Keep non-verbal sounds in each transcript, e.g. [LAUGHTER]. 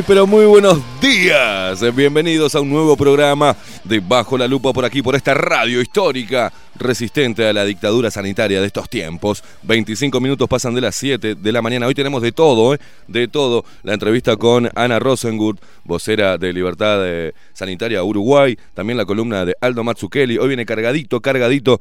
Pero muy buenos días. Bienvenidos a un nuevo programa de Bajo la Lupa por aquí, por esta radio histórica resistente a la dictadura sanitaria de estos tiempos. 25 minutos pasan de las 7 de la mañana. Hoy tenemos de todo, ¿eh? de todo. La entrevista con Ana Rosengut, vocera de Libertad eh, Sanitaria Uruguay. También la columna de Aldo Mazzucchelli. Hoy viene cargadito, cargadito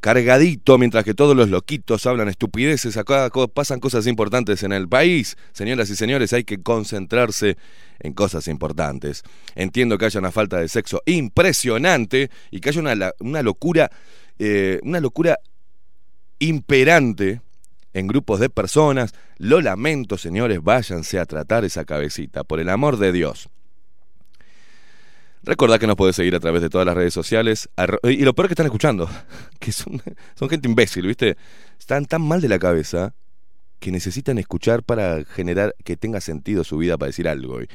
cargadito, mientras que todos los loquitos hablan estupideces, acá pasan cosas importantes en el país. Señoras y señores, hay que concentrarse en cosas importantes. Entiendo que haya una falta de sexo impresionante y que haya una, una locura, eh, una locura imperante en grupos de personas. Lo lamento, señores, váyanse a tratar esa cabecita, por el amor de Dios. Recordad que nos podés seguir a través de todas las redes sociales. Y lo peor que están escuchando, [LAUGHS] que son, son gente imbécil, ¿viste? Están tan mal de la cabeza que necesitan escuchar para generar que tenga sentido su vida para decir algo hoy.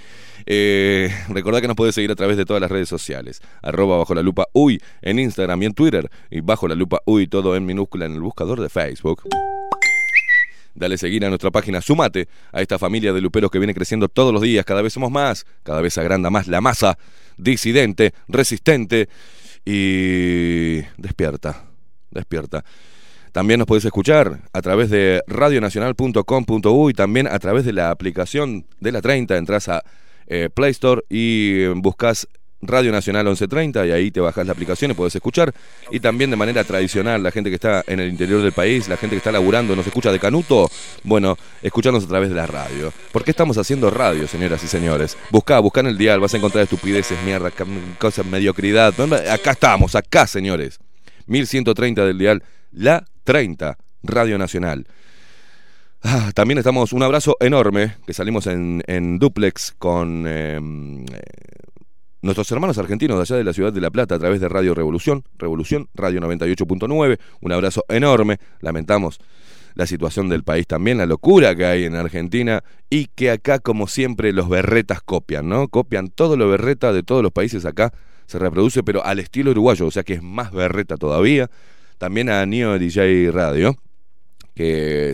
Eh, que nos puedes seguir a través de todas las redes sociales. Arroba bajo la lupa uy en Instagram y en Twitter. Y bajo la lupa uy todo en minúscula en el buscador de Facebook. Dale seguir a nuestra página, sumate a esta familia de luperos que viene creciendo todos los días, cada vez somos más, cada vez agranda más la masa, disidente, resistente y despierta, despierta. También nos puedes escuchar a través de radionacional.com.u y también a través de la aplicación de la 30. Entras a eh, Play Store y buscas Radio Nacional 1130 y ahí te bajas la aplicación y puedes escuchar. Y también de manera tradicional, la gente que está en el interior del país, la gente que está laburando, nos escucha de Canuto, bueno, escucharnos a través de la radio. ¿Por qué estamos haciendo radio, señoras y señores? Buscá, buscá en el dial, vas a encontrar estupideces, mierda, cosas, mediocridad. Acá estamos, acá, señores. 1130 del dial, la 30, Radio Nacional. Ah, también estamos, un abrazo enorme, que salimos en, en duplex con em, nuestros hermanos argentinos de allá de la ciudad de La Plata a través de Radio Revolución, Revolución, Radio 98.9. Un abrazo enorme, lamentamos la situación del país también, la locura que hay en Argentina y que acá como siempre los berretas copian, ¿no? Copian todo lo berreta de todos los países acá, se reproduce pero al estilo uruguayo, o sea que es más berreta todavía también a Neo DJ Radio, que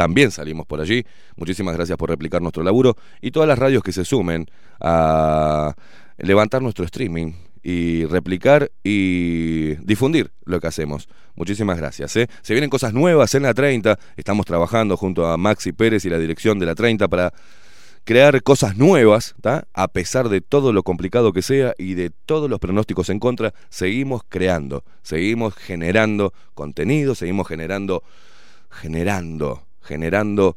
también salimos por allí. Muchísimas gracias por replicar nuestro laburo y todas las radios que se sumen a levantar nuestro streaming y replicar y difundir lo que hacemos. Muchísimas gracias. ¿eh? Se vienen cosas nuevas en la 30. Estamos trabajando junto a Maxi Pérez y la dirección de la 30 para crear cosas nuevas, a pesar de todo lo complicado que sea y de todos los pronósticos en contra, seguimos creando, seguimos generando contenido, seguimos generando, generando, generando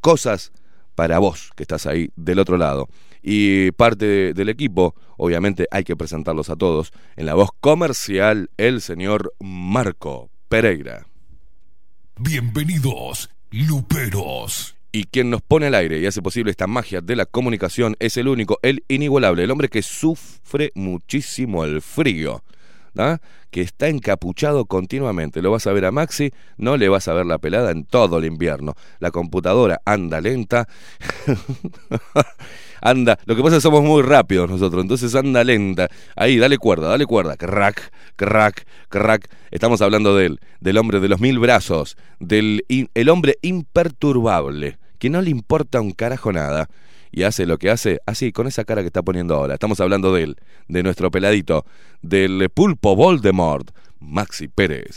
cosas para vos que estás ahí del otro lado. Y parte del equipo, obviamente hay que presentarlos a todos, en la voz comercial, el señor Marco Pereira. Bienvenidos, Luperos. Y quien nos pone al aire y hace posible esta magia de la comunicación es el único, el inigualable, el hombre que sufre muchísimo el frío, que está encapuchado continuamente. Lo vas a ver a Maxi, no le vas a ver la pelada en todo el invierno. La computadora anda lenta. [LAUGHS] anda, lo que pasa es que somos muy rápidos nosotros, entonces anda lenta. Ahí, dale cuerda, dale cuerda. Crack, crack, crack. Estamos hablando de él, del hombre de los mil brazos, del el hombre imperturbable que no le importa un carajo nada y hace lo que hace así, con esa cara que está poniendo ahora. Estamos hablando de él, de nuestro peladito, del pulpo Voldemort, Maxi Pérez.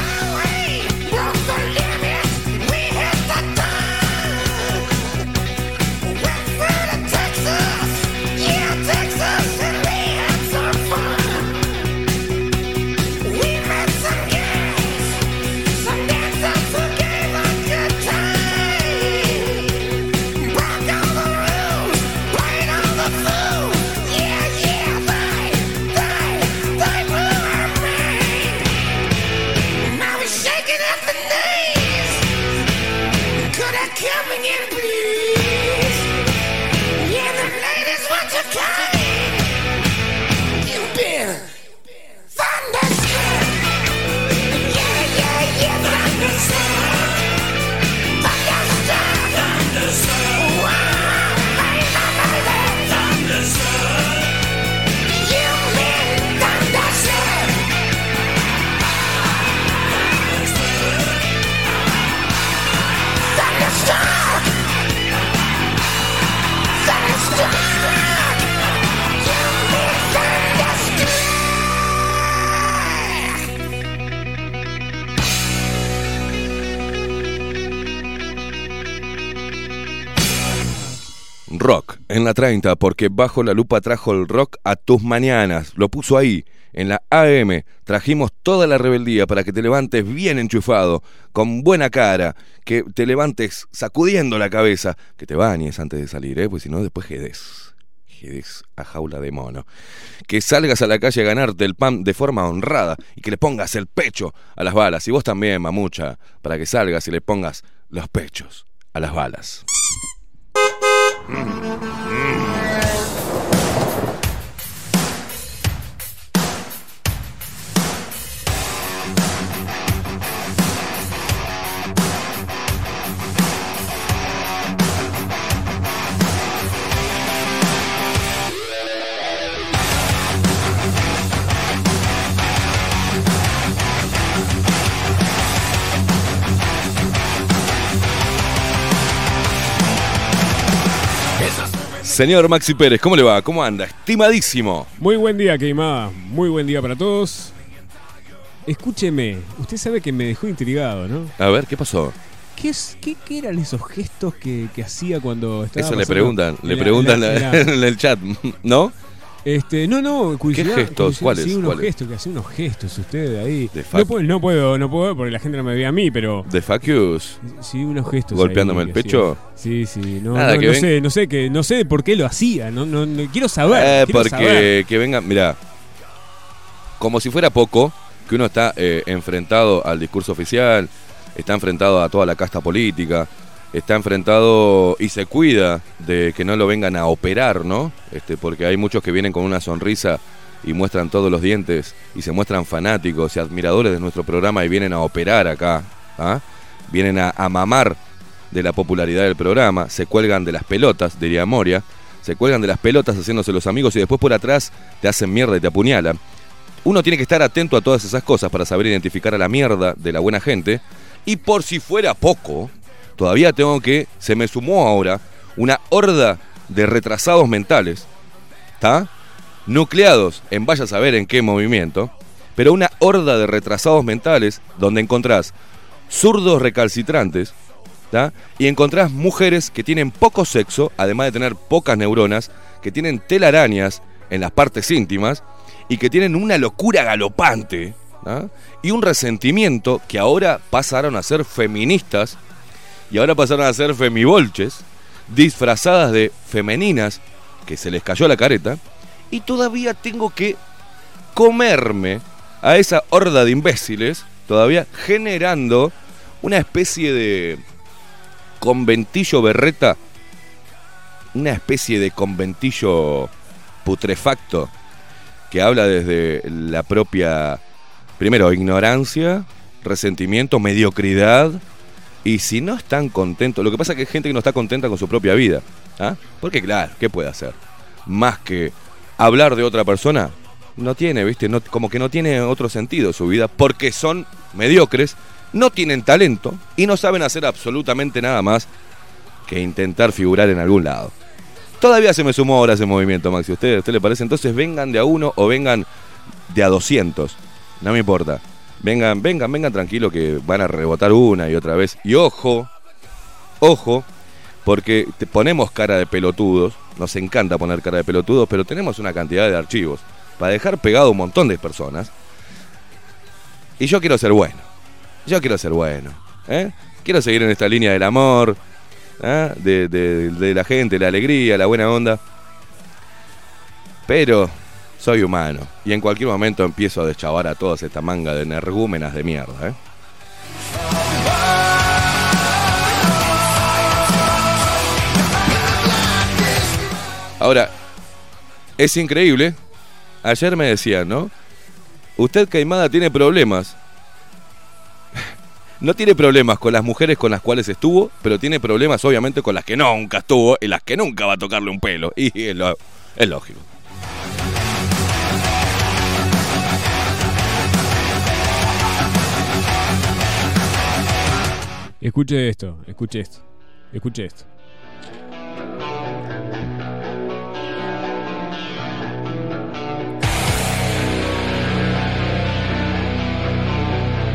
Rock en la 30, porque bajo la lupa trajo el rock a tus mañanas. Lo puso ahí, en la AM. Trajimos toda la rebeldía para que te levantes bien enchufado, con buena cara, que te levantes sacudiendo la cabeza, que te bañes antes de salir, ¿eh? pues si no, después jedes. Jedes a jaula de mono. Que salgas a la calle a ganarte el pan de forma honrada y que le pongas el pecho a las balas. Y vos también, mamucha, para que salgas y le pongas los pechos a las balas. うん。うん。Señor Maxi Pérez, ¿cómo le va? ¿Cómo anda? Estimadísimo. Muy buen día, Queimada. Muy buen día para todos. Escúcheme, usted sabe que me dejó intrigado, ¿no? A ver, ¿qué pasó? ¿Qué, es, qué, qué eran esos gestos que, que hacía cuando estaba Eso le preguntan, le preguntan la- en el chat, ¿no? Este, no, no, curiosidad- gestos? curiosidad, ¿Cuáles? Sí, unos gestos, que hacía unos gestos usted ahí. No puedo, no puedo, no puedo porque la gente no me ve a mí, pero De Facius. sí unos gestos. ¿Golpeándome ahí el pecho? Sí, sí, no, Nada, no, no ven- sé, no sé que, no sé por qué lo hacía, no, no, no- quiero saber. Eh, quiero porque saber. que venga, mira, como si fuera poco, que uno está eh, enfrentado al discurso oficial, está enfrentado a toda la casta política, está enfrentado y se cuida de que no lo vengan a operar, ¿no? Este, porque hay muchos que vienen con una sonrisa y muestran todos los dientes y se muestran fanáticos y admiradores de nuestro programa y vienen a operar acá, ¿ah? Vienen a, a mamar de la popularidad del programa, se cuelgan de las pelotas, diría Moria, se cuelgan de las pelotas haciéndose los amigos y después por atrás te hacen mierda y te apuñalan. Uno tiene que estar atento a todas esas cosas para saber identificar a la mierda de la buena gente. Y por si fuera poco, todavía tengo que, se me sumó ahora, una horda de retrasados mentales, ¿está? Nucleados en vaya a saber en qué movimiento, pero una horda de retrasados mentales donde encontrás zurdos recalcitrantes, ¿tá? Y encontrás mujeres que tienen poco sexo, además de tener pocas neuronas, que tienen telarañas en las partes íntimas y que tienen una locura galopante y un resentimiento que ahora pasaron a ser feministas y ahora pasaron a ser femibolches, disfrazadas de femeninas, que se les cayó la careta, y todavía tengo que comerme a esa horda de imbéciles, todavía generando una especie de conventillo berreta, una especie de conventillo putrefacto que habla desde la propia, primero, ignorancia, resentimiento, mediocridad, y si no están contentos, lo que pasa es que hay gente que no está contenta con su propia vida, ¿ah? Porque claro, ¿qué puede hacer? Más que hablar de otra persona, no tiene, ¿viste? No, como que no tiene otro sentido su vida, porque son mediocres, no tienen talento y no saben hacer absolutamente nada más que intentar figurar en algún lado. Todavía se me sumó ahora ese movimiento, Maxi. ¿Usted, ¿Usted le parece? Entonces vengan de a uno o vengan de a 200. No me importa. Vengan, vengan, vengan tranquilo que van a rebotar una y otra vez. Y ojo, ojo, porque te ponemos cara de pelotudos. Nos encanta poner cara de pelotudos, pero tenemos una cantidad de archivos para dejar pegado un montón de personas. Y yo quiero ser bueno. Yo quiero ser bueno. ¿eh? Quiero seguir en esta línea del amor, de, de- de la gente, la alegría, la buena onda. Pero soy humano y en cualquier momento empiezo a deschavar a todas esta manga de energúmenas de mierda. ¿eh? Ahora, es increíble. Ayer me decían, ¿no? Usted, Caimada, tiene problemas. [LAUGHS] No tiene problemas con las mujeres con las cuales estuvo, pero tiene problemas obviamente con las que nunca estuvo y las que nunca va a tocarle un pelo. Y es, lógico. Escuche esto, escuche esto, escuche esto.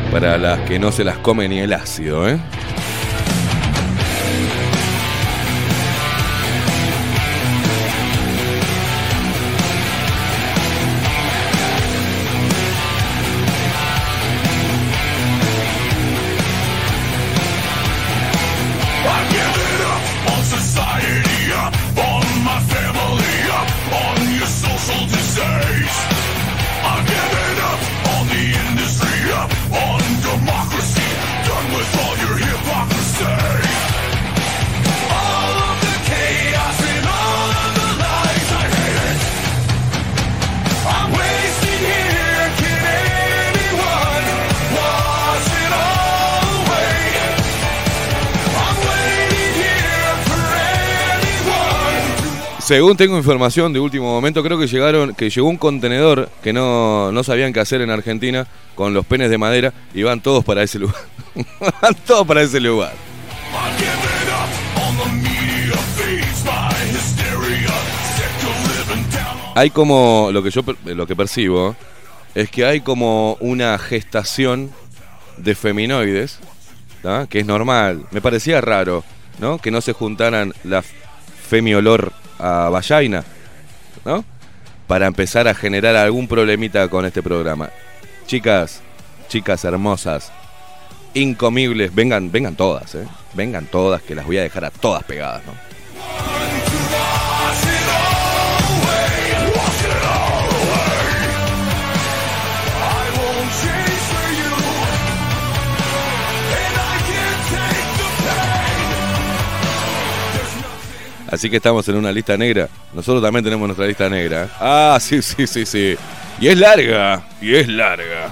Para las que no se las come ni el ácido, ¿eh? Según tengo información de último momento, creo que llegaron, que llegó un contenedor que no, no sabían qué hacer en Argentina con los penes de madera y van todos para ese lugar. [LAUGHS] van todos para ese lugar. Hay como, lo que yo lo que percibo, es que hay como una gestación de feminoides, que es normal. Me parecía raro, ¿no? Que no se juntaran la femiolor a vallaina, ¿no? Para empezar a generar algún problemita con este programa. Chicas, chicas hermosas, incomibles, vengan, vengan todas, ¿eh? Vengan todas, que las voy a dejar a todas pegadas, ¿no? Así que estamos en una lista negra. Nosotros también tenemos nuestra lista negra. Ah, sí, sí, sí, sí. Y es larga, y es larga.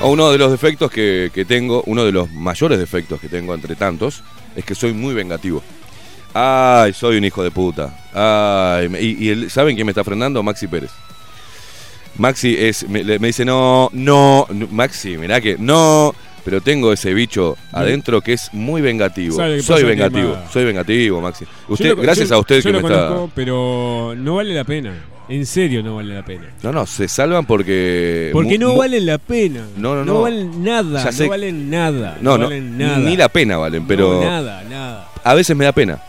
Uno de los defectos que, que tengo, uno de los mayores defectos que tengo entre tantos, es que soy muy vengativo. Ay, soy un hijo de puta. Ay, y, ¿saben quién me está frenando? Maxi Pérez. Maxi es, me, dice, no, no, no, Maxi, mirá que, no, pero tengo ese bicho adentro que es muy vengativo. ¿Sabe qué Soy vengativo, soy vengativo, Maxi. Usted, lo- gracias yo- a usted yo que lo me está... pero no vale la pena. En serio no vale la pena. No, no, se salvan porque... Porque no valen la pena. No, no, no. valen nada. Ya sé- No valen nada. No, no, valen nada. ni la pena valen, pero No, nada, nada. a veces me da pena.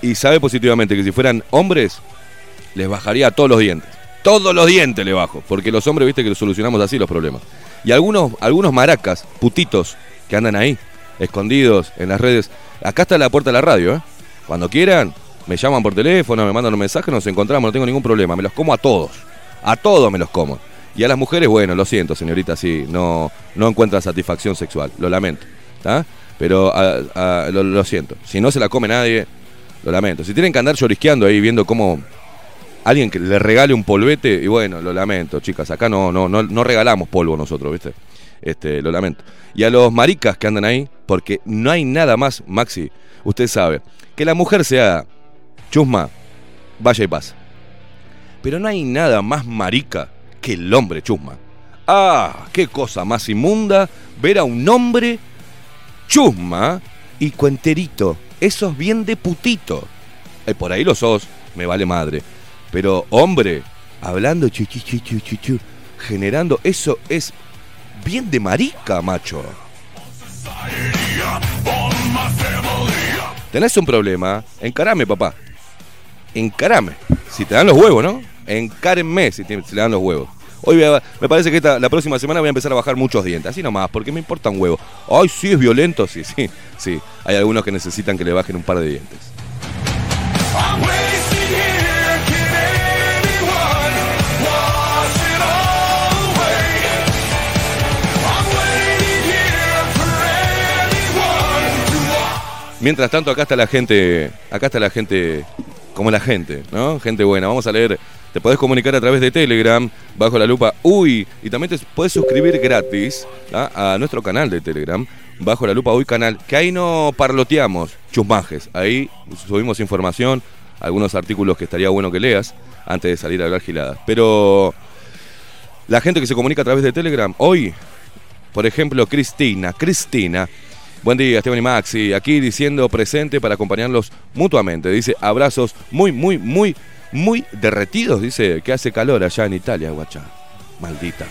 Y sabe positivamente que si fueran hombres, les bajaría todos los dientes. Todos los dientes le bajo. Porque los hombres, viste que solucionamos así los problemas. Y algunos, algunos maracas, putitos, que andan ahí, escondidos en las redes. Acá está la puerta de la radio, ¿eh? Cuando quieran, me llaman por teléfono, me mandan un mensaje, nos encontramos, no tengo ningún problema. Me los como a todos. A todos me los como. Y a las mujeres, bueno, lo siento, señorita, sí, no, no encuentran satisfacción sexual. Lo lamento. ¿Está? Pero lo siento. Si no se la come nadie, lo lamento. Si tienen que andar llorisqueando ahí viendo cómo alguien que le regale un polvete, y bueno, lo lamento, chicas. Acá no, no, no, no regalamos polvo nosotros, ¿viste? Este, lo lamento. Y a los maricas que andan ahí, porque no hay nada más, Maxi, usted sabe, que la mujer sea chusma, vaya y pasa. Pero no hay nada más marica que el hombre chusma. Ah, qué cosa más inmunda ver a un hombre chusma y cuenterito. Eso es bien de putito. Eh, por ahí los sos, me vale madre. Pero hombre, hablando generando, eso es bien de marica, macho. Tenés un problema, encarame, papá. Encarame. Si te dan los huevos, ¿no? Encárenme si, te- dan los huevos. Hoy me parece que la próxima semana voy a empezar a bajar muchos dientes. Así nomás, porque me importa un huevo. Ay, sí, es violento. Sí, sí, sí. Hay algunos que necesitan que le bajen un par de dientes. Mientras tanto, acá está la gente, acá está la gente, como la gente, ¿no? Gente buena. Vamos a leer, te podés comunicar a través de Telegram, bajo la lupa Uy, y también te podés suscribir gratis ¿ah? a nuestro canal de Telegram, bajo la lupa Uy canal, que ahí no parloteamos chusmajes, ahí subimos información, algunos artículos que estaría bueno que leas antes de salir a hablar giladas. Pero la gente que se comunica a través de Telegram, hoy por ejemplo, Cristina. Cristina. Buen día, Esteban y Maxi. Aquí diciendo presente para acompañarlos mutuamente. Dice abrazos muy, muy, muy, muy derretidos. Dice que hace calor allá en Italia, guacha. Maldita.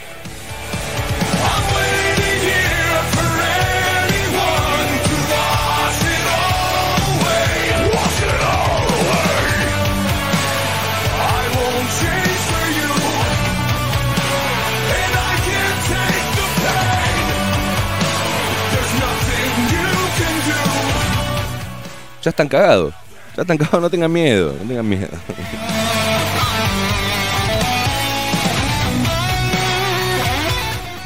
Ya están cagados. Ya están cagados, no tengan miedo, no tengan miedo.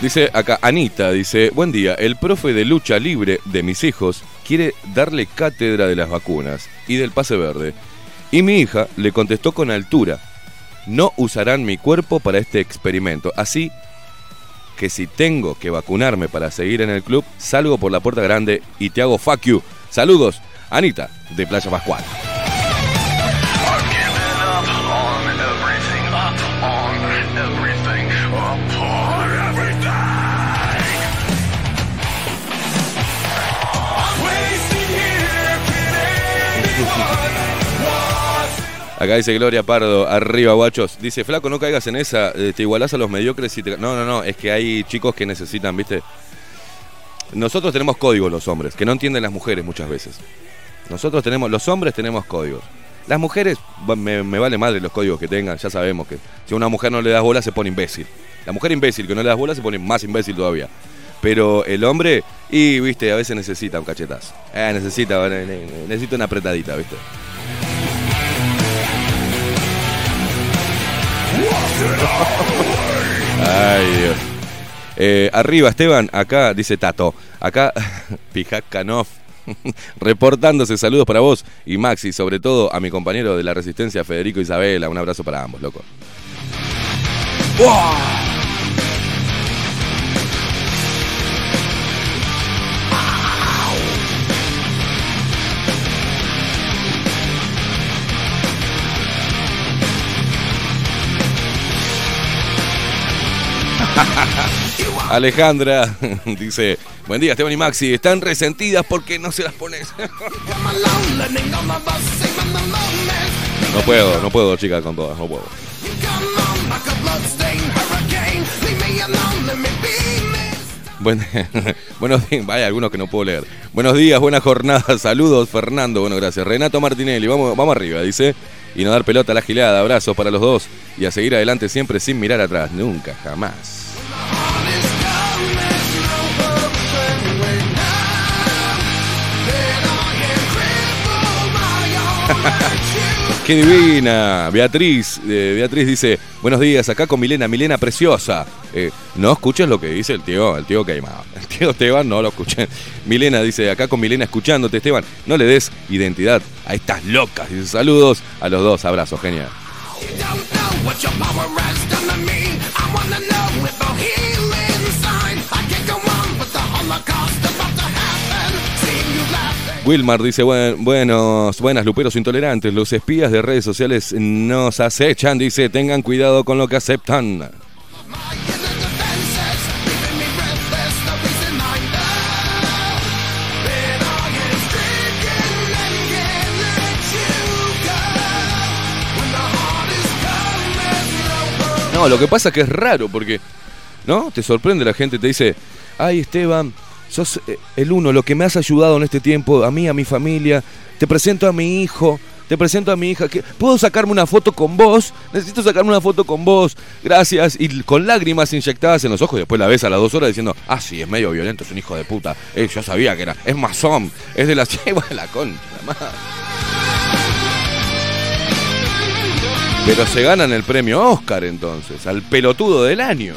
Dice acá Anita, dice, buen día, el profe de lucha libre de mis hijos quiere darle cátedra de las vacunas y del pase verde. Y mi hija le contestó con altura, no usarán mi cuerpo para este experimento. Así que si tengo que vacunarme para seguir en el club, salgo por la puerta grande y te hago fuck you. Saludos, Anita, de Playa Pascual. Acá dice Gloria Pardo, arriba guachos. Dice, flaco, no caigas en esa, eh, te igualás a los mediocres y te... No, no, no, es que hay chicos que necesitan, viste. Nosotros tenemos códigos los hombres, que no entienden las mujeres muchas veces. Nosotros tenemos, los hombres tenemos códigos. Las mujeres, me, me vale madre los códigos que tengan, ya sabemos que si a una mujer no le das bola se pone imbécil. La mujer imbécil que no le das bola se pone más imbécil todavía. Pero el hombre, y viste, a veces necesita un cachetazo. Eh, necesita, ne- ne- necesita una apretadita, viste. Ay, Dios. Eh, arriba, Esteban, acá dice Tato. Acá, [LAUGHS] Pijak Kanov. [LAUGHS] Reportándose, saludos para vos y Maxi, sobre todo a mi compañero de la Resistencia, Federico Isabela. Un abrazo para ambos, loco. [LAUGHS] [LAUGHS] Alejandra [LAUGHS] dice, buen día Esteban y Maxi, están resentidas porque no se las pones. [LAUGHS] no puedo, no puedo chicas con todas, no puedo. Buen- [LAUGHS] buenos días, vaya algunos que no puedo leer. Buenos días, buena jornada, saludos Fernando, bueno gracias. Renato Martinelli, vamos, vamos arriba, dice. Y no dar pelota a la gilada, abrazos para los dos. Y a seguir adelante siempre sin mirar atrás, nunca, jamás. [LAUGHS] ¡Qué divina! Beatriz, eh, Beatriz dice, buenos días, acá con Milena, Milena preciosa. Eh, no escuches lo que dice el tío, el tío queimado. [LAUGHS] El tío Esteban no lo escuché. Milena dice, acá con Milena escuchándote, Esteban, no le des identidad a estas locas. Dice, saludos a los dos, abrazos, genial. Wilmar dice, "Buen- buenos, buenas luperos intolerantes, los espías de redes sociales nos acechan, dice, tengan cuidado con lo que aceptan. No, lo que pasa es que es raro porque, ¿no? Te sorprende la gente, te dice, ay Esteban, sos eh, el uno, lo que me has ayudado en este tiempo, a mí, a mi familia, te presento a mi hijo, te presento a mi hija, que ¿puedo sacarme una foto con vos? Necesito sacarme una foto con vos, gracias, y con lágrimas inyectadas en los ojos, y después la ves a las dos horas diciendo, ah, sí, es medio violento, es un hijo de puta, Eh, yo sabía que era, es masón, es de la [LAUGHS] de la concha, madre. Pero se ganan el premio Oscar entonces, al pelotudo del año.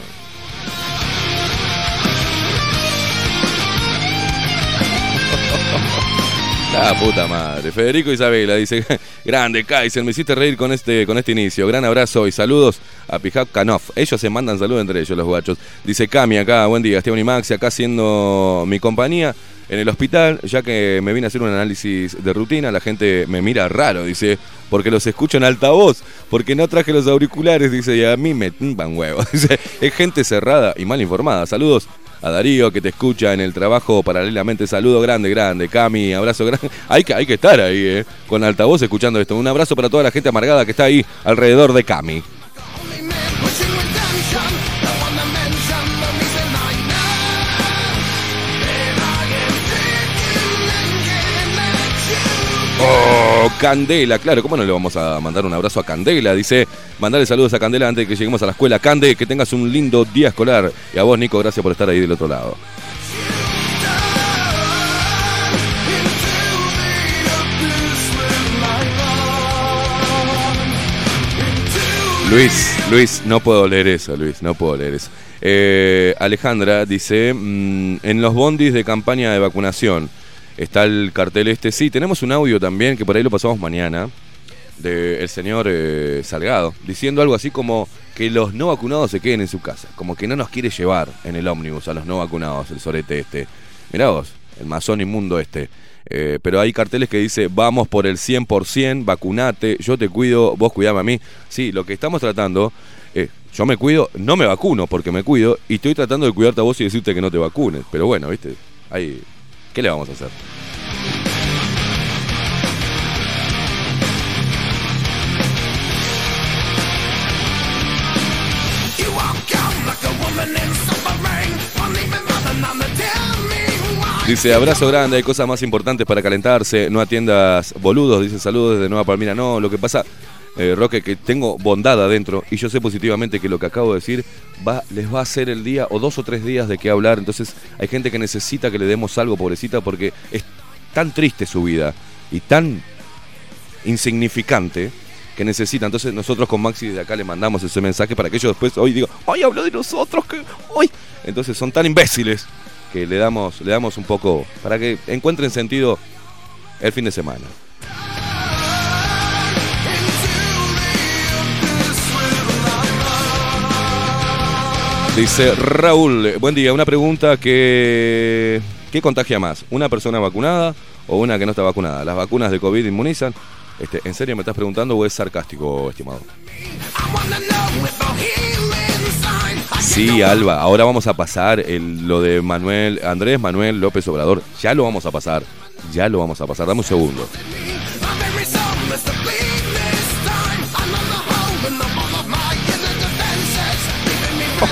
La puta madre. Federico Isabela dice, [LAUGHS] grande Kaiser, me hiciste reír con este, con este inicio. Gran abrazo y saludos a Pijak Kanoff. Ellos se mandan saludos entre ellos, los guachos. Dice Cami acá, buen día, Esteban y Maxi, acá haciendo mi compañía en el hospital, ya que me vine a hacer un análisis de rutina, la gente me mira raro, dice, porque los escucho en altavoz, porque no traje los auriculares, dice, y a mí me tumban huevos. [LAUGHS] Dice, es gente cerrada y mal informada. Saludos a Darío que te escucha en el trabajo paralelamente. Saludo grande, grande. Cami, abrazo grande. [LAUGHS] Hay que, hay que estar ahí, eh, con altavoz escuchando esto. Un abrazo para toda la gente amargada que está ahí alrededor de Cami. Oh, Candela, claro, ¿cómo no le vamos a mandar un abrazo a Candela? Dice, mandarle saludos a Candela antes de que lleguemos a la escuela. Cande, que tengas un lindo día escolar. Y a vos, Nico, gracias por estar ahí del otro lado. Luis, Luis, no puedo leer eso, Luis, no puedo leer eso. Eh, Alejandra dice, mm, en los bondis de campaña de vacunación, está el cartel este. Sí, tenemos un audio también, que por ahí lo pasamos mañana, del señor eh, Salgado, diciendo algo así como que los no vacunados se queden en su casa, como que no nos quiere llevar en el ómnibus a los no vacunados, el sorete este. Mirá vos, el masón inmundo este. Eh, pero hay carteles que dice, vamos por el 100%, vacunate, yo te cuido, vos cuidame a mí. Sí, lo que estamos tratando, eh, yo me cuido, no me vacuno porque me cuido, y estoy tratando de cuidarte a vos y decirte que no te vacunes. Pero bueno, viste, ahí, ¿qué le vamos a hacer? Dice, abrazo grande, hay cosas más importantes para calentarse, no atiendas boludos, dice saludos desde Nueva Palmira. No, lo que pasa, eh, Roque, que tengo bondad adentro y yo sé positivamente que lo que acabo de decir va, les va a hacer el día o dos o tres días de qué hablar. Entonces hay gente que necesita que le demos algo, pobrecita, porque es tan triste su vida y tan insignificante que necesita. Entonces nosotros con Maxi de acá le mandamos ese mensaje para que ellos después hoy digan, ¡ay, habló de nosotros! que hoy Entonces son tan imbéciles que le damos, le damos un poco para que encuentren sentido el fin de semana. Dice Raúl, buen día, una pregunta que... ¿Qué contagia más? ¿Una persona vacunada o una que no está vacunada? ¿Las vacunas de COVID inmunizan? Este, ¿En serio me estás preguntando o es sarcástico, estimado? Sí, Alba, ahora vamos a pasar el- lo de Manuel, Andrés Manuel López Obrador. Ya lo vamos a pasar. Ya lo vamos a pasar. Dame un segundo.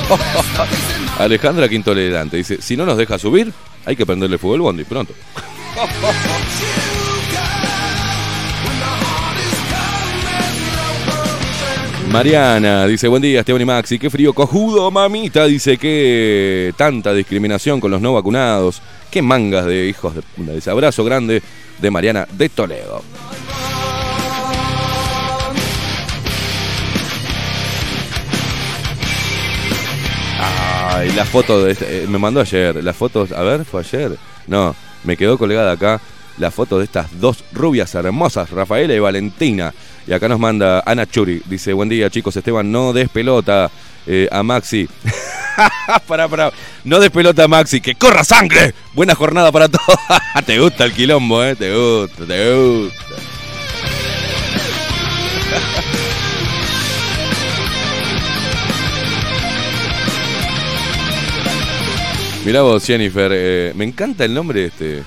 [LAUGHS] Alejandra Quintolerante dice, si no nos deja subir, hay que prenderle fuego al bondi, pronto. [LAUGHS] Mariana dice, buen día, Esteban y Maxi, qué frío cojudo, mamita. Dice que tanta discriminación con los no vacunados. Qué mangas de hijos de puta. Dice, abrazo grande de Mariana de Toledo. Ay, la foto de este- eh, me mandó ayer, las fotos, a ver, fue ayer. No, me quedó colgada acá la foto de estas dos rubias hermosas, Rafaela y Valentina. Y acá nos manda Ana Churi, dice, buen día chicos, Esteban, no des pelota eh, a Maxi. [LAUGHS] para, para, no des pelota a Maxi, que corra sangre. Buena jornada para todos. [LAUGHS] te gusta el quilombo, eh, te gusta, te gusta. Mirá vos, Jennifer, eh, me encanta el nombre de este.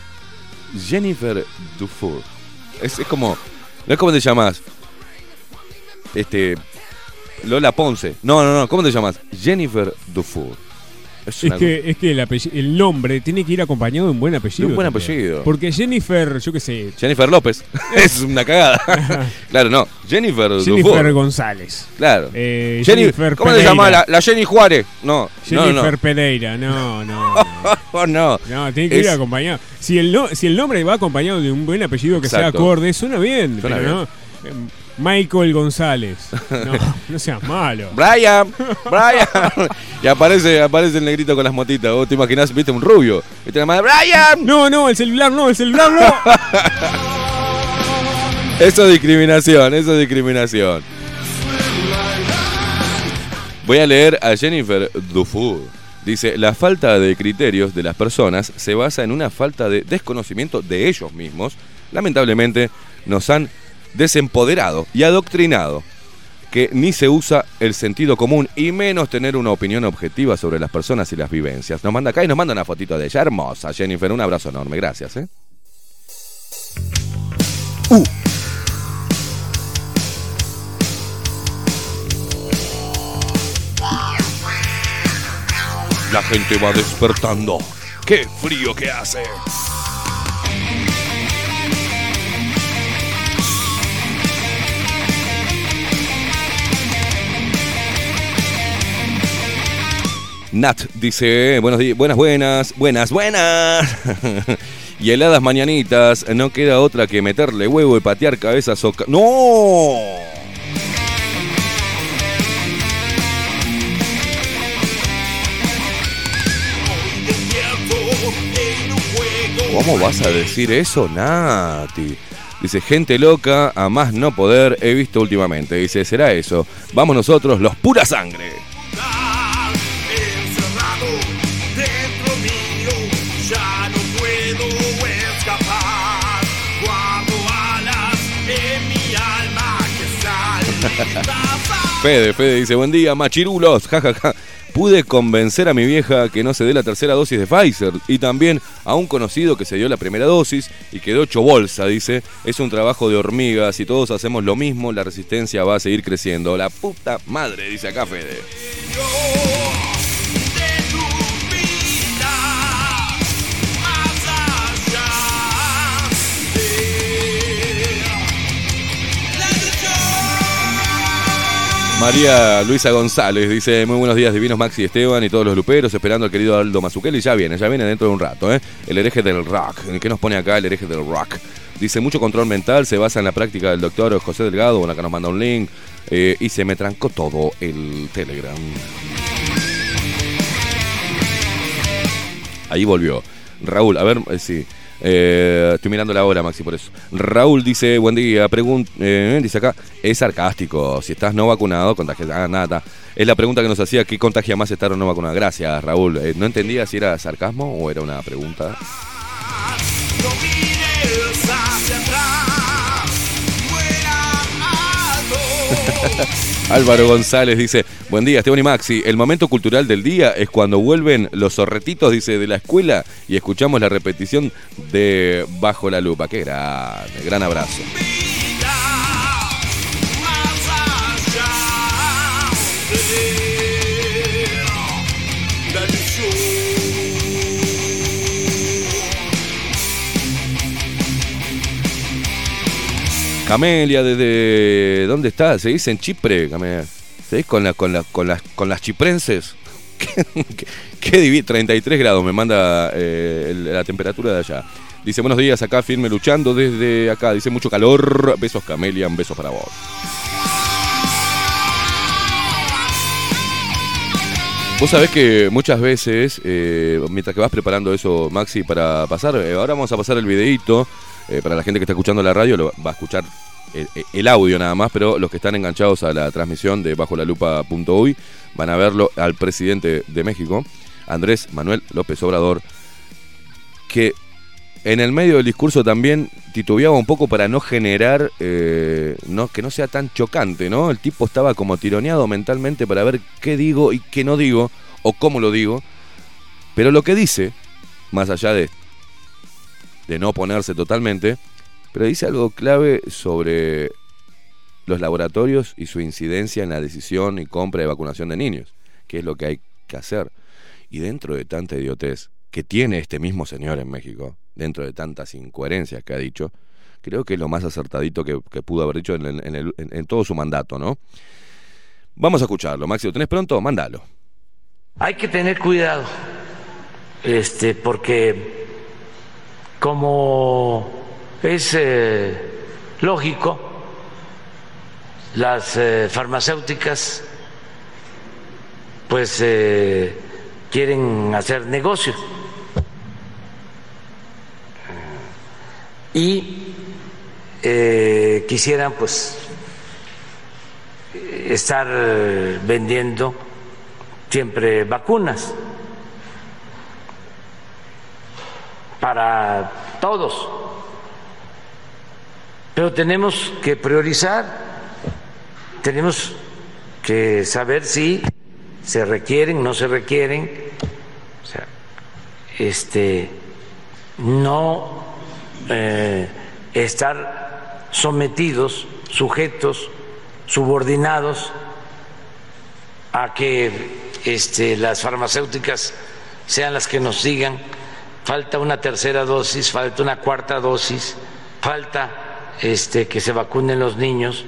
Jennifer Dufour. Es, es como. No es como te llamas. Este. Lola Ponce. No, no, no. ¿Cómo te llamas? Jennifer Dufour. Es, que, es que el, el nombre tiene que ir acompañado de un buen apellido. De un buen también. apellido. Porque Jennifer, yo qué sé, Jennifer López. [LAUGHS] es una cagada. [LAUGHS] claro, no. Jennifer, Jennifer Dufour. González. Claro. Eh, Jenny- Jennifer ¿Cómo se Pereira. llama? La, la Jenny Juárez. No, Jennifer no, no. Pereira, no, no. no. [LAUGHS] Oh, no. No, tiene que Es- ir acompañado. Si el, no- si el nombre va acompañado de un buen apellido que sea acorde, suena bien. Suena pero bien. no. eh, Michael González. No, no seas malo. [LAUGHS] Brian, Brian. y aparece, aparece el negrito con las motitas. Vos te imaginás, viste, un rubio. Y te llamas Brian. No, no, el celular no, el celular no. [LAUGHS] Eso es discriminación, eso es discriminación. Voy a leer a Jennifer Dufour. Dice, la falta de criterios de las personas se basa en una falta de desconocimiento de ellos mismos. Lamentablemente nos han desempoderado y adoctrinado que ni se usa el sentido común y menos tener una opinión objetiva sobre las personas y las vivencias. Nos manda acá y nos manda una fotito de ella hermosa, Jennifer. Un abrazo enorme, gracias. ¿eh? La gente va despertando. ¡Qué frío que hace! Nat dice, buenos buenas, buenas, buenas, buenas. [LAUGHS] y heladas mañanitas, no queda otra que meterle huevo y patear cabezas o... Ca ¡No! ¿Cómo vas a decir eso, Nati? Dice, gente loca, a más no poder, he visto últimamente. Dice, será eso. Vamos nosotros, los pura sangre. [LAUGHS] Fede, Fede dice, buen día, machirulos, jajaja. Pude convencer a mi vieja que no se dé la tercera dosis de Pfizer y también a un conocido que se dio la primera dosis y quedó hecho bolsa, dice. Es un trabajo de hormigas, si todos hacemos lo mismo, la resistencia va a seguir creciendo. La puta madre, dice acá Fede. María Luisa González dice, muy buenos días divinos Maxi Esteban y todos los luperos, esperando al querido Aldo Mazzucchelli, ya viene, ya viene dentro de un rato, ¿eh? El hereje del rock, ¿qué nos pone acá el hereje del rock? Dice, mucho control mental, se basa en la práctica del doctor José Delgado, bueno, acá nos manda un link, eh, y se me trancó todo el Telegram. Ahí volvió. Raúl, a ver, eh, sí. Eh, estoy mirando la hora, Maxi, por eso. Raúl dice, buen día, eh, dice acá, es sarcástico, si estás no vacunado, contagias, ah, nada. Es la pregunta que nos hacía, ¿qué contagia más estar o no vacunado? Gracias, Raúl. Eh, no entendía si era sarcasmo o era una pregunta. Hacia atrás. Álvaro González dice, buen día, Esteban y Maxi. El momento cultural del día es cuando vuelven los zorretitos, dice, de la escuela y escuchamos la repetición de Bajo la Lupa. Qué grande, gran abrazo. Camelia, ¿desde dónde está? ¿Se dice en Chipre, Camelia? ¿Seguís con, la, con, la- con, las, con las chiprenses? [LAUGHS] ¿Qué, qué, qué divi- 33 grados me manda eh, la temperatura de allá. Dice, buenos días, acá firme luchando desde acá. Dice, mucho calor. Besos, Camelia, un beso para vos. Vos sabés que muchas veces, eh, mientras que vas preparando eso, Maxi, para pasar, eh, ahora vamos a pasar el videíto, eh, para la gente que está escuchando la radio, lo, va a escuchar el, el audio nada más, pero los que están enganchados a la transmisión de bajo la lupa.uy van a verlo al presidente de México, Andrés Manuel López Obrador, que en el medio del discurso también titubeaba un poco para no generar, eh, no, que no sea tan chocante, ¿no? El tipo estaba como tironeado mentalmente para ver qué digo y qué no digo, o cómo lo digo. Pero lo que dice, más allá de, de no oponerse totalmente, pero dice algo clave sobre los laboratorios y su incidencia en la decisión y compra de vacunación de niños, que es lo que hay que hacer. Y dentro de tanta idiotez que tiene este mismo señor en México, dentro de tantas incoherencias que ha dicho, creo que es lo más acertadito que, pudo haber dicho en todo su mandato, ¿no? Vamos a escucharlo. Maxi, ¿lo tenés pronto? Mándalo. Hay que tener cuidado, este, porque como es eh, lógico, las eh, farmacéuticas pues eh, quieren hacer negocio. Y eh, quisieran pues estar vendiendo siempre vacunas para todos. Pero tenemos que priorizar, tenemos que saber si se requieren, no se requieren, o sea, este, no eh, estar sometidos, sujetos, subordinados a que este, las farmacéuticas sean las que nos digan, falta una tercera dosis, falta una cuarta dosis, falta este, que se vacunen los niños.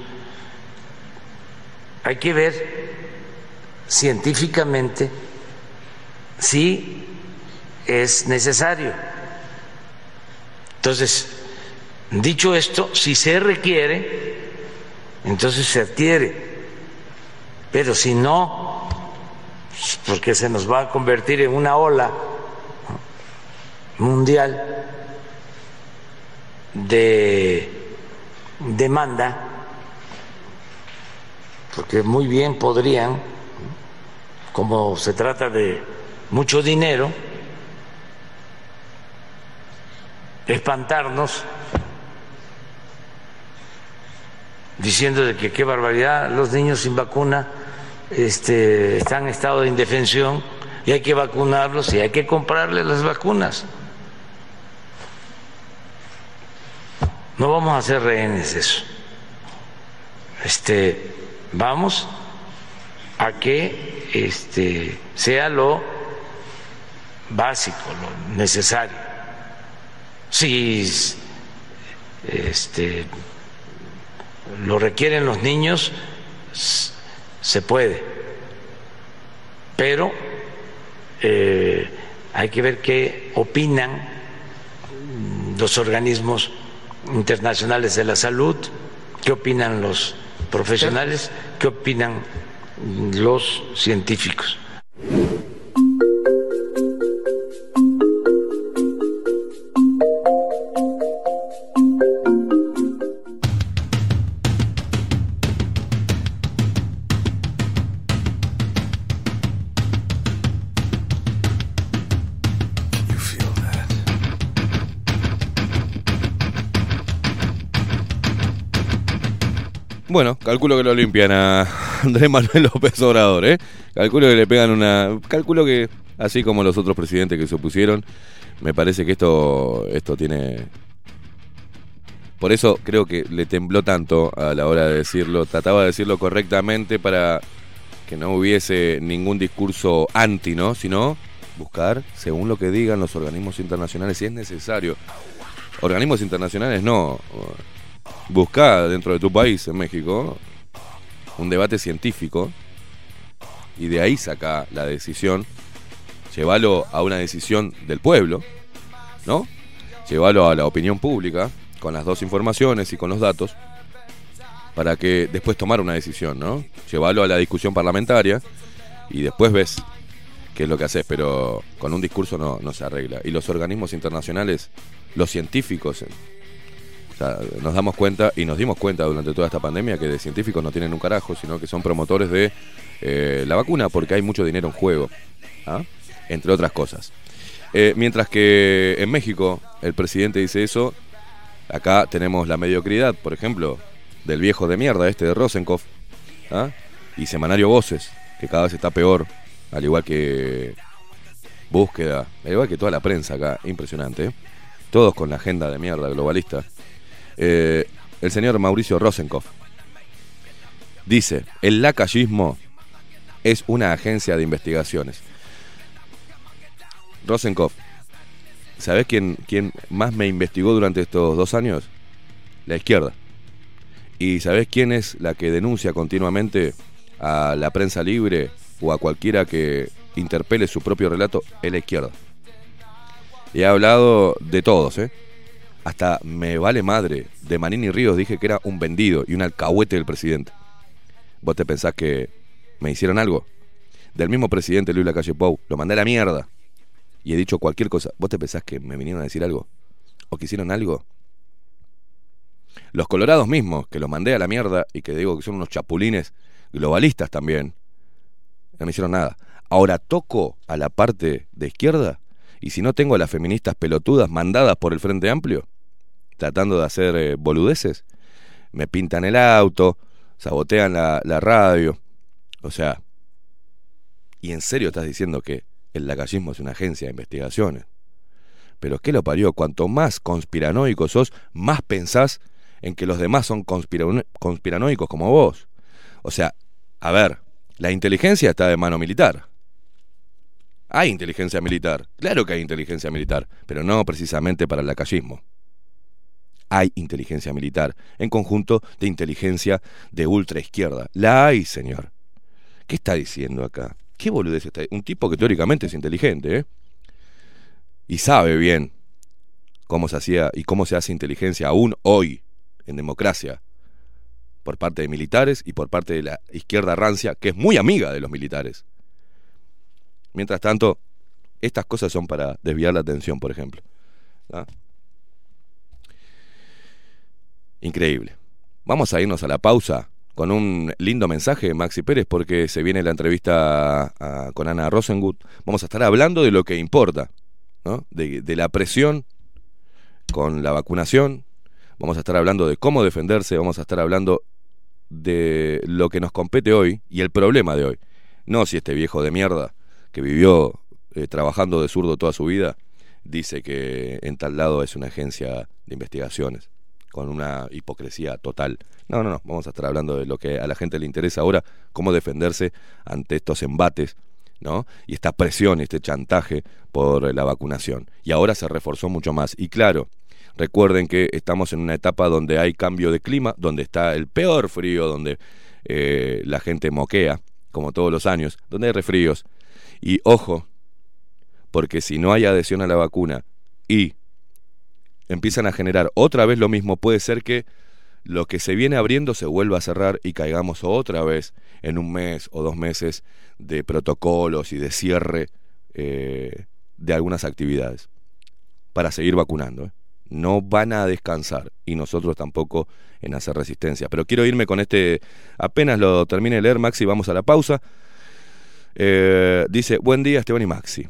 Hay que ver científicamente si es necesario. Entonces, dicho esto, si se requiere, entonces se adquiere. Pero si no, porque se nos va a convertir en una ola mundial de demanda, porque muy bien podrían, como se trata de mucho dinero, espantarnos diciendo que qué barbaridad, los niños sin vacuna este, están en estado de indefensión y hay que vacunarlos y hay que comprarles las vacunas. No vamos a hacer rehenes de eso. Este, vamos a que este, sea lo básico, lo necesario. Si este, lo requieren los niños, se puede, pero eh, hay que ver qué opinan los organismos internacionales de la salud, qué opinan los profesionales, qué opinan los científicos. Bueno, calculo que lo limpian a Andrés Manuel López Obrador, ¿eh? Calculo que le pegan una... Calculo que, así como los otros presidentes que se opusieron, me parece que esto, esto tiene... Por eso creo que le tembló tanto a la hora de decirlo. Trataba de decirlo correctamente para que no hubiese ningún discurso anti, ¿no? Sino buscar, según lo que digan los organismos internacionales, si es necesario. Organismos internacionales no. Busca dentro de tu país, en México, un debate científico y de ahí saca la decisión. Llévalo a una decisión del pueblo, ¿no? Llévalo a la opinión pública con las dos informaciones y con los datos para que después tomar una decisión, ¿no? Llévalo a la discusión parlamentaria y después ves qué es lo que haces, pero con un discurso no, se arregla. Y los organismos internacionales, los científicos, nos damos cuenta y nos dimos cuenta durante toda esta pandemia que de científicos no tienen un carajo, sino que son promotores de eh, la vacuna porque hay mucho dinero en juego, ¿ah? entre otras cosas. Eh, mientras que en México el presidente dice eso, acá tenemos la mediocridad, por ejemplo, del viejo de mierda este de Rosenkopf ¿ah? y Semanario Voces, que cada vez está peor, al igual que Búsqueda, al igual que toda la prensa acá, impresionante. ¿eh? Todos con la agenda de mierda globalista. Eh, el señor Mauricio Rosenkopf dice, el lacayismo es una agencia de investigaciones. Rosenkopf, ¿sabés quién, quién más me investigó durante estos dos años? La izquierda. ¿Y sabés quién es la que denuncia continuamente a la prensa libre o a cualquiera que interpele su propio relato? Es la izquierda. Y he hablado de todos, ¿eh? Hasta me vale madre. De Manini Ríos dije que era un vendido y un alcahuete del presidente. ¿Vos te pensás que me hicieron algo? Del mismo presidente Luis Lacalle Pou, lo mandé a la mierda. Y he dicho cualquier cosa. ¿Vos te pensás que me vinieron a decir algo? ¿O que hicieron algo? Los colorados mismos, que los mandé a la mierda y que digo que son unos chapulines globalistas también, no me hicieron nada. Ahora toco a la parte de izquierda y si no tengo a las feministas pelotudas mandadas por el Frente Amplio, tratando de hacer eh, boludeces, me pintan el auto, sabotean la, radio. O sea, ¿y en serio estás diciendo que el lagallismo es una agencia de investigaciones? Pero ¿qué lo parió? Cuanto más conspiranoico sos, más pensás en que los demás son conspirano- conspiranoicos como vos. O sea, a ver, la inteligencia está de mano militar. Hay inteligencia militar, claro que hay inteligencia militar, pero no precisamente para el lacayismo. Hay inteligencia militar, en conjunto de inteligencia de ultraizquierda. La hay, señor. ¿Qué está diciendo acá? ¿Qué boludez está Un tipo que teóricamente es inteligente, ¿eh? Y sabe bien cómo se hacía y cómo se hace inteligencia aún hoy en democracia por parte de militares y por parte de la izquierda rancia, que es muy amiga de los militares. Mientras tanto, Estas cosas son para desviar la atención, por ejemplo. Increíble. Vamos a irnos a la pausa con un lindo mensaje, Maxi Pérez, porque se viene la entrevista a- con Ana Rosengut. Vamos a estar hablando de lo que importa, ¿no? de, la presión con la vacunación. Vamos a estar hablando de cómo defenderse, vamos a estar hablando de lo que nos compete hoy y el problema de hoy. No si este viejo de mierda que vivió eh, trabajando de zurdo toda su vida dice que en tal lado es una agencia de investigaciones con una hipocresía total. No, no, no, vamos a estar hablando de lo que a la gente le interesa ahora, cómo defenderse ante estos embates, ¿no? Y esta presión, este chantaje por la vacunación. Y ahora se reforzó mucho más. Y claro, recuerden que estamos en una etapa donde hay cambio de clima, donde está el peor frío, donde eh, la gente moquea, como todos los años, donde hay refríos. Y ojo, porque si no hay adhesión a la vacuna y empiezan a generar otra vez lo mismo, puede ser que lo que se viene abriendo se vuelva a cerrar y caigamos otra vez en un mes o dos meses de protocolos y de cierre eh, de algunas actividades para seguir vacunando. ¿eh? No van a descansar y nosotros tampoco en hacer resistencia. Pero quiero irme con este, apenas lo termine de leer, Maxi, vamos a la pausa. Eh, dice, buen día Esteban y Maxi.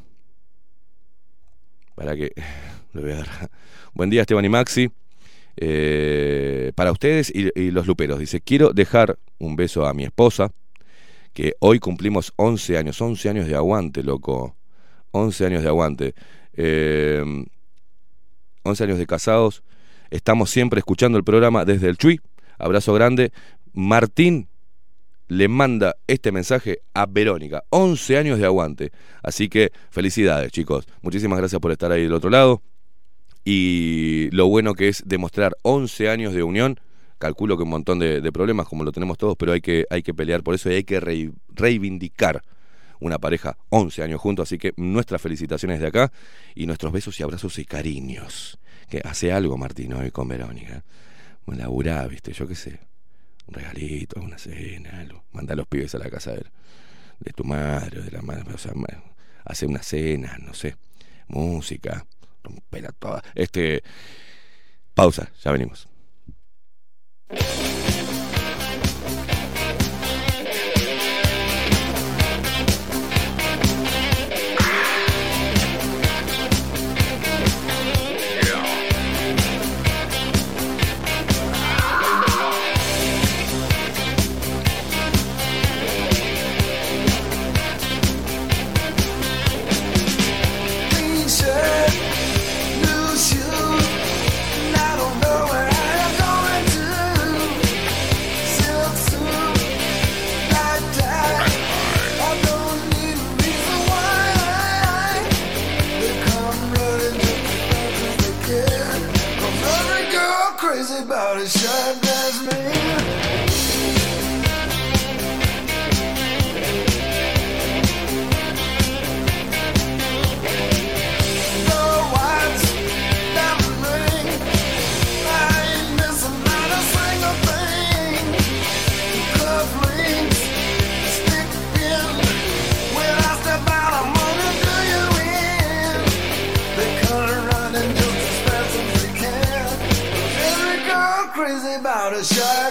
Para que... [SIGHS] lo voy a dar. Buen día Esteban y Maxi. Eh, para ustedes y, los luperos. Dice, quiero dejar un beso a mi esposa, que hoy cumplimos 11 años. 11 años de aguante, loco. 11 años de aguante. Eh, 11 años de casados. Estamos siempre escuchando el programa desde el Chuy. Abrazo grande. Martín le manda este mensaje a Verónica. 11 años de aguante. Así que felicidades, chicos. Muchísimas gracias por estar ahí del otro lado. Y lo bueno que es demostrar 11 años de unión. Calculo que un montón de, problemas, como lo tenemos todos, pero hay que, hay que pelear por eso y hay que rei- reivindicar una pareja 11 años juntos. Así que nuestras felicitaciones de acá y nuestros besos y abrazos y cariños. Que hace algo, Martín, hoy con Verónica. Laburá, viste, yo qué sé. Un regalito, una cena, algo. Manda a los pibes a la casa de, de tu madre, de la madre. O sea, hace una cena, no sé. Música. Toda. Este. Pausa, ya venimos. wanna. shot.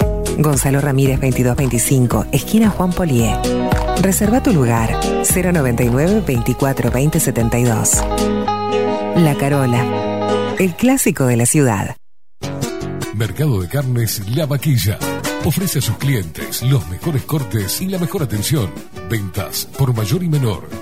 Gonzalo Ramírez 2225, esquina Juan Polié. Reserva tu lugar 099 24 20 72. La Carola, el clásico de la ciudad. Mercado de Carnes La Vaquilla. Ofrece a sus clientes los mejores cortes y la mejor atención. Ventas por mayor y menor.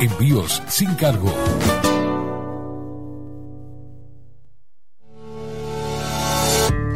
Envíos sin cargo.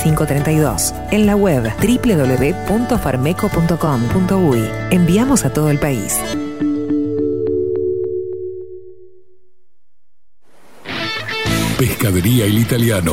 45 32. En la web www.farmeco.com.uy. Enviamos a todo el país. Pescadería El Italiano.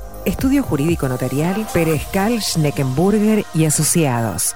Estudio Jurídico Notarial, Perezcal, Schneckenburger y Asociados.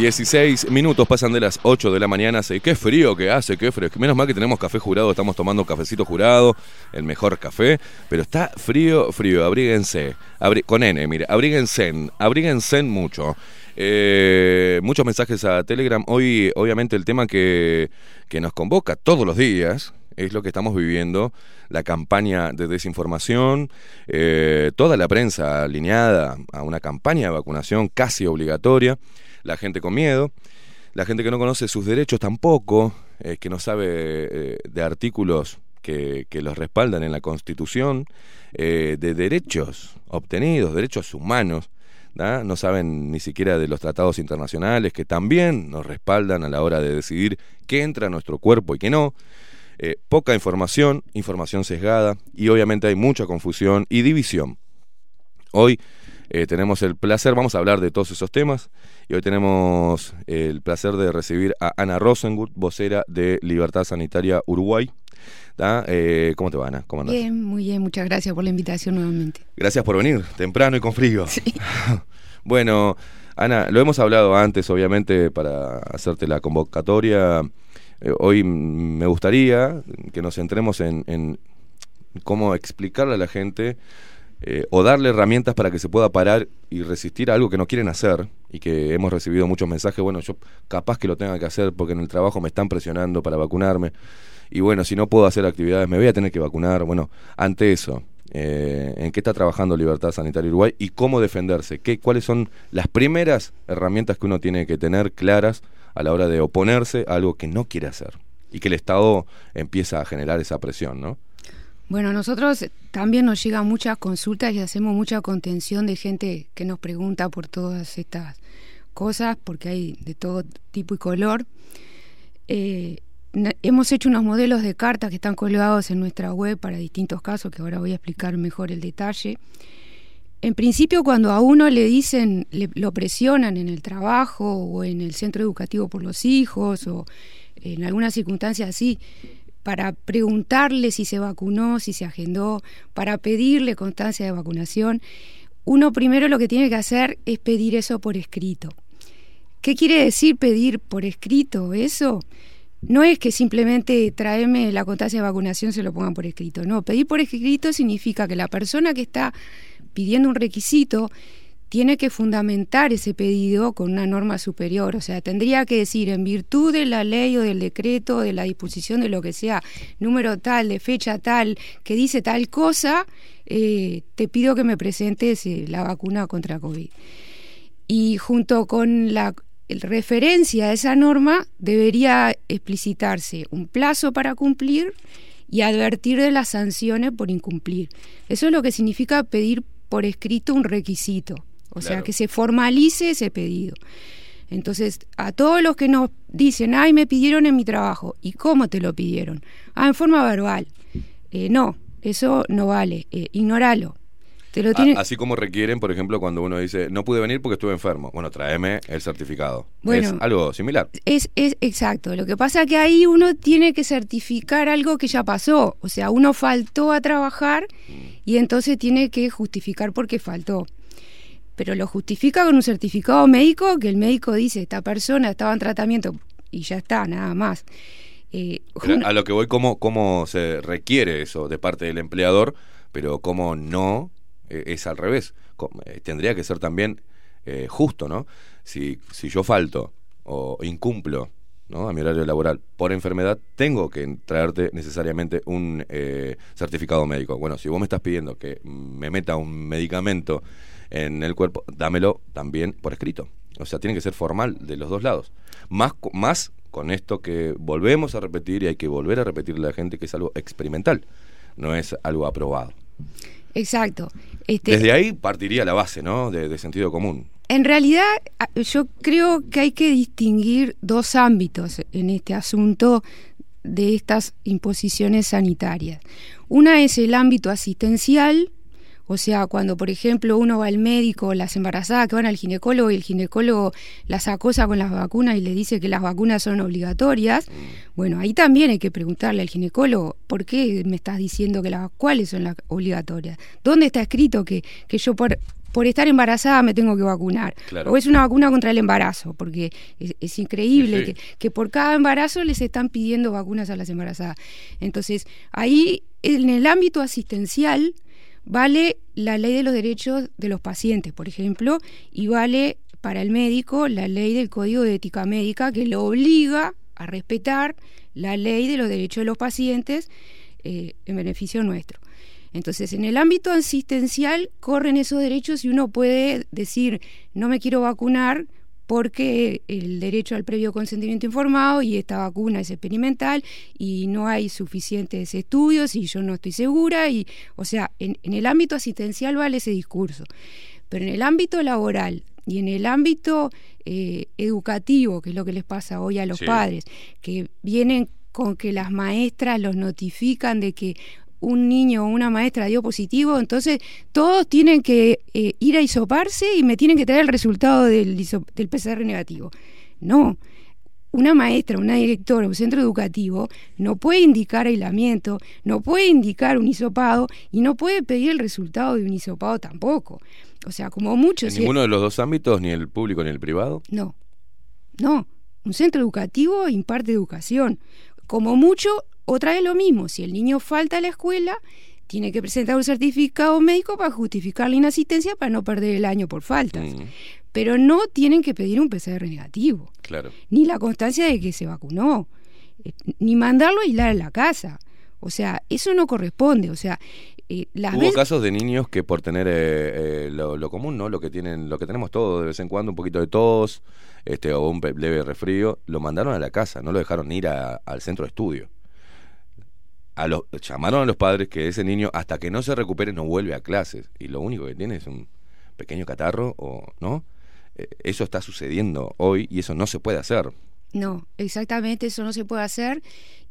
...16 minutos pasan de las 8 de la mañana... ¡Qué frío que hace! ¡Qué frío! Menos mal que tenemos café jurado... ...estamos tomando cafecito jurado... ...el mejor café... ...pero está frío, frío... ...abríguense... con N, mire... ...abríguense... ...abríguense mucho... Eh, muchos mensajes a Telegram. Hoy, obviamente, el tema que, que nos convoca todos los días es lo que estamos viviendo, la campaña de desinformación, eh, toda la prensa alineada a una campaña de vacunación casi obligatoria, la gente con miedo, la gente que no conoce sus derechos tampoco, eh, que no sabe eh, de artículos que, los respaldan en la Constitución, eh, de derechos obtenidos, derechos humanos. no saben ni siquiera de los tratados internacionales que también nos respaldan a la hora de decidir qué entra a nuestro cuerpo y qué no. Poca información, información sesgada y obviamente hay mucha confusión y división. Hoy eh, tenemos el placer, vamos a hablar de todos esos temas y hoy tenemos el placer de recibir a Ana Rosengut, vocera de Libertad Sanitaria Uruguay. ¿da? Eh, ¿Cómo te va, Ana? ¿Cómo andás? Bien, muy bien, muchas gracias por la invitación nuevamente. Gracias por venir, temprano y con frío. [LAUGHS] bueno, Ana, lo hemos hablado antes, obviamente, para hacerte la convocatoria. Eh, hoy me gustaría que nos centremos en, en cómo explicarle a la gente eh, o darle herramientas para que se pueda parar y resistir a algo que no quieren hacer y que hemos recibido muchos mensajes, bueno, yo capaz que lo tenga que hacer porque en el trabajo me están presionando para vacunarme y bueno, si no puedo hacer actividades me voy a tener que vacunar. Bueno, ante eso, eh, ¿en qué está trabajando Libertad Sanitaria Uruguay y cómo defenderse? ¿Qué, ¿Cuáles son las primeras herramientas que uno tiene que tener claras a la hora de oponerse a algo que no quiere hacer? Y que el Estado empieza a generar esa presión, ¿no? Bueno, nosotros también nos llegan muchas consultas y hacemos mucha contención de gente que nos pregunta por todas estas cosas, porque hay de todo tipo y color. Eh, hemos hecho unos modelos de cartas que están colgados en nuestra web para distintos casos, que ahora voy a explicar mejor el detalle. En principio, cuando a uno le dicen, le, lo presionan en el trabajo o en el centro educativo por los hijos o en alguna circunstancia así, para preguntarle si se vacunó, si se agendó, para pedirle constancia de vacunación, uno primero lo que tiene que hacer es pedir eso por escrito. ¿Qué quiere decir pedir por escrito eso? no es que simplemente traerme la constancia de vacunación se lo pongan por escrito. No, pedir por escrito significa que la persona que está pidiendo un requisito tiene que fundamentar ese pedido con una norma superior. O sea, tendría que decir, en virtud de la ley o del decreto, de la disposición de lo que sea, número tal, de fecha tal, que dice tal cosa, eh, te pido que me presentes eh, la vacuna contra COVID. Y junto con la referencia a esa norma debería explicitarse un plazo para cumplir y advertir de las sanciones por incumplir. Eso es lo que significa pedir por escrito un requisito, o sea, que se formalice ese pedido. Entonces, a todos los que nos dicen, ay, me pidieron en mi trabajo, ¿y cómo te lo pidieron? Ah, en forma verbal. Eh, no, eso no vale, eh, ignóralo. Te lo tienen... así como requieren, por ejemplo, cuando uno dice, no pude venir porque estuve enfermo. Bueno, tráeme el certificado. Bueno. es algo similar. Es, es exacto. Lo que pasa es que ahí uno tiene que certificar algo que ya pasó. O sea, uno faltó a trabajar y entonces tiene que justificar por qué faltó. Pero lo justifica con un certificado médico que el médico dice, esta persona estaba en tratamiento y ya está, nada más. Eh, a lo que voy, ¿cómo, ¿cómo se requiere eso de parte del empleador? Pero cómo no eh, es al revés. Eh, tendría que ser también eh, justo, ¿no? Si, si yo falto o incumplo ¿no? a mi horario laboral por enfermedad, tengo que traerte necesariamente un eh, certificado médico. Bueno, si vos me estás pidiendo que me meta un medicamento en el cuerpo, dámelo también por escrito. O sea, tiene que ser formal de los dos lados. Más, más con esto que volvemos a repetir y hay que volver a repetirle a la gente que es algo experimental, no es algo aprobado. exacto. Este, Desde ahí partiría la base, ¿no? De, de sentido común. En realidad, yo creo que hay que distinguir dos ámbitos en este asunto de estas imposiciones sanitarias. Una es el ámbito asistencial, o sea, cuando por ejemplo uno va al médico, las embarazadas que van al ginecólogo y el ginecólogo las acosa con las vacunas y le dice que las vacunas son obligatorias, bueno, ahí también hay que preguntarle al ginecólogo, ¿por qué me estás diciendo que las cuáles son las obligatorias? ¿Dónde está escrito que, que yo por por estar embarazada me tengo que vacunar. Claro. O es una vacuna contra el embarazo, porque es, es increíble Sí, sí. Que, que por cada embarazo les están pidiendo vacunas a las embarazadas. Entonces, ahí en el ámbito asistencial vale la ley de los derechos de los pacientes, por ejemplo, y vale para el médico la ley del Código de Ética Médica que lo obliga a respetar la ley de los derechos de los pacientes eh, en beneficio nuestro. Entonces, en el ámbito asistencial corren esos derechos y uno puede decir, no me quiero vacunar porque el derecho al previo consentimiento informado y esta vacuna es experimental y no hay suficientes estudios y yo no estoy segura y o sea en, en el ámbito asistencial vale ese discurso pero en el ámbito laboral y en el ámbito eh, educativo que es lo que les pasa hoy a los Sí. padres que vienen con que las maestras los notifican de que un niño o una maestra dio positivo, entonces todos tienen que eh, ir a hisoparse y me tienen que traer el resultado del, PCR negativo. No, una maestra, una directora, un centro educativo no puede indicar aislamiento, no puede indicar un hisopado y no puede pedir el resultado de un hisopado tampoco. O sea, como mucho... En si- ninguno de los dos ámbitos, ni el público ni el privado. no, no. Un centro educativo imparte educación. Como mucho, otra vez lo mismo. Si el niño falta a la escuela, tiene que presentar un certificado médico para justificar la inasistencia para no perder el año por faltas. Mm, Pero no tienen que pedir un PCR negativo, claro. ni la constancia de que se vacunó, eh, ni mandarlo a aislar en la casa. O sea, eso no corresponde. O sea, eh, las Hubo veces- casos de niños que por tener eh, eh, lo, lo común, ¿no? Lo que tienen, lo que tenemos todos de vez en cuando, un poquito de tos, este, o un leve resfrío, lo mandaron a la casa, no lo dejaron ir a- al centro de estudio. A los, llamaron a los padres que ese niño, hasta que no se recupere, no vuelve a clases. Y lo único que tiene es un pequeño catarro, o ¿no? Eh, eso está sucediendo hoy y eso no se puede hacer. No, exactamente, eso no se puede hacer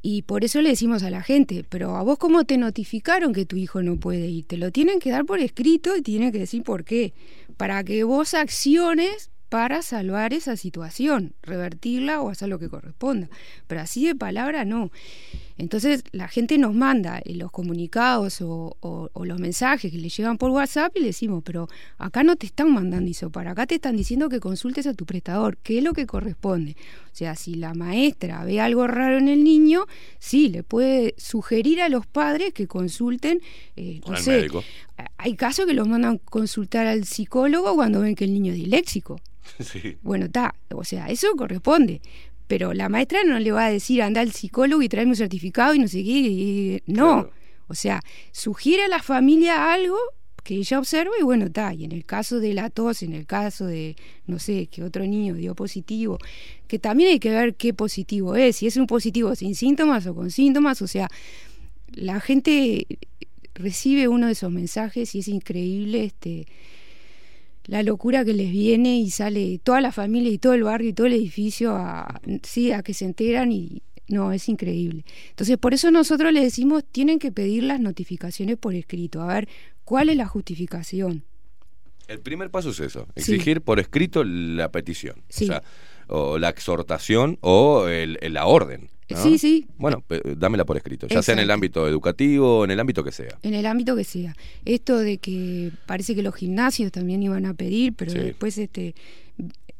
y por eso le decimos a la gente, pero a vos cómo te notificaron que tu hijo no puede ir, te lo tienen que dar por escrito y tienen que decir por qué, para que vos acciones para salvar esa situación, revertirla o hacer lo que corresponda, pero así de palabra no. Entonces la gente nos manda eh, los comunicados o, o- o los mensajes que le llegan por WhatsApp y le decimos, pero acá no te están mandando isopar, acá te están diciendo que consultes a tu prestador, que es lo que corresponde. O sea, si la maestra ve algo raro en el niño, sí, le puede sugerir a los padres que consulten, eh, no Al sé, médico. hay casos que los mandan consultar al psicólogo cuando ven que el niño es disléxico. [LAUGHS] Sí. Bueno, está, o sea, eso corresponde. Pero la maestra no le va a decir anda al psicólogo y tráeme un certificado y no sé qué. y- no. Claro. O sea, sugiere a la familia algo que ella observa y bueno, está. Y en el caso de la tos, en el caso de, no sé, que otro niño dio positivo, que también hay que ver qué positivo es, si es un positivo sin síntomas o con síntomas. O sea, la gente recibe uno de esos mensajes y es increíble este la locura que les viene y sale toda la familia y todo el barrio y todo el edificio a, sí, a que se enteran y no, es increíble. Entonces, por eso nosotros les decimos, tienen que pedir las notificaciones por escrito, a ver cuál es la justificación. El primer paso es eso, Sí. exigir por escrito la petición. Sí. O sea, o la exhortación o el- el- la orden. ¿No? Sí, sí. Bueno, dámela por escrito, ya sea en el ámbito educativo, en el ámbito que sea. En el ámbito que sea. Esto de que parece que los gimnasios también iban a pedir, pero Sí. después este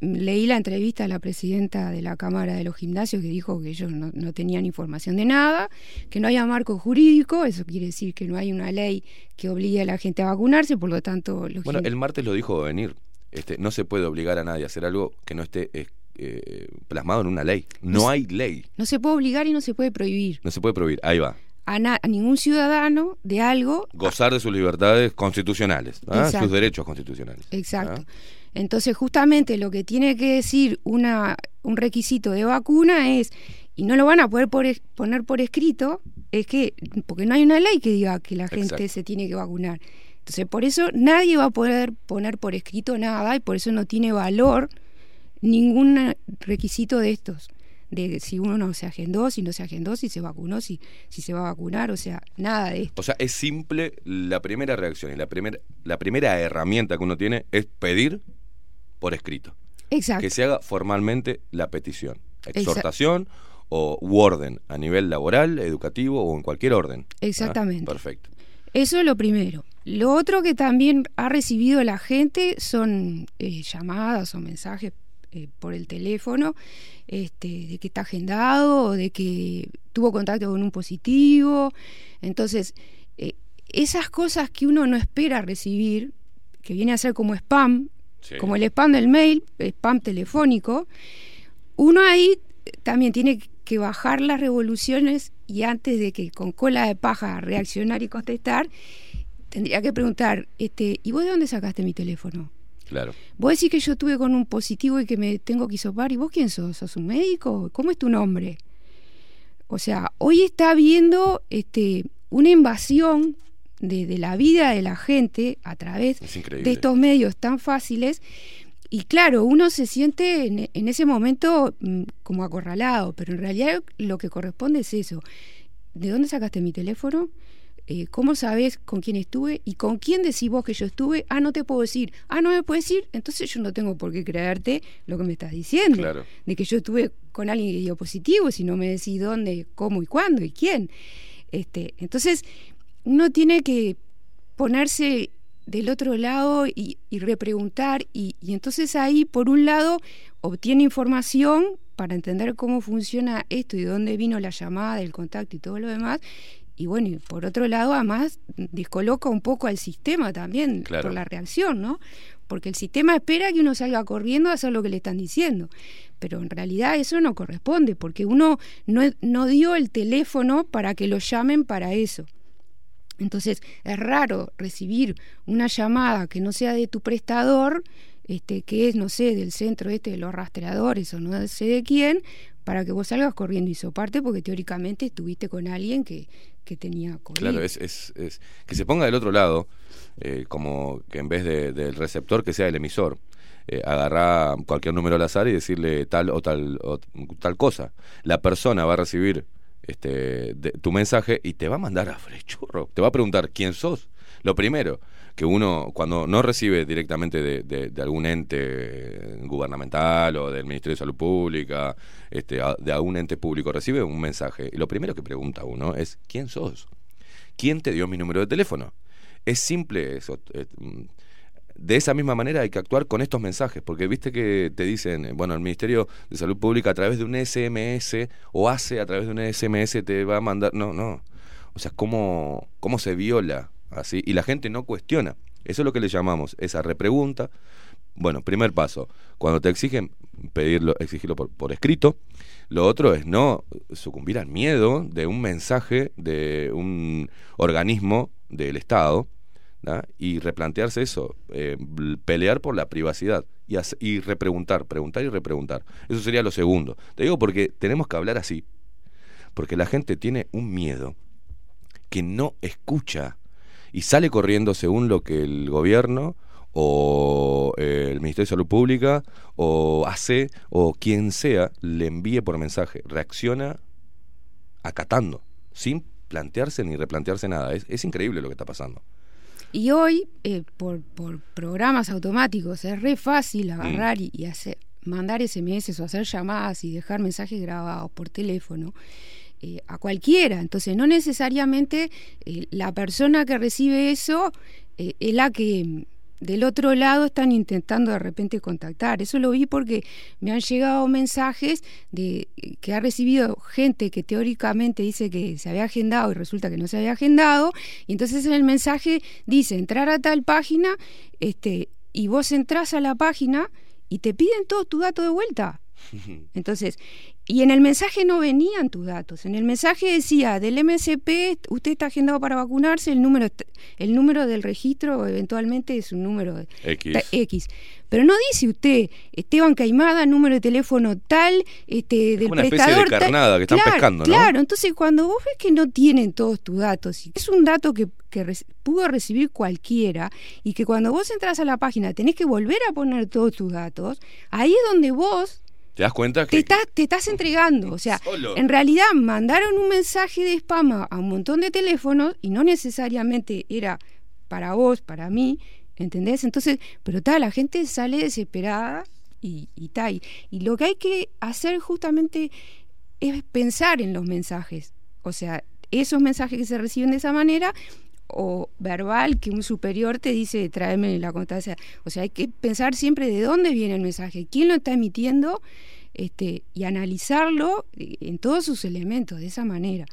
leí la entrevista a la presidenta de la Cámara de los Gimnasios que dijo que ellos no, no tenían información de nada, que no haya marco jurídico, eso quiere decir que no hay una ley que obligue a la gente a vacunarse, por lo tanto los Bueno, el martes lo dijo venir. Este, no se puede obligar a nadie a hacer algo que no esté eh, plasmado en una ley. No hay ley. no se puede obligar y no se puede prohibir No se puede prohibir. Ahí va. a, na- a ningún ciudadano de algo Gozar de sus libertades constitucionales, ¿ah? Exacto. sus derechos constitucionales. Exacto. ¿ah? Entonces, justamente lo que tiene que decir una, un requisito de vacuna es, y no lo van a poder por poner por escrito, es que, porque no hay una ley que diga que la gente Exacto. se tiene que vacunar. Entonces, por eso nadie va a poder poner por escrito nada y por eso no tiene valor ningún requisito de estos. De si uno no se agendó, si no se agendó, si se vacunó, si, si se va a vacunar, o sea, nada de esto. O sea, es simple, la primera reacción y la, primer, la primera herramienta que uno tiene es pedir por escrito. Exacto. Que se haga formalmente la petición. Exhortación o u orden a nivel laboral, educativo o en cualquier orden. ¿ah? Exactamente. Perfecto. Eso es lo primero. Lo otro que también ha recibido la gente son eh, llamadas o mensajes eh, por el teléfono este, de que está agendado o de que tuvo contacto con un positivo. Entonces, eh, esas cosas que uno no espera recibir, que viene a ser como spam, Sí. como el spam del mail, spam telefónico, uno ahí también tiene que bajar las revoluciones y antes de que con cola de paja reaccionar y contestar, tendría que preguntar, este, ¿y vos de dónde sacaste mi teléfono? Claro. Vos decís que yo estuve con un positivo y que me tengo que hisopar, ¿y vos quién sos? ¿Sos un médico? ¿Cómo es tu nombre? O sea, hoy está habiendo este, una invasión de, de la vida de la gente a través Es de estos medios tan fáciles. Y claro, uno se siente en, en ese momento mm, como acorralado, pero en realidad lo que corresponde es eso. ¿De dónde sacaste mi teléfono? Eh, ¿Cómo sabes con quién estuve? ¿Y con quién decís vos que yo estuve? Ah, no te puedo decir. Ah, no me puedes decir. Entonces yo no tengo por qué creerte lo que me estás diciendo. Claro. De que yo estuve con alguien que dio positivo, si no me decís dónde, cómo y cuándo y quién. Este, entonces, uno tiene que ponerse del otro lado y, y repreguntar y, y entonces ahí por un lado obtiene información para entender cómo funciona esto y de dónde vino la llamada, el contacto y todo lo demás y bueno, y por otro lado además descoloca un poco al sistema también Claro. por la reacción, ¿no? Porque el sistema espera que uno salga corriendo a hacer lo que le están diciendo, pero en realidad eso no corresponde porque uno no, no dio el teléfono para que lo llamen para eso. Entonces, es raro recibir una llamada que no sea de tu prestador, este, que es, no sé, del centro este de los rastreadores o no sé de quién, para que vos salgas corriendo y soparte porque teóricamente estuviste con alguien que, que tenía COVID. Claro, es, es, es que se ponga del otro lado, eh, como que en vez de- del receptor que sea el emisor. Eh, agarrar cualquier número al azar y decirle tal o tal o tal cosa. La persona va a recibir este de- tu mensaje y te va a mandar a frechurro. Te va a preguntar quién sos. Lo primero, que uno cuando no recibe directamente de, de- de algún ente gubernamental o del Ministerio de Salud Pública, este, de algún ente público, recibe un mensaje y lo primero que pregunta uno es ¿quién sos? ¿Quién te dio mi número de teléfono? Es simple eso. eh, de esa misma manera hay que actuar con estos mensajes, porque viste que te dicen, bueno, el Ministerio de Salud Pública a través de un SMS o hace a través de un SMS te va a mandar, no, no. O sea, cómo, cómo se viola así y la gente no cuestiona. Eso es lo que le llamamos esa repregunta. Bueno, primer paso, cuando te exigen pedirlo, exigirlo por, escrito. Lo otro es no sucumbir al miedo de un mensaje de un organismo del Estado y replantearse eso, eh, pelear por la privacidad y, y repreguntar, preguntar y repreguntar. Eso sería lo segundo. Te digo porque tenemos que hablar así, porque la gente tiene un miedo que no escucha y sale corriendo según lo que el gobierno o eh, el Ministerio de Salud Pública o hace o quien sea le envíe por mensaje. Reacciona acatando, sin plantearse ni replantearse nada. Es, es increíble lo que está pasando. Y hoy, eh, por, por programas automáticos, es re fácil Mm. agarrar y, y hacer, mandar SMS o hacer llamadas y dejar mensajes grabados por teléfono eh, a cualquiera. Entonces, no necesariamente eh, la persona que recibe eso eh, es la que mm, del otro lado están intentando de repente contactar. Eso lo vi porque me han llegado mensajes de que ha recibido gente que teóricamente dice que se había agendado y resulta que no se había agendado. Y entonces en el mensaje dice entrar a tal página, este, y vos entras a la página y te piden todo tu dato de vuelta. [LAUGHS] Entonces, y en el mensaje no venían tus datos. En el mensaje decía del MSP, usted está agendado para vacunarse, el número, el número del registro eventualmente es un número X. X. Pero no dice usted, Esteban Caimada, número de teléfono tal, este, del una especie de prestador tal. carnada que están Claro, pescando, ¿no? Claro, entonces cuando vos ves que no tienen todos tus datos, y es un dato que, que reci- pudo recibir cualquiera, y que cuando vos entras a la página tenés que volver a poner todos tus datos, ahí es donde vos ¿Te das cuenta te, que te estás entregando. O sea, Solo. en realidad mandaron un mensaje de spam a, a un montón de teléfonos y no necesariamente era para vos, para mí, ¿entendés? Entonces, pero tal, la gente sale desesperada y, y tal. Y lo que hay que hacer justamente es pensar en los mensajes. O sea, esos mensajes que se reciben de esa manera o verbal que un superior te dice tráeme la constancia. O sea, hay que pensar siempre de dónde viene el mensaje, quién lo está emitiendo este, y analizarlo eh, en todos sus elementos de esa manera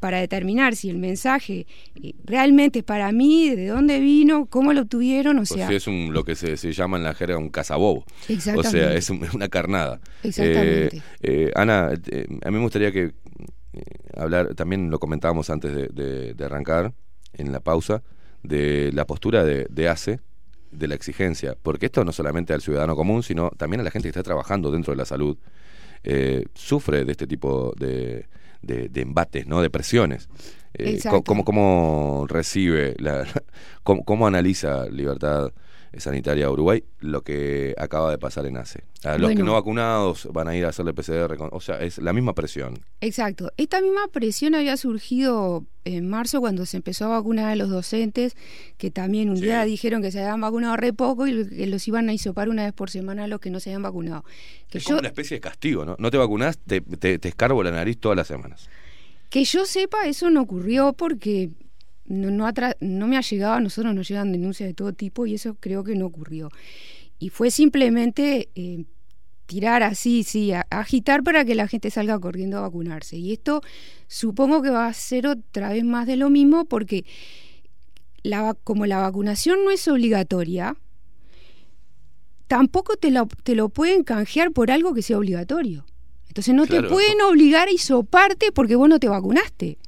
para determinar si el mensaje eh, realmente es para mí, de dónde vino, cómo lo obtuvieron, o pues, sea, sí, es un, lo que se, se llama en la jerga un cazabobo? O Exactamente. sea, es un- es una carnada. Exactamente. Eh, eh, Ana, eh, a mí me gustaría que hablar, también lo comentábamos antes de, de- de arrancar, en la pausa, de la postura de, de ACE, de la exigencia, porque esto no solamente al ciudadano común, sino también a la gente que está trabajando dentro de la salud, eh, sufre de este tipo de, de- de embates, ¿no? de presiones. Eh, ¿cómo, ¿Cómo recibe, la, [LAUGHS] cómo, cómo analiza Libertad Sanitaria Uruguay lo que acaba de pasar en ACE? A los que no vacunados van a ir a hacerle PCR, con- o sea, es la misma presión. Exacto. Esta misma presión había surgido en marzo cuando se empezó a vacunar a los docentes, que también un Sí. día dijeron que se habían vacunado re poco y que los iban a hisopar una vez por semana a los que no se habían vacunado. Que Es yo, como una especie de castigo, ¿no? No te vacunás, te, te, te escarbo la nariz todas las semanas. que yo sepa, eso no ocurrió porque no, no, atra- no me ha llegado, a nosotros nos llegan denuncias de todo tipo y eso creo que no ocurrió. Y fue simplemente eh, tirar así, sí, a- agitar para que la gente salga corriendo a vacunarse. Y esto supongo que va a ser otra vez más de lo mismo porque la, como la vacunación no es obligatoria, tampoco te lo, te lo pueden canjear por algo que sea obligatorio. Entonces no Claro. te pueden obligar a hisoparte porque vos no te vacunaste.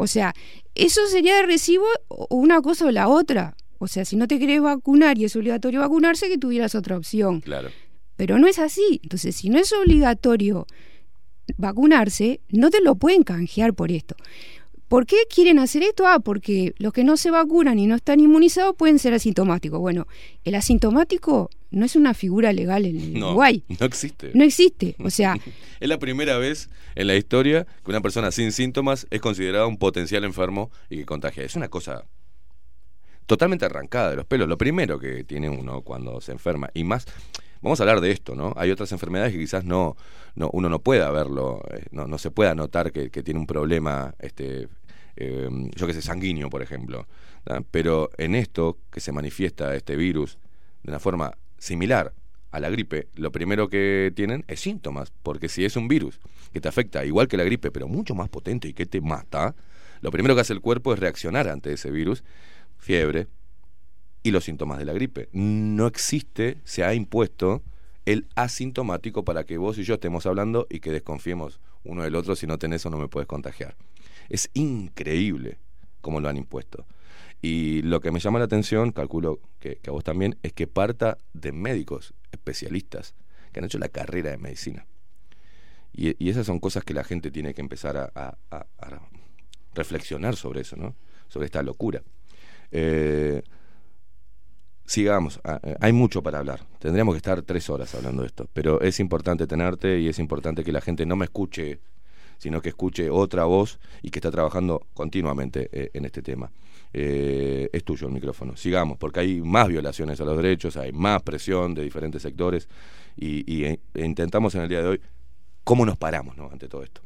O sea, eso sería de recibo una cosa o la otra. O sea, si no te querés vacunar y es obligatorio vacunarse, que tuvieras otra opción. Claro. Pero no es así. Entonces, si no es obligatorio vacunarse, no te lo pueden canjear por esto. ¿Por qué quieren hacer esto? Ah, porque los que no se vacunan y no están inmunizados pueden ser asintomáticos. Bueno, el asintomático no es una figura legal en No, Uruguay. no existe. No existe. O sea, [LAUGHS] Es la primera vez en la historia que una persona sin síntomas es considerada un potencial enfermo y que contagia. Es una cosa totalmente arrancada de los pelos. Lo primero que tiene uno cuando se enferma, y más, vamos a hablar de esto, ¿no? Hay otras enfermedades que quizás no, no uno no pueda verlo, eh, no, no se pueda notar que, que tiene un problema, este, eh, yo que sé, sanguíneo, por ejemplo. Pero en esto que se manifiesta este virus de una forma similar a la gripe, lo primero que tienen es síntomas, porque si es un virus que te afecta igual que la gripe, pero mucho más potente y que te mata, lo primero que hace el cuerpo es reaccionar ante ese virus, fiebre y los síntomas de la gripe. No existe, se ha impuesto el asintomático para que vos y yo estemos hablando y que desconfiemos uno del otro, si no tenés o no me puedes contagiar. Es increíble cómo lo han impuesto. Y lo que me llama la atención, calculo que, a vos también, es que parta de médicos especialistas que han hecho la carrera de medicina. Y, y esas son cosas que la gente tiene que empezar a reflexionar sobre eso, ¿no? Sobre esta locura. Eh, sigamos, ah, eh, hay mucho para hablar. Tendríamos que estar tres horas hablando de esto, pero es importante tenerte y es importante que la gente no me escuche, sino que escuche otra voz y que está trabajando continuamente eh, en este tema. Eh, es tuyo el micrófono. Sigamos, porque hay más violaciones a los derechos, hay más presión de diferentes sectores y, eh, intentamos en el día de hoy cómo nos paramos ¿no? ante todo esto.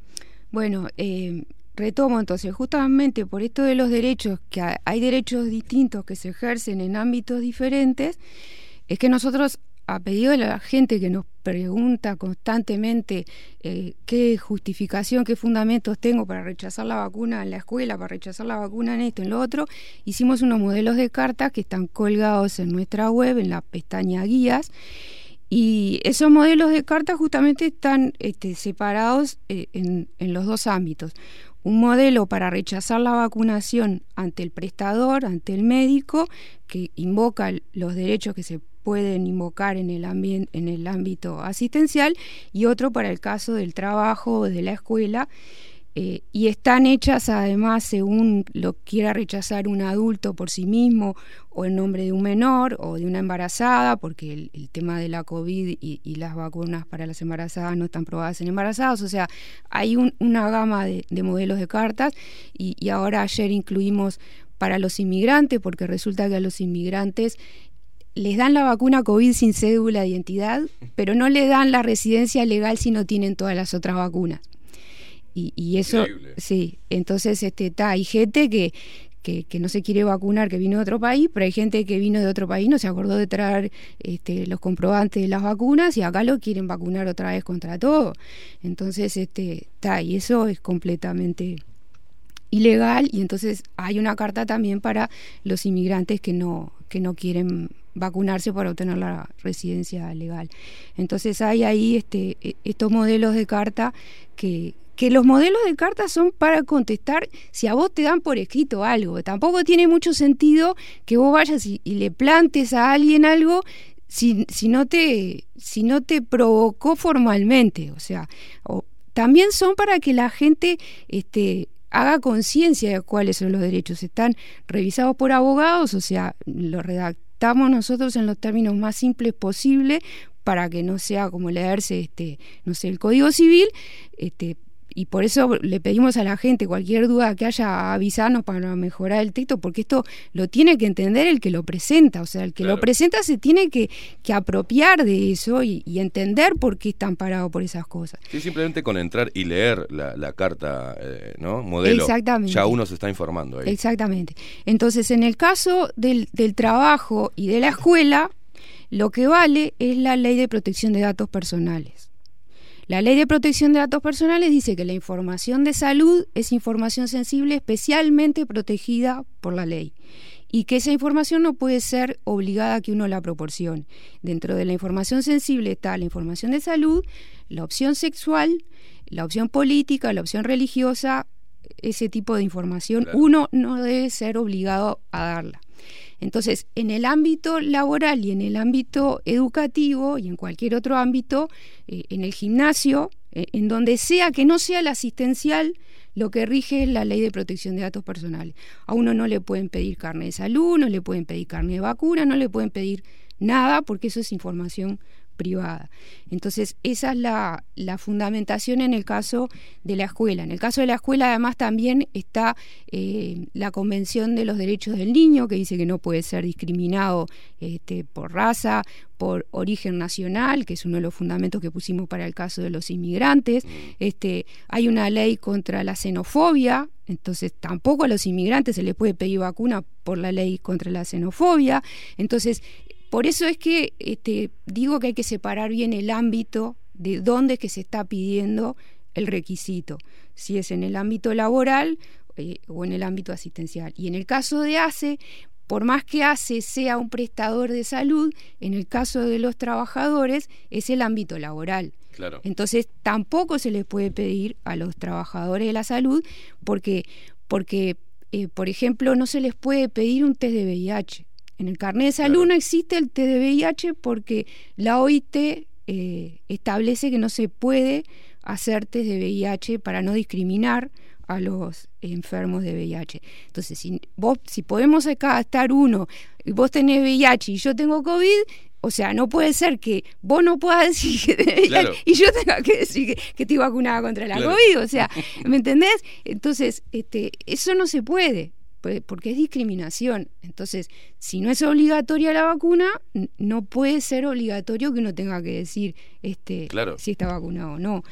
Bueno, eh, retomo entonces, justamente por esto de los derechos, que ha- hay derechos distintos que se ejercen en ámbitos diferentes, es que nosotros, a pedido de la gente que nos pregunta constantemente eh, qué justificación, qué fundamentos tengo para rechazar la vacuna en la escuela, para rechazar la vacuna en esto, en lo otro, hicimos unos modelos de cartas que están colgados en nuestra web, en la pestaña guías, y esos modelos de carta justamente están este, separados eh, en, los dos ámbitos. Un modelo para rechazar la vacunación ante el prestador, ante el médico, que invoca los derechos que se pueden invocar en el, en el ámbito asistencial, y otro para el caso del trabajo o de la escuela. eh, y están hechas además según lo quiera rechazar un adulto por sí mismo o en nombre de un menor o de una embarazada, porque el, tema de la COVID y, las vacunas para las embarazadas no están probadas en embarazadas, o sea, hay un- una gama de, de modelos de cartas y, y ahora ayer incluimos para los inmigrantes, porque resulta que a los inmigrantes les dan la vacuna COVID sin cédula de identidad, pero no le dan la residencia legal si no tienen todas las otras vacunas. Y, y eso, Increíble. sí, entonces este, ta, hay gente que, que, que no se quiere vacunar, que vino de otro país, pero hay gente que vino de otro país, no se acordó de traer este, los comprobantes de las vacunas y acá lo quieren vacunar otra vez contra todo. Entonces, este, ta, y eso es completamente ilegal y entonces hay una carta también para los inmigrantes que no que no quieren vacunarse para obtener la residencia legal. Entonces hay ahí este e- estos modelos de carta que los modelos de carta son para contestar si a vos te dan por escrito algo. Tampoco tiene mucho sentido que vos vayas y, le plantes a alguien algo si, no te si no te provocó formalmente, o sea, también son para que la gente este haga conciencia de cuáles son los derechos. Están revisados por abogados, o sea, lo nosotros en los términos más simples posible para que no sea como leerse este, no sé, el Código Civil, este y por eso le pedimos a la gente cualquier duda que haya avisarnos para mejorar el texto, porque esto lo tiene que entender el que lo presenta, o sea, el que Claro. lo presenta se tiene que, que apropiar de eso y, y entender por qué están parados por esas cosas. Sí, simplemente con entrar y leer la, la carta, eh, ¿no? Modelo. Exactamente. Ya uno se está informando ahí. Exactamente. Entonces, en el caso del, del trabajo y de la escuela, lo que vale es la ley de protección de datos personales. La ley de protección de datos personales dice que la información de salud es información sensible especialmente protegida por la ley y que esa información no puede ser obligada a que uno la proporcione. Dentro de la información sensible está la información de salud, la opción sexual, la opción política, la opción religiosa, ese tipo de información Claro. uno no debe ser obligado a darla. Entonces, en el ámbito laboral y en el ámbito educativo y en cualquier otro ámbito, eh, en el gimnasio, eh, en donde sea que no sea el asistencial, lo que rige es la ley de protección de datos personales. A uno no le pueden pedir carne de salud, no le pueden pedir carne de vacuna, no le pueden pedir nada porque eso es información privada. Entonces, esa es la, fundamentación en el caso de la escuela. En el caso de la escuela, además, también está eh, la Convención de los Derechos del Niño, que dice que no puede ser discriminado este, por raza, por origen nacional, que es uno de los fundamentos que pusimos para el caso de los inmigrantes. Este, hay una ley contra la xenofobia, entonces tampoco a los inmigrantes se les puede pedir vacuna por la ley contra la xenofobia. Entonces, por eso es que este, digo que hay que separar bien el ámbito de dónde es que se está pidiendo el requisito, si es en el ámbito laboral eh, o en el ámbito asistencial. Y en el caso de ACE, por más que ACE sea un prestador de salud, en el caso de los trabajadores es el ámbito laboral. Claro. Entonces tampoco se les puede pedir a los trabajadores de la salud porque, porque eh, por ejemplo, no se les puede pedir un test de VIH. En el carnet de salud Claro. no existe el test de VIH porque la OIT eh, establece que no se puede hacer test de VIH para no discriminar a los enfermos de VIH. Entonces, si vos, si podemos acá estar uno y vos tenés VIH y yo tengo COVID, o sea, no puede ser que vos no puedas [LAUGHS] decir que tenés VIH Claro. y yo tenga que decir que, que estoy vacunada contra la Claro. COVID. O sea, ¿me entendés? Entonces, este, eso no se puede porque es discriminación. Entonces, si no es obligatoria la vacuna, no puede ser obligatorio que uno tenga que decir este, Claro. si está vacunado o no.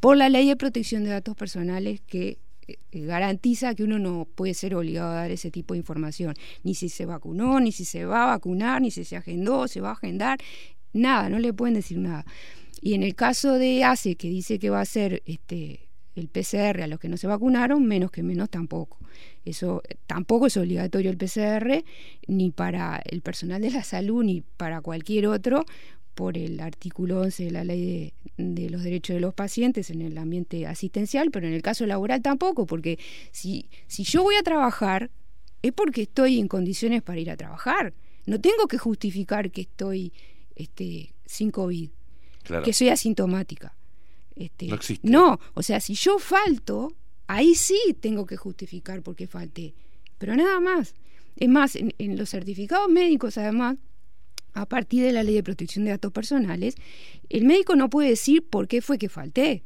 Por la ley de protección de datos personales que eh, eh, garantiza que uno no puede ser obligado a dar ese tipo de información, ni si se vacunó, ni si se va a vacunar, ni si se agendó, se va a agendar, nada, no le pueden decir nada. Y en el caso de ACE, que dice que va a ser este, el PCR a los que no se vacunaron, menos que menos tampoco. Eso eh, tampoco es obligatorio el PCR, ni para el personal de la salud, ni para cualquier otro, por el artículo 11 de la ley de, de los derechos de los pacientes en el ambiente asistencial, pero en el caso laboral tampoco, porque si, si yo voy a trabajar, es porque estoy en condiciones para ir a trabajar. No tengo que justificar que estoy este, sin COVID Claro. que soy asintomática. Este, No existe. No, o sea, si yo falto, ahí sí tengo que justificar por qué falté. Pero nada más. Es más, en, en los certificados médicos, además, a partir de la ley de protección de datos personales, el médico no puede decir por qué fue que falté.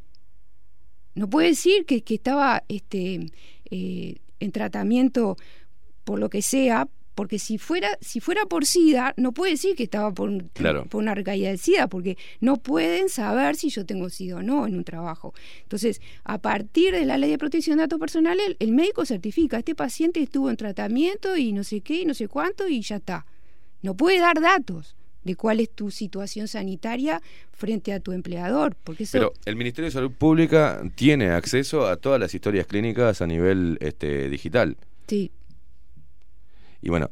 No puede decir que, que estaba este, eh, en tratamiento por lo que sea, porque si fuera, si fuera por SIDA, no puede decir que estaba por, Claro. por una recaída de SIDA, porque no pueden saber si yo tengo SIDA o no en un trabajo. Entonces, a partir de la ley de protección de datos personales, el, el médico certifica, este paciente estuvo en tratamiento y no sé qué, y no sé cuánto, y ya está. No puede dar datos de cuál es tu situación sanitaria frente a tu empleador, porque eso... Pero el Ministerio de Salud Pública tiene acceso a todas las historias clínicas a nivel este, digital. sí, Y bueno,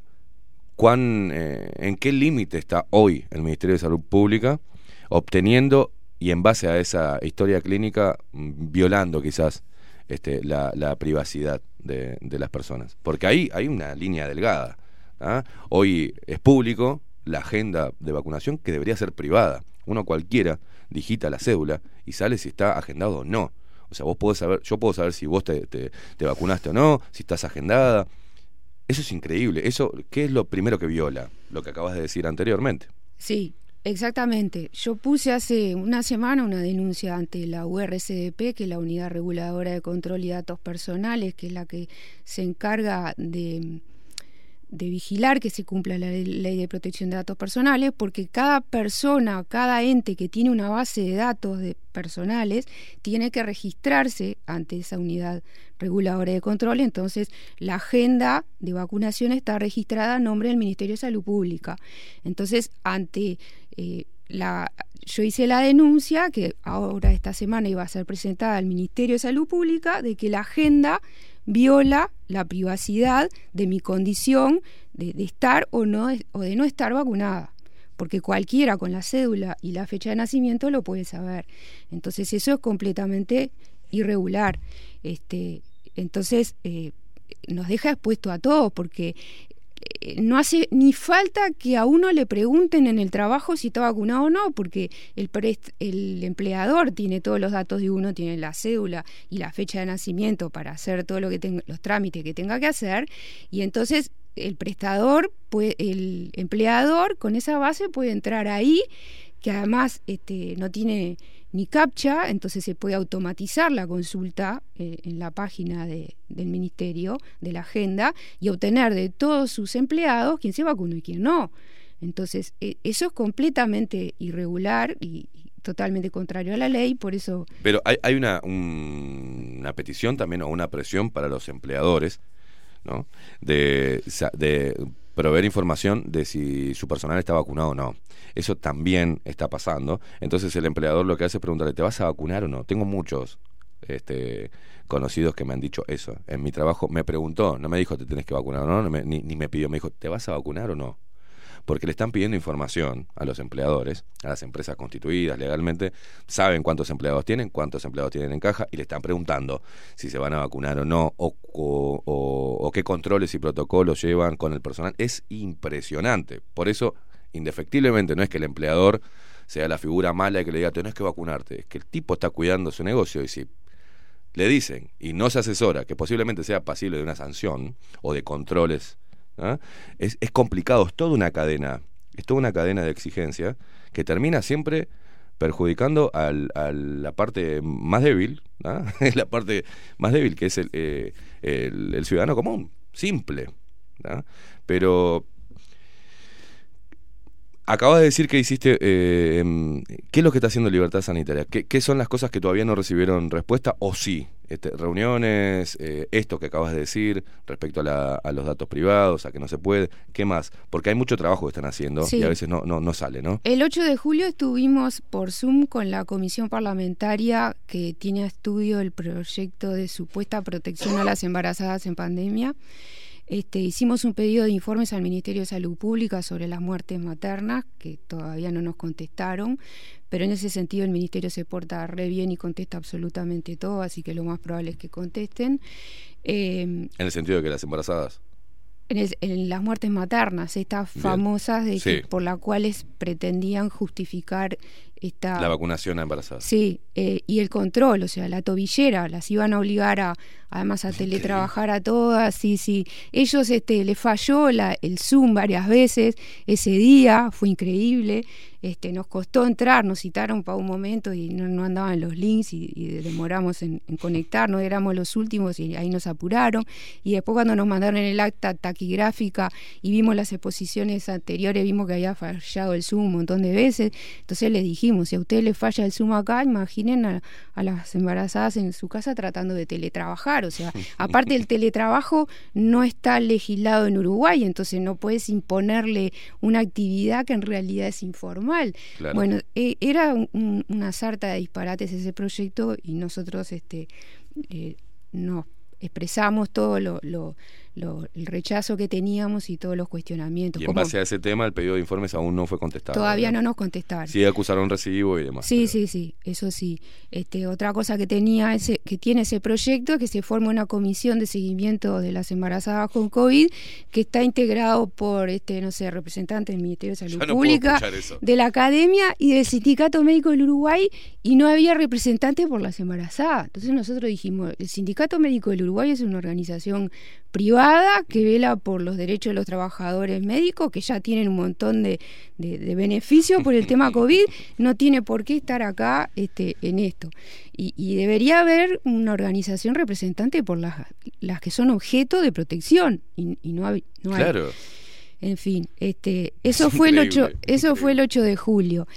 ¿cuán, eh, ¿en qué límite está hoy el Ministerio de Salud Pública obteniendo y en base a esa historia clínica mm, violando quizás este, la, la privacidad de, de las personas? Porque ahí hay una línea delgada. ¿ah? Hoy es público la agenda de vacunación que debería ser privada. Uno cualquiera digita la cédula y sale si está agendado o no. O sea, vos podés saber, yo puedo saber si vos te, te- te vacunaste o no, si estás agendada. Eso es increíble. Eso, ¿qué es lo primero que viola? Lo que acabas de decir anteriormente. Sí, exactamente. Yo puse hace una semana una denuncia ante la URCDP, que es la Unidad Reguladora de Control y Datos Personales, que es la que se encarga de, de vigilar que se cumpla la ley- de protección de datos personales, porque cada persona, cada ente que tiene una base de datos de personales, tiene que registrarse ante esa unidad reguladora de control. Entonces, la agenda de vacunación está registrada a nombre del Ministerio de Salud Pública. Entonces, ante eh, la, yo hice la denuncia que ahora esta semana iba a ser presentada al Ministerio de Salud Pública de que la agenda viola la privacidad de mi condición de, estar o no o de no estar vacunada porque cualquiera con la cédula y la fecha de nacimiento lo puede saber. Entonces eso es completamente irregular. Este entonces eh, nos deja expuesto a todos porque no hace ni falta que a uno le pregunten en el trabajo si está vacunado o no, porque el, el empleador tiene todos los datos de uno, tiene la cédula y la fecha de nacimiento para hacer todo lo que los trámites que tenga que hacer, y entonces el prestador, puede, el empleador con esa base puede entrar ahí que además este, no tiene ni captcha, entonces se puede automatizar la consulta eh, en la página de- del ministerio, de la agenda, y obtener de todos sus empleados quién se vacunó y quién no. Entonces, eh, eso es completamente irregular y, totalmente contrario a la ley, por eso Pero hay, hay una, un- una petición también o una presión para los empleadores, ¿no? De, de proveer información de si su personal está vacunado o no. Eso también está pasando. Entonces el empleador lo que hace es preguntarle, ¿te vas a vacunar o no? Tengo muchos este, conocidos que me han dicho eso. En mi trabajo me preguntó, no me dijo, ¿te tenés que vacunar o no? me- ni, me pidió, me dijo, ¿te vas a vacunar o no? porque le están pidiendo información a los empleadores, a las empresas constituidas legalmente, saben cuántos empleados tienen, cuántos empleados tienen en caja y le están preguntando si se van a vacunar o no, o- o qué controles y protocolos llevan con el personal. Es impresionante. Por eso, indefectiblemente, no es que el empleador sea la figura mala y que le diga, tenés que vacunarte, es que el tipo está cuidando su negocio y si le dicen y no se asesora que posiblemente sea pasible de una sanción o de controles, ¿ah? es, es complicado, es toda una cadena, es toda una cadena de exigencia que termina siempre perjudicando al- a la parte más débil, ¿ah? Es [LAUGHS] la parte más débil que es el, eh, el- el ciudadano común, simple. ¿ah? Pero Acabas de decir que hiciste. eh, em, ¿Qué es lo que está haciendo Libertad Sanitaria? ¿Qué, qué son las cosas que todavía no recibieron respuesta? ¿O sí? Este, reuniones, eh, esto que acabas de decir respecto a, la- a los datos privados, a que no se puede. ¿Qué más? Porque hay mucho trabajo que están haciendo Sí. y a veces no, no, no sale, ¿no? El 8 de julio estuvimos por Zoom con la comisión parlamentaria que tiene a estudio el proyecto de supuesta protección a las embarazadas en pandemia. Este, hicimos un pedido de informes al Ministerio de Salud Pública sobre las muertes maternas, que todavía no nos contestaron, pero en ese sentido el Ministerio se porta re bien y contesta absolutamente todo, así que lo más probable es que contesten. Eh, En el sentido de que las embarazadas. en, el- en las muertes maternas, estas Bien. famosas de que- por las cuales pretendían justificar esta La vacunación a embarazadas. Sí, eh, y el control, o sea, la tobillera, las iban a obligar a, además a teletrabajar a todas, sí, sí. Ellos, este, les falló la, el Zoom varias veces ese día, fue increíble, este, nos costó entrar, nos citaron para un momento y no, no andaban los links y, y demoramos en, en conectarnos, éramos los últimos y ahí nos apuraron. Y después cuando nos mandaron el acta taquigráfica y vimos las exposiciones anteriores, vimos que había fallado el Zoom un montón de veces, entonces les dijimos, si a ustedes les falla el Zoom acá, imaginen a, a las embarazadas en su casa tratando de teletrabajar, o sea, [LAUGHS] aparte el teletrabajo no está legislado en Uruguay, entonces no puedes imponerle una actividad que en realidad es informal. Claro. Bueno, eh, era un- un- una sarta de disparates ese proyecto y nosotros este, eh, nos expresamos todo lo, lo- lo- el rechazo que teníamos y todos los cuestionamientos. Y en base a ese tema, el pedido de informes aún no fue contestado. todavía ¿verdad? no nos contestaron. Sí, acusaron recibo y demás. Sí, pero- sí, sí, eso sí. Este, otra cosa que tenía ese, que tiene ese proyecto es que se forma una comisión de seguimiento de las embarazadas con COVID que está integrado por este, no sé, representantes del Ministerio de Salud no Pública, de la Academia y del Sindicato Médico del Uruguay y no había representantes por las embarazadas. Entonces nosotros dijimos, el Sindicato Médico del Uruguay es una organización privada que vela por los derechos de los trabajadores médicos, que ya tienen un montón de, de- de beneficios por el tema COVID, [LAUGHS] no tiene por qué estar acá este, en esto. Y, y debería haber una organización representante por las, las que son objeto de protección, y, y no hay. No hay. Claro. En fin, este, eso Es fue el 8, increíble, eso fue el 8 de julio.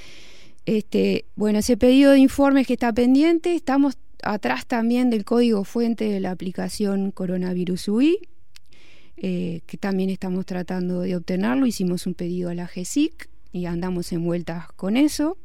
Este, bueno, ese pedido de informes que está pendiente, estamos atrás también del código fuente de la aplicación Coronavirus UI, eh, que también estamos tratando de obtenerlo. Hicimos un pedido a la GESIC y andamos en vueltas con eso.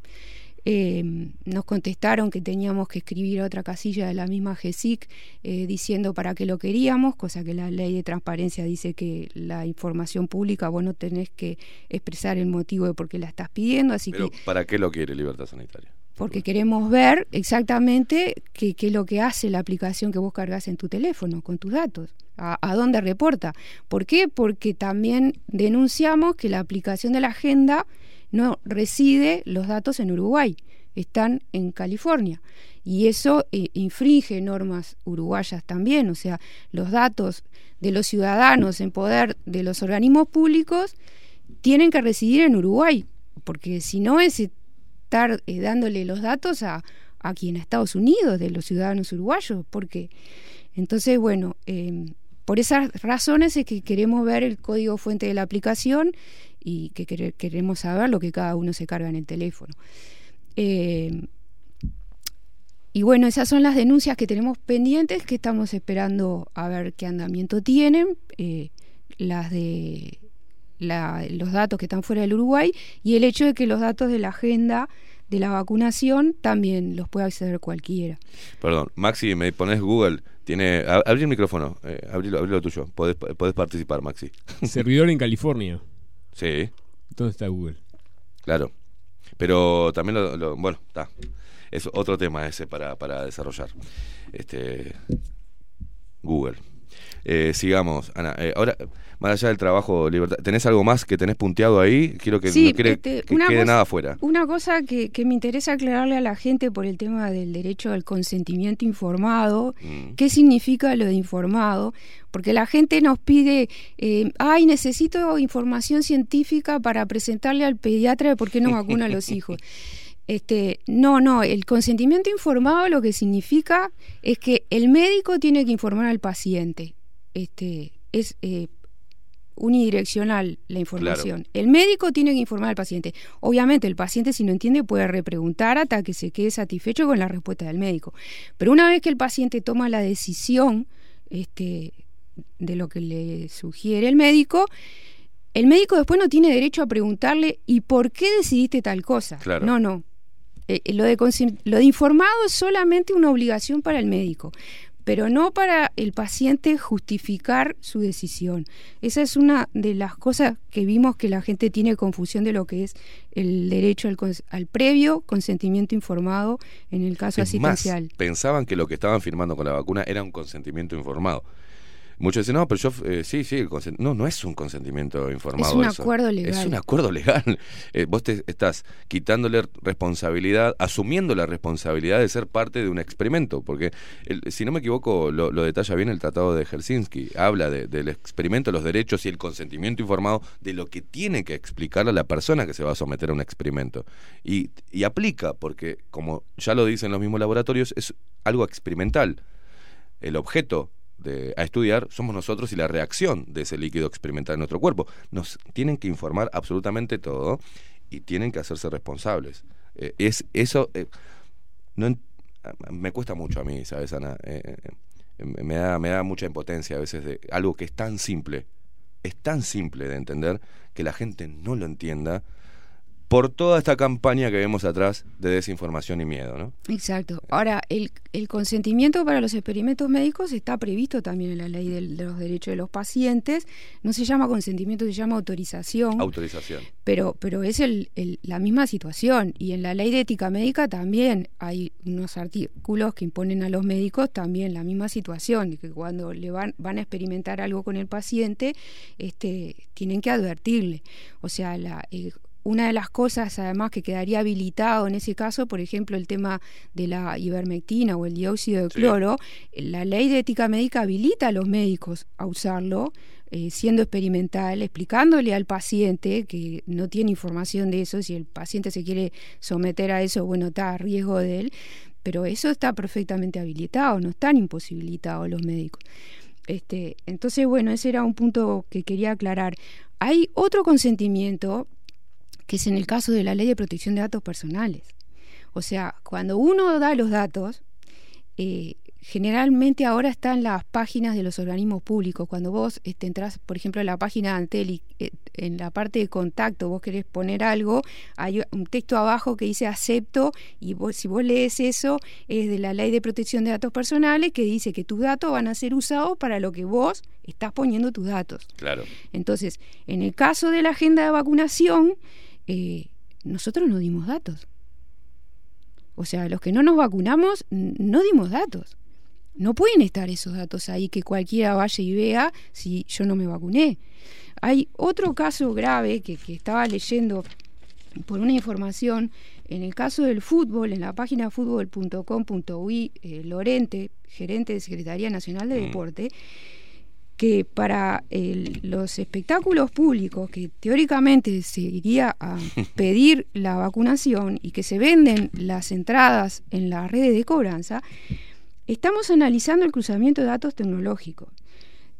Eh, nos contestaron que teníamos que escribir otra casilla de la misma GESIC eh, diciendo para qué lo queríamos, cosa que la ley de transparencia dice que la información pública vos no tenés que expresar el motivo de por qué la estás pidiendo, así Pero que ¿para qué lo quiere Libertad Sanitaria? Porque queremos ver exactamente qué, es lo que hace la aplicación que vos cargas en tu teléfono con tus datos, a, a dónde reporta. ¿Por qué? Porque también denunciamos que la aplicación de la agenda no reside los datos en Uruguay, están en California. Y eso eh, infringe normas uruguayas también, o sea, los datos de los ciudadanos en poder de los organismos públicos tienen que residir en Uruguay, porque si no ese estar eh, dándole los datos a, a quien a Estados Unidos, de los ciudadanos uruguayos, porque entonces, bueno, eh, por esas razones es que queremos ver el código fuente de la aplicación y que quere- queremos saber lo que cada uno se carga en el teléfono. Eh, y bueno, esas son las denuncias que tenemos pendientes, que estamos esperando a ver qué andamiento tienen, eh, las de la- los datos que están fuera del Uruguay y el hecho de que los datos de la agenda de la vacunación también los puede acceder cualquiera. Perdón, Maxi, me pones Google. Tiene, abrí el micrófono, eh, abrilo, abrilo tuyo. Podés, podés participar, Maxi. [LAUGHS] Servidor en California. Sí, ¿Dónde está Google? claro. Pero también lo, lo- bueno, está. Es otro tema ese para, para desarrollar. Este Google. Eh, sigamos, Ana. Eh, ahora, más allá del trabajo, libertad, ¿tenés algo más que tenés punteado ahí? Quiero que Sí, no quiere este, que quede cosa- nada afuera. Una cosa que, que me interesa aclararle a la gente por el tema del derecho al consentimiento informado, Mm. ¿qué significa lo de informado? Porque la gente nos pide, eh, ay, necesito información científica para presentarle al pediatra de por qué no vacuna a los hijos. [LAUGHS] Este, no, no, el consentimiento informado lo que significa es que el médico tiene que informar al paciente. Este, es eh, unidireccional la información. El médico tiene que informar al paciente. Obviamente el paciente si no entiende puede repreguntar hasta que se quede satisfecho con la respuesta del médico. Pero una vez que el paciente toma la decisión este, de lo que le sugiere el médico, el médico después no tiene derecho a preguntarle ¿y por qué decidiste tal cosa? Claro. No, no. Eh, eh, lo, de lo de informado es solamente una obligación para el médico, pero no para el paciente justificar su decisión. Esa es una de las cosas que vimos que la gente tiene confusión de lo que es el derecho al, al previo consentimiento informado en el caso Es más, asistencial. pensaban que lo que estaban firmando con la vacuna era un consentimiento informado. Muchos dicen, no, pero yo, eh, sí, sí, no, no es un consentimiento informado. Es un eso. acuerdo legal. Es un acuerdo [LAUGHS] legal. Eh, vos te estás quitándole responsabilidad, asumiendo la responsabilidad de ser parte de un experimento, porque el- si no me equivoco, lo, lo detalla bien el Tratado de Helsinki. Habla de- del experimento, los derechos y el consentimiento informado de lo que tiene que explicarle a la persona que se va a someter a un experimento. Y, y aplica, porque como ya lo dicen los mismos laboratorios, es algo experimental. El objeto de, a estudiar somos nosotros y la reacción de ese líquido experimental en nuestro cuerpo. Nos tienen que informar absolutamente todo y tienen que hacerse responsables. Eh, es eso eh, no me cuesta mucho a mí, ¿sabes, Ana? Eh, eh, me da me da mucha impotencia a veces de algo que es tan simple, es tan simple de entender que la gente no lo entienda por toda esta campaña que vemos atrás de desinformación y miedo, ¿no? Exacto. Ahora, el, el consentimiento para los experimentos médicos está previsto también en la ley del- de los derechos de los pacientes. No se llama consentimiento, se llama autorización. Autorización. pero, pero es el, el- la misma situación. Y en la ley de ética médica también hay unos artículos que imponen a los médicos también la misma situación, de que cuando le van, van a experimentar algo con el paciente, este, tienen que advertirle. O sea, la, eh, una de las cosas además que quedaría habilitado en ese caso, por ejemplo, el tema de la ivermectina o el dióxido de Sí. cloro, la ley de ética médica habilita a los médicos a usarlo, eh, siendo experimental, explicándole al paciente que no tiene información de eso, si el paciente se quiere someter a eso, bueno, está a riesgo de él, pero eso está perfectamente habilitado, no están imposibilitados los médicos. Este, entonces, bueno, ese era un punto que quería aclarar. Hay otro consentimiento que es en el caso de la ley de protección de datos personales. O sea, cuando uno da los datos, eh, generalmente ahora están las páginas de los organismos públicos. Cuando vos este, entras, por ejemplo, a la página de Antel y eh, en la parte de contacto vos querés poner algo, hay un texto abajo que dice acepto y vos, si vos lees eso es de la ley de protección de datos personales que dice que tus datos van a ser usados para lo que vos estás poniendo tus datos. Claro. Entonces, en el caso de la agenda de vacunación, eh, nosotros no dimos datos. O sea, los que no nos vacunamos no dimos datos. No pueden estar esos datos ahí que cualquiera vaya y vea si yo no me vacuné. Hay otro caso grave que, que estaba leyendo por una información, en el caso del fútbol, en la página fútbol.com.ui, eh, Lorente, gerente de Secretaría Nacional de Mm. Deporte, que para el- los espectáculos públicos, que teóricamente se iría a [LAUGHS] pedir la vacunación y que se venden las entradas en las redes de cobranza, estamos analizando el cruzamiento de datos tecnológicos.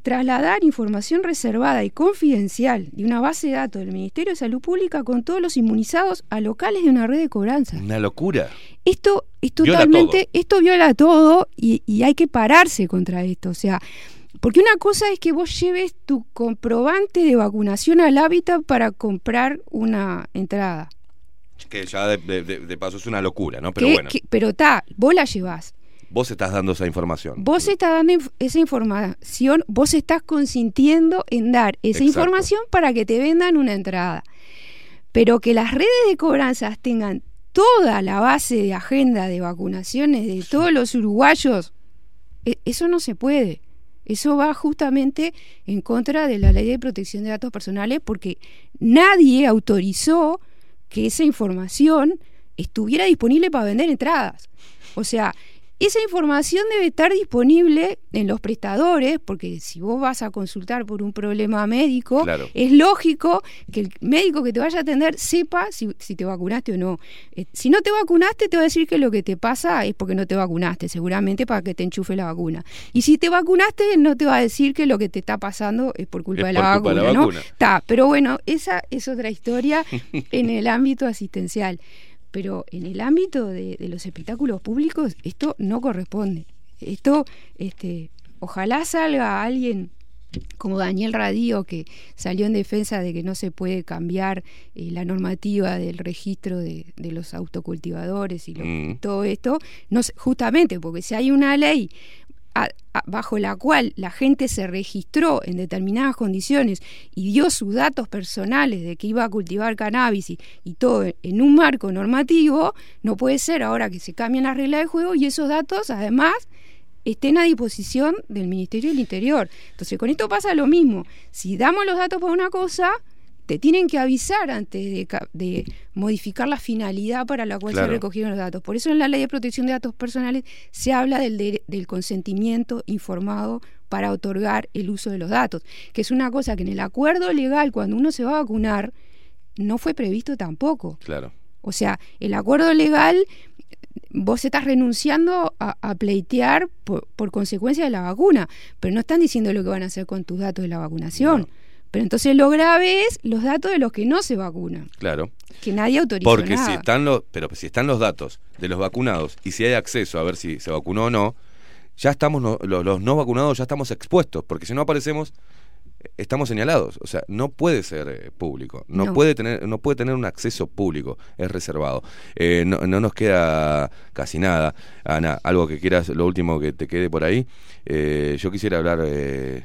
Trasladar información reservada y confidencial de una base de datos del Ministerio de Salud Pública con todos los inmunizados a locales de una red de cobranza. Una locura. Esto es totalmente, esto viola todo y, y hay que pararse contra esto. O sea, porque una cosa es que vos lleves tu comprobante de vacunación al hábitat para comprar una entrada. Que ya de, de- paso es una locura, ¿no? Pero Que- bueno, que- pero está, vos la llevás. vos estás dando esa información. Vos estás dando inf- esa información, vos estás consintiendo en dar esa Exacto. información para que te vendan una entrada. Pero que las redes de cobranzas tengan toda la base de agenda de vacunaciones de todos los uruguayos, e- eso no se puede. Eso va justamente en contra de la ley de protección de datos personales porque nadie autorizó que esa información estuviera disponible para vender entradas. O sea, esa información debe estar disponible en los prestadores, porque si vos vas a consultar por un problema médico, Claro. es lógico que el médico que te vaya a atender sepa si, si te vacunaste o no. Eh, si no te vacunaste, te va a decir que lo que te pasa es porque no te vacunaste, seguramente para que te enchufe la vacuna. Y si te vacunaste, no te va a decir que lo que te está pasando es por culpa, Es de, la por culpa de la vacuna, vacuna. Pero bueno, esa es otra historia en el ámbito asistencial. Pero en el ámbito de, de los espectáculos públicos, esto no corresponde. Esto, este, ojalá salga alguien como Daniel Radío, que salió en defensa de que no se puede cambiar eh, la normativa del registro de, de los autocultivadores y lo- Mm. todo esto, no justamente porque si hay una ley bajo la cual la gente se registró en determinadas condiciones y dio sus datos personales de que iba a cultivar cannabis y, y todo en un marco normativo, no puede ser ahora que se cambien las reglas de juego y esos datos además estén a disposición del Ministerio del Interior. Entonces con esto pasa lo mismo. Si damos los datos para una cosa, te tienen que avisar antes de, ca- de modificar la finalidad para la cual Claro. se recogieron los datos. Por eso en la ley de protección de datos personales se habla del, de- del consentimiento informado para otorgar el uso de los datos, que es una cosa que en el acuerdo legal cuando uno se va a vacunar no fue previsto tampoco. Claro. O sea, el acuerdo legal, vos estás renunciando a, a pleitear por, por consecuencia de la vacuna, pero no están diciendo lo que van a hacer con tus datos de la vacunación. No. Pero entonces lo grave es los datos de los que no se vacunan, Claro. que nadie autorizó Porque nada. si están los, pero si están los datos de los vacunados y si hay acceso a ver si se vacunó o no, ya estamos no- los, los no vacunados ya estamos expuestos, porque si no aparecemos eh, estamos señalados, o sea, no puede ser eh, público, no, No. puede tener no puede tener un acceso público, es reservado. Eh, no, no nos queda casi nada. Ana, algo que quieras, lo último que te quede por ahí, eh, yo quisiera hablar eh,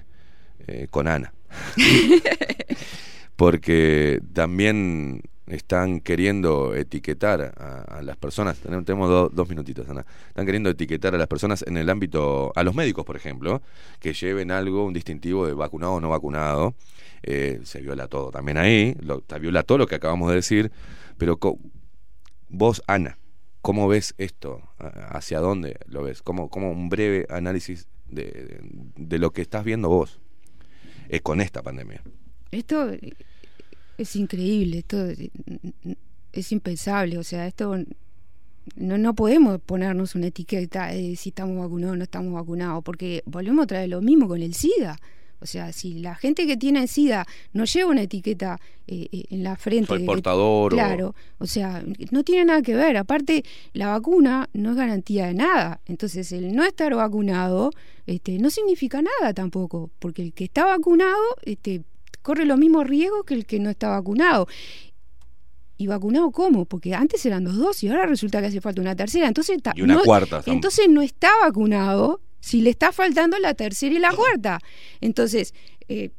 con Ana. [LAUGHS] porque también están queriendo etiquetar a, las personas, tenemos, tenemos do- dos minutitos, Ana, están queriendo etiquetar a las personas en el ámbito, a los médicos, por ejemplo, que lleven algo, un distintivo de vacunado o no vacunado, Eh, se viola todo también ahí, se viola todo lo que acabamos de decir, pero vos, Ana, ¿cómo ves esto? ¿A- ¿Hacia dónde lo ves? ¿Cómo, cómo un breve análisis de lo que estás viendo vos eh, con esta pandemia? Esto es increíble, esto es impensable, o sea, esto no, no podemos ponernos una etiqueta de si estamos vacunados o no estamos vacunados, porque volvemos a traer lo mismo con el SIDA. O sea, si la gente que tiene SIDA no lleva una etiqueta eh, eh, en la frente. Soy que- portador o- Claro, o sea, no tiene nada que ver. Aparte, la vacuna no es garantía de nada. Entonces, el no estar vacunado este, no significa nada tampoco, porque el que está vacunado este, corre los mismos riesgos que el que no está vacunado. ¿Y vacunado cómo? Porque antes eran dos dosis, ahora resulta que hace falta una tercera. Entonces, Y una no- cuarta, Entonces no está vacunado si le está faltando la tercera y la cuarta. Entonces, eh,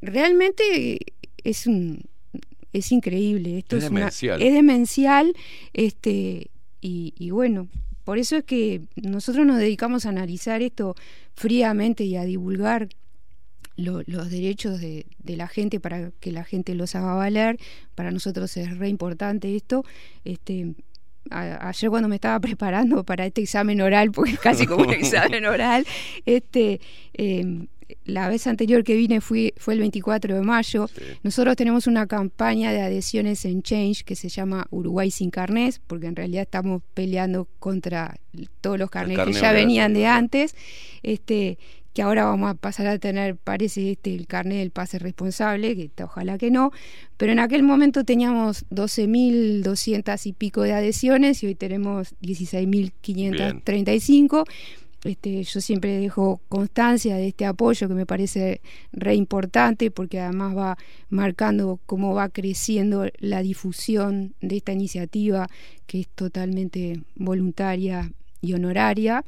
realmente es un es increíble. Esto Es es, una- demencial. es demencial, este, y, y bueno, por eso es que nosotros nos dedicamos a analizar esto fríamente y a divulgar lo- los derechos de, de la gente para que la gente los haga valer. Para nosotros es re importante esto. Este, a- ayer cuando me estaba preparando para este examen oral, porque es [LAUGHS] casi como un [LAUGHS] examen oral, este, eh, la vez anterior que vine fui, fue el 24 de mayo. Nosotros tenemos una campaña de adhesiones en Change que se llama Uruguay sin carnés, porque en realidad estamos peleando contra todos los carnés que ya venían de antes. Este, que ahora vamos a pasar a tener, parece, este, el carnet del pase responsable, que ojalá que no, pero en aquel momento teníamos 12.200 y pico de adhesiones y hoy tenemos 16.535. Este, yo siempre dejo constancia de este apoyo que me parece re importante porque además va marcando cómo va creciendo la difusión de esta iniciativa que es totalmente voluntaria y honoraria.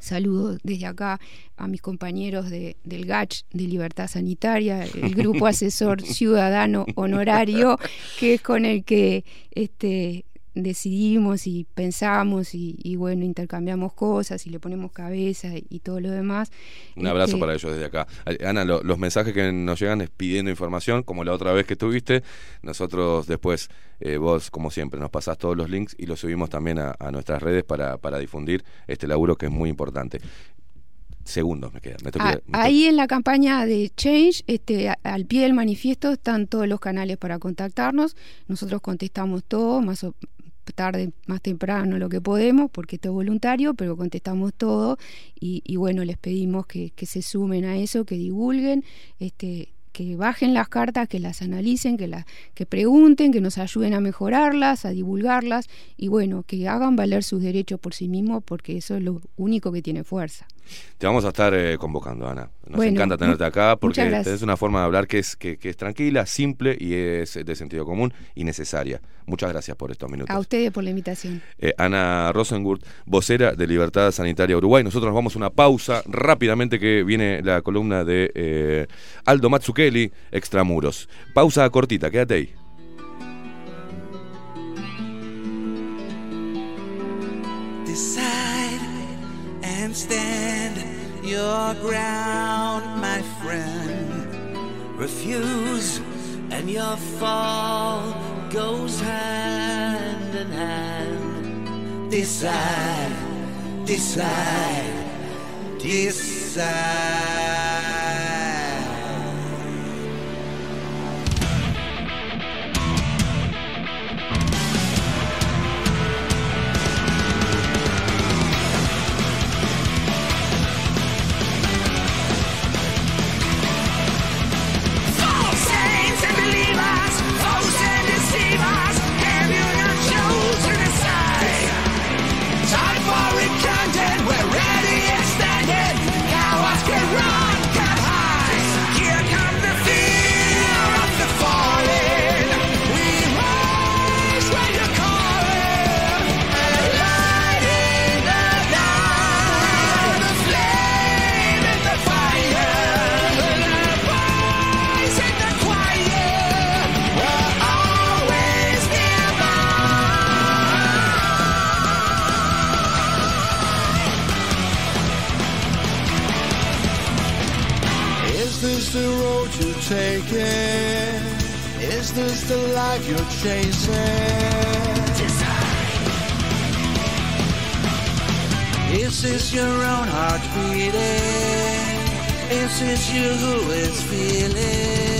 Saludo desde acá a mis compañeros de, del GACH de Libertad Sanitaria, el Grupo [LAUGHS] Asesor Ciudadano Honorario, que es con el que este, decidimos y pensamos y, y, bueno, intercambiamos cosas y le ponemos cabeza y, y todo lo demás. Un abrazo Este, para ellos desde acá. Ana, lo- los mensajes que nos llegan es pidiendo información, como la otra vez que estuviste. Nosotros después, eh, vos, como siempre, nos pasás todos los links y los subimos también a, a nuestras redes para, para difundir este laburo que es muy importante. Segundos me quedan. Me Ah, me ahí en la campaña de Change, este, a- al pie del manifiesto están todos los canales para contactarnos. Nosotros contestamos todo, más o- tarde, más temprano lo que podemos, porque esto es voluntario, pero contestamos todo y, bueno, les pedimos que, que se sumen a eso, que divulguen, este, que bajen las cartas, que las analicen, que, las que pregunten, que nos ayuden a mejorarlas, a divulgarlas y bueno, que hagan valer sus derechos por sí mismos, porque eso es lo único que tiene fuerza. Te vamos a estar eh, convocando, Ana. Nos Bueno, encanta tenerte acá porque es una forma de hablar que es, que, que es tranquila, simple y es de sentido común y necesaria. Muchas gracias por estos minutos. A ustedes por la invitación. Eh, Ana Rosengurt, vocera de Libertad Sanitaria Uruguay. Nosotros nos vamos a una pausa rápidamente que viene la columna de eh, Aldo Matsukeli, Extramuros. Pausa cortita, quédate ahí. Decide and stand your ground, my friend. Refuse, and your fall goes hand in hand. Decide, decide, decide. This the road you're taking? Is this the life you're chasing? Is this your own heart beating? Is this you who is feeling?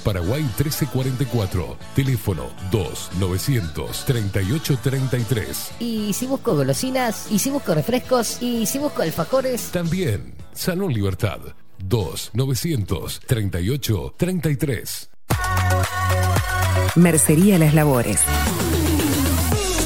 Paraguay 1344, teléfono 2-938-33. Y si busco golosinas, y si busco refrescos, y si busco alfajores. También, Salón Libertad 2-938-33. Mercería Las Labores.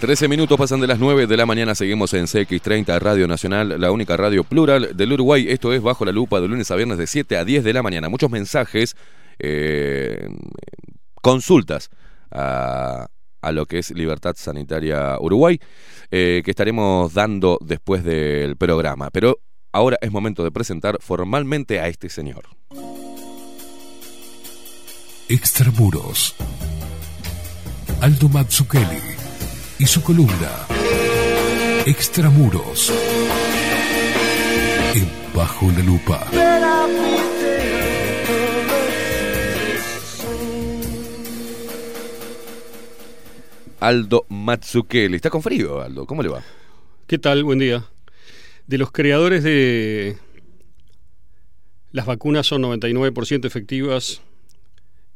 13 minutos pasan de las 9 de la mañana, seguimos en CX30 Radio Nacional, la única radio plural del Uruguay. Esto es Bajo la Lupa de lunes a viernes de 7 a 10 de la mañana. Muchos mensajes, eh, consultas a, a, lo que es Libertad Sanitaria Uruguay, eh, que estaremos dando después del programa. Pero ahora es momento de presentar formalmente a este señor. Extramuros. Aldo Mazzucchelli y su columna Extramuros. En Bajo la Lupa. Aldo Mazzucchelli. ¿Está con frío, Aldo? ¿Cómo le va? ¿Qué tal? Buen día. De los creadores de las vacunas son 99% efectivas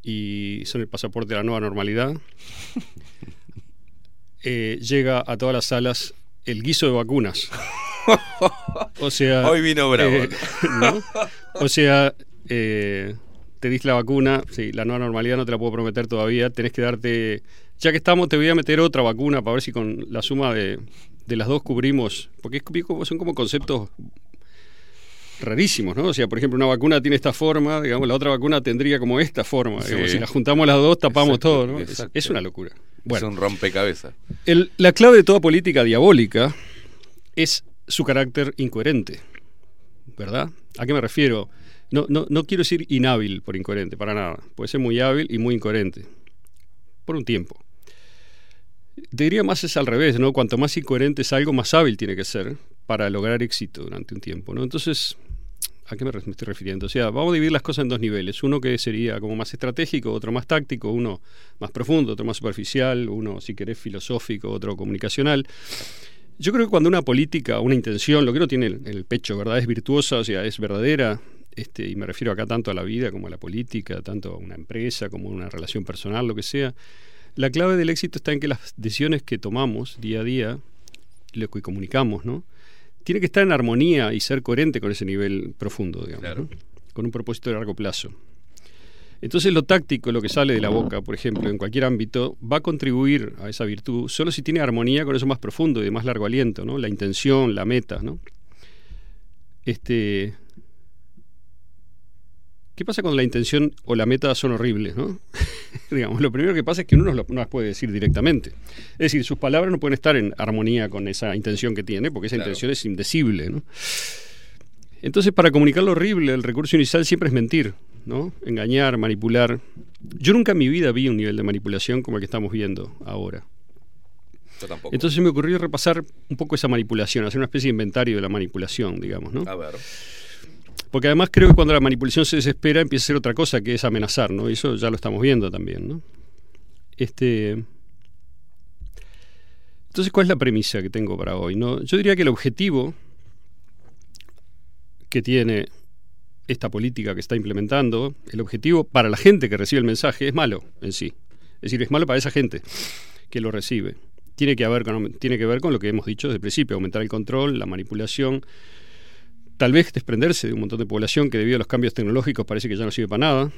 y son el pasaporte de la nueva normalidad. Eh, llega a todas las salas el guiso de vacunas. [LAUGHS] O sea, Hoy vino bravo. eh, [LAUGHS] ¿no? O sea, eh, te diste la vacuna, sí, la nueva normalidad no te la puedo prometer todavía, tenés que darte, ya que estamos, te voy a meter otra vacuna para ver si con la suma de, de las dos cubrimos, porque es son como conceptos rarísimos, ¿no? O sea, por ejemplo, una vacuna tiene esta forma, digamos, la otra vacuna tendría como esta forma, digamos, Sí. si la juntamos las dos tapamos Exacto, todo, ¿no? Es, una locura. Bueno, Es un rompecabezas. el- la clave de toda política diabólica es su carácter incoherente, ¿verdad? ¿A qué me refiero? No, no, no quiero decir inhábil por incoherente, para nada. Puede ser muy hábil y muy incoherente, por un tiempo. Te diría más es al revés, ¿no? Cuanto más incoherente es algo, más hábil tiene que ser para lograr éxito durante un tiempo, ¿no? Entonces, ¿a qué me, estoy refiriendo? O sea, vamos a dividir las cosas en dos niveles. Uno que sería como más estratégico, otro más táctico, uno más profundo, otro más superficial, uno, si querés, filosófico, otro comunicacional. Yo creo que cuando una política, una intención, lo que uno tiene en el pecho, ¿verdad? Es virtuosa, o sea, es verdadera, este, y me refiero acá tanto a la vida como a la política, tanto a una empresa como a una relación personal, lo que sea. La clave del éxito está en que las decisiones que tomamos día a día, lo que comunicamos, ¿no? Tiene que estar en armonía y ser coherente con ese nivel profundo, digamos, ¿no? con un propósito de largo plazo. Entonces lo táctico, lo que sale de la boca, por ejemplo, en cualquier ámbito, va a contribuir a esa virtud solo si tiene armonía con eso más profundo y de más largo aliento, ¿no? La intención, la meta, ¿no? Este, ¿Qué pasa cuando la intención o la meta son horribles, no? [LAUGHS] Digamos, lo primero que pasa es que uno no, las puede decir directamente. Es decir, sus palabras no pueden estar en armonía con esa intención que tiene, porque esa Claro. intención es indecible, ¿no? Entonces, para comunicar lo horrible, el recurso inicial siempre es mentir, ¿no? Engañar, manipular. Yo nunca en mi vida vi un nivel de manipulación como el que estamos viendo ahora. Yo tampoco. Entonces me ocurrió repasar un poco esa manipulación, hacer una especie de inventario de la manipulación, digamos, ¿no? A ver. Porque además creo que cuando la manipulación se desespera empieza a ser otra cosa que es amenazar, ¿no? Y eso ya lo estamos viendo también, ¿no? Este. Entonces, ¿cuál es la premisa que tengo para hoy? No? Yo diría que el objetivo que tiene esta política que está implementando, el objetivo para la gente que recibe el mensaje es malo en sí. Es decir, es malo para esa gente que lo recibe. Tiene que, haber tiene que ver con lo que hemos dicho desde el principio, aumentar el control, la manipulación, tal vez desprenderse de un montón de población que debido a los cambios tecnológicos parece que ya no sirve para nada,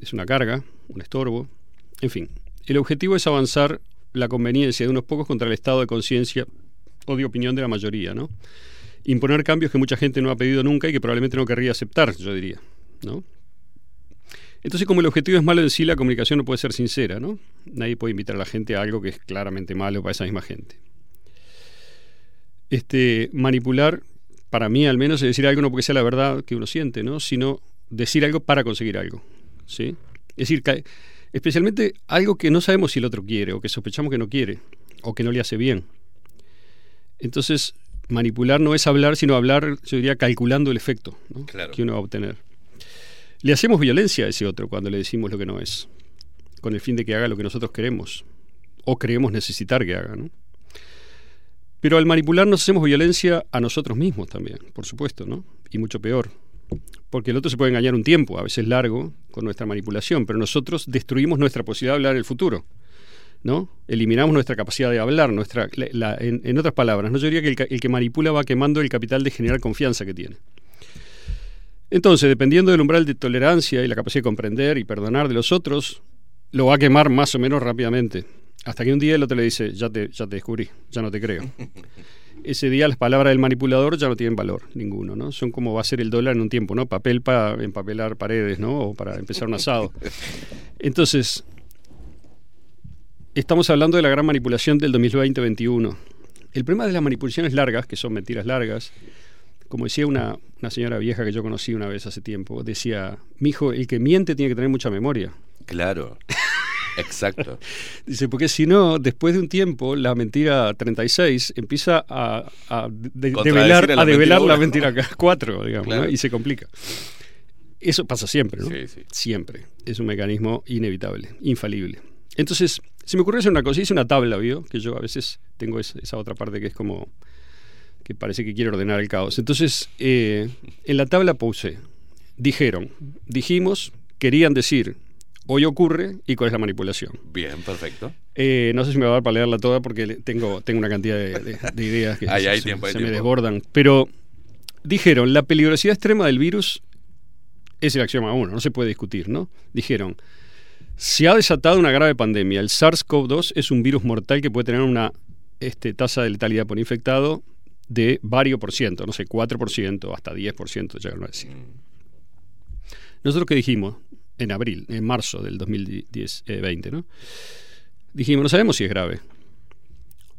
es una carga, un estorbo, en fin. El objetivo es avanzar la conveniencia de unos pocos contra el estado de conciencia o de opinión de la mayoría, ¿no? Imponer cambios que mucha gente no ha pedido nunca y que probablemente no querría aceptar, yo diría, ¿no? Entonces, como el objetivo es malo en sí, la comunicación no puede ser sincera, ¿no? Nadie puede invitar a la gente a algo que es claramente malo para esa misma gente. Este, manipular, para mí al menos, es decir algo no porque sea la verdad que uno siente, ¿no? Sino decir algo para conseguir algo, ¿sí? Es decir, especialmente algo que no sabemos si el otro quiere o que sospechamos que no quiere o que no le hace bien. Entonces, manipular no es hablar, sino hablar, yo diría, calculando el efecto ¿no? Claro. que uno va a obtener. Le hacemos violencia a ese otro cuando le decimos lo que no es, con el fin de que haga lo que nosotros queremos o creemos necesitar que haga. ¿no? Pero al manipular nos hacemos violencia a nosotros mismos también, por supuesto, ¿no? Y mucho peor. Porque el otro se puede engañar un tiempo, a veces largo, con nuestra manipulación, pero nosotros destruimos nuestra posibilidad de hablar el futuro. ¿no? Eliminamos nuestra capacidad de hablar, nuestra, la- en, en otras palabras, ¿no? yo diría que el, el que manipula va quemando el capital de generar confianza que tiene. Entonces, dependiendo del umbral de tolerancia y la capacidad de comprender y perdonar de los otros, lo va a quemar más o menos rápidamente. Hasta que un día el otro le dice, ya te, ya te descubrí, ya no te creo. [LAUGHS] Ese día las palabras del manipulador ya no tienen valor ninguno, ¿no? Son como va a ser el dólar en un tiempo, ¿no? Papel para empapelar paredes, ¿no? O para empezar un asado. [LAUGHS] Entonces, estamos hablando de la gran manipulación del 2020-21. El problema de las manipulaciones largas, que son mentiras largas, como decía una, una señora vieja que yo conocí una vez hace tiempo, decía, mi hijo, el que miente tiene que tener mucha memoria. Claro. [LAUGHS] Exacto. [LAUGHS] Dice, porque si no, después de un tiempo, la mentira 36 empieza a, a de- develar, a la a develar la mentira mentira [LAUGHS] 4, digamos, Claro. ¿no? y se complica. Eso pasa siempre, ¿no? Sí, sí. Siempre. Es un mecanismo inevitable, infalible. Entonces, se me ocurrió hacer una cosa, hice una tabla, ¿vio? Que yo a veces tengo esa, esa otra parte que es como que parece que quiere ordenar el caos. Entonces, eh, en la tabla puse, dijeron, dijimos, querían decir, hoy ocurre y cuál es la manipulación. Bien, perfecto. Eh, no sé si me va a dar para leerla toda porque tengo, tengo una cantidad de, de- de ideas que [LAUGHS] Ahí se, hay se- tiempo, hay se me desbordan. Pero dijeron, la peligrosidad extrema del virus es el axioma 1, no se puede discutir, ¿no? Dijeron, se ha desatado una grave pandemia. El SARS-CoV-2 es un virus mortal que puede tener una este, tasa de letalidad por infectado de varios por ciento, no sé, 4%, hasta 10% llegaron a decir. Nosotros que dijimos en abril, en marzo del 2010, eh, 20, ¿no? Dijimos, no sabemos si es grave.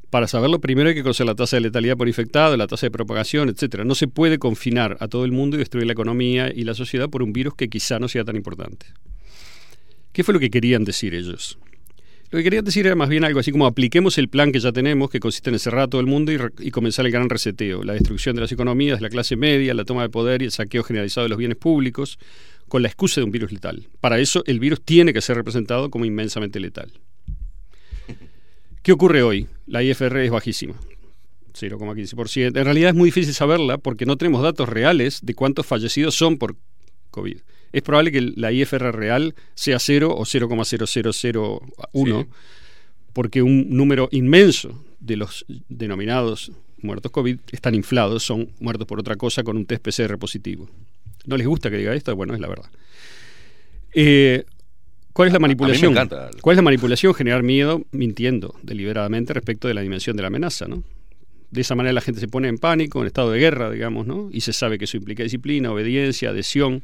Para saberlo, primero hay que conocer la tasa de letalidad por infectado, la tasa de propagación, etcétera. No se puede confinar a todo el mundo y destruir la economía y la sociedad por un virus que quizá no sea tan importante. ¿Qué fue lo que querían decir ellos? Lo que querían decir era más bien algo así como apliquemos el plan que ya tenemos, que consiste en encerrar a todo el mundo y, y comenzar el gran reseteo, la destrucción de las economías, la clase media, la toma de poder y el saqueo generalizado de los bienes públicos, con la excusa de un virus letal. Para eso, el virus tiene que ser representado como inmensamente letal. ¿Qué ocurre hoy? La IFR es bajísima. 0,15%. En realidad es muy difícil saberla porque no tenemos datos reales de cuántos fallecidos son por COVID. Es probable que la IFR real sea 0 o 0,0001 porque un número inmenso de los denominados muertos COVID están inflados, son muertos por otra cosa con un test PCR positivo. ¿No les gusta que diga esto? Bueno, es la verdad. Eh, ¿Cuál es la manipulación? encanta. ¿Cuál es la manipulación? Generar miedo mintiendo deliberadamente respecto de la dimensión de la amenaza, ¿no? De esa manera la gente se pone en pánico, en estado de guerra, digamos, ¿no? Y se sabe que eso implica disciplina, obediencia, adhesión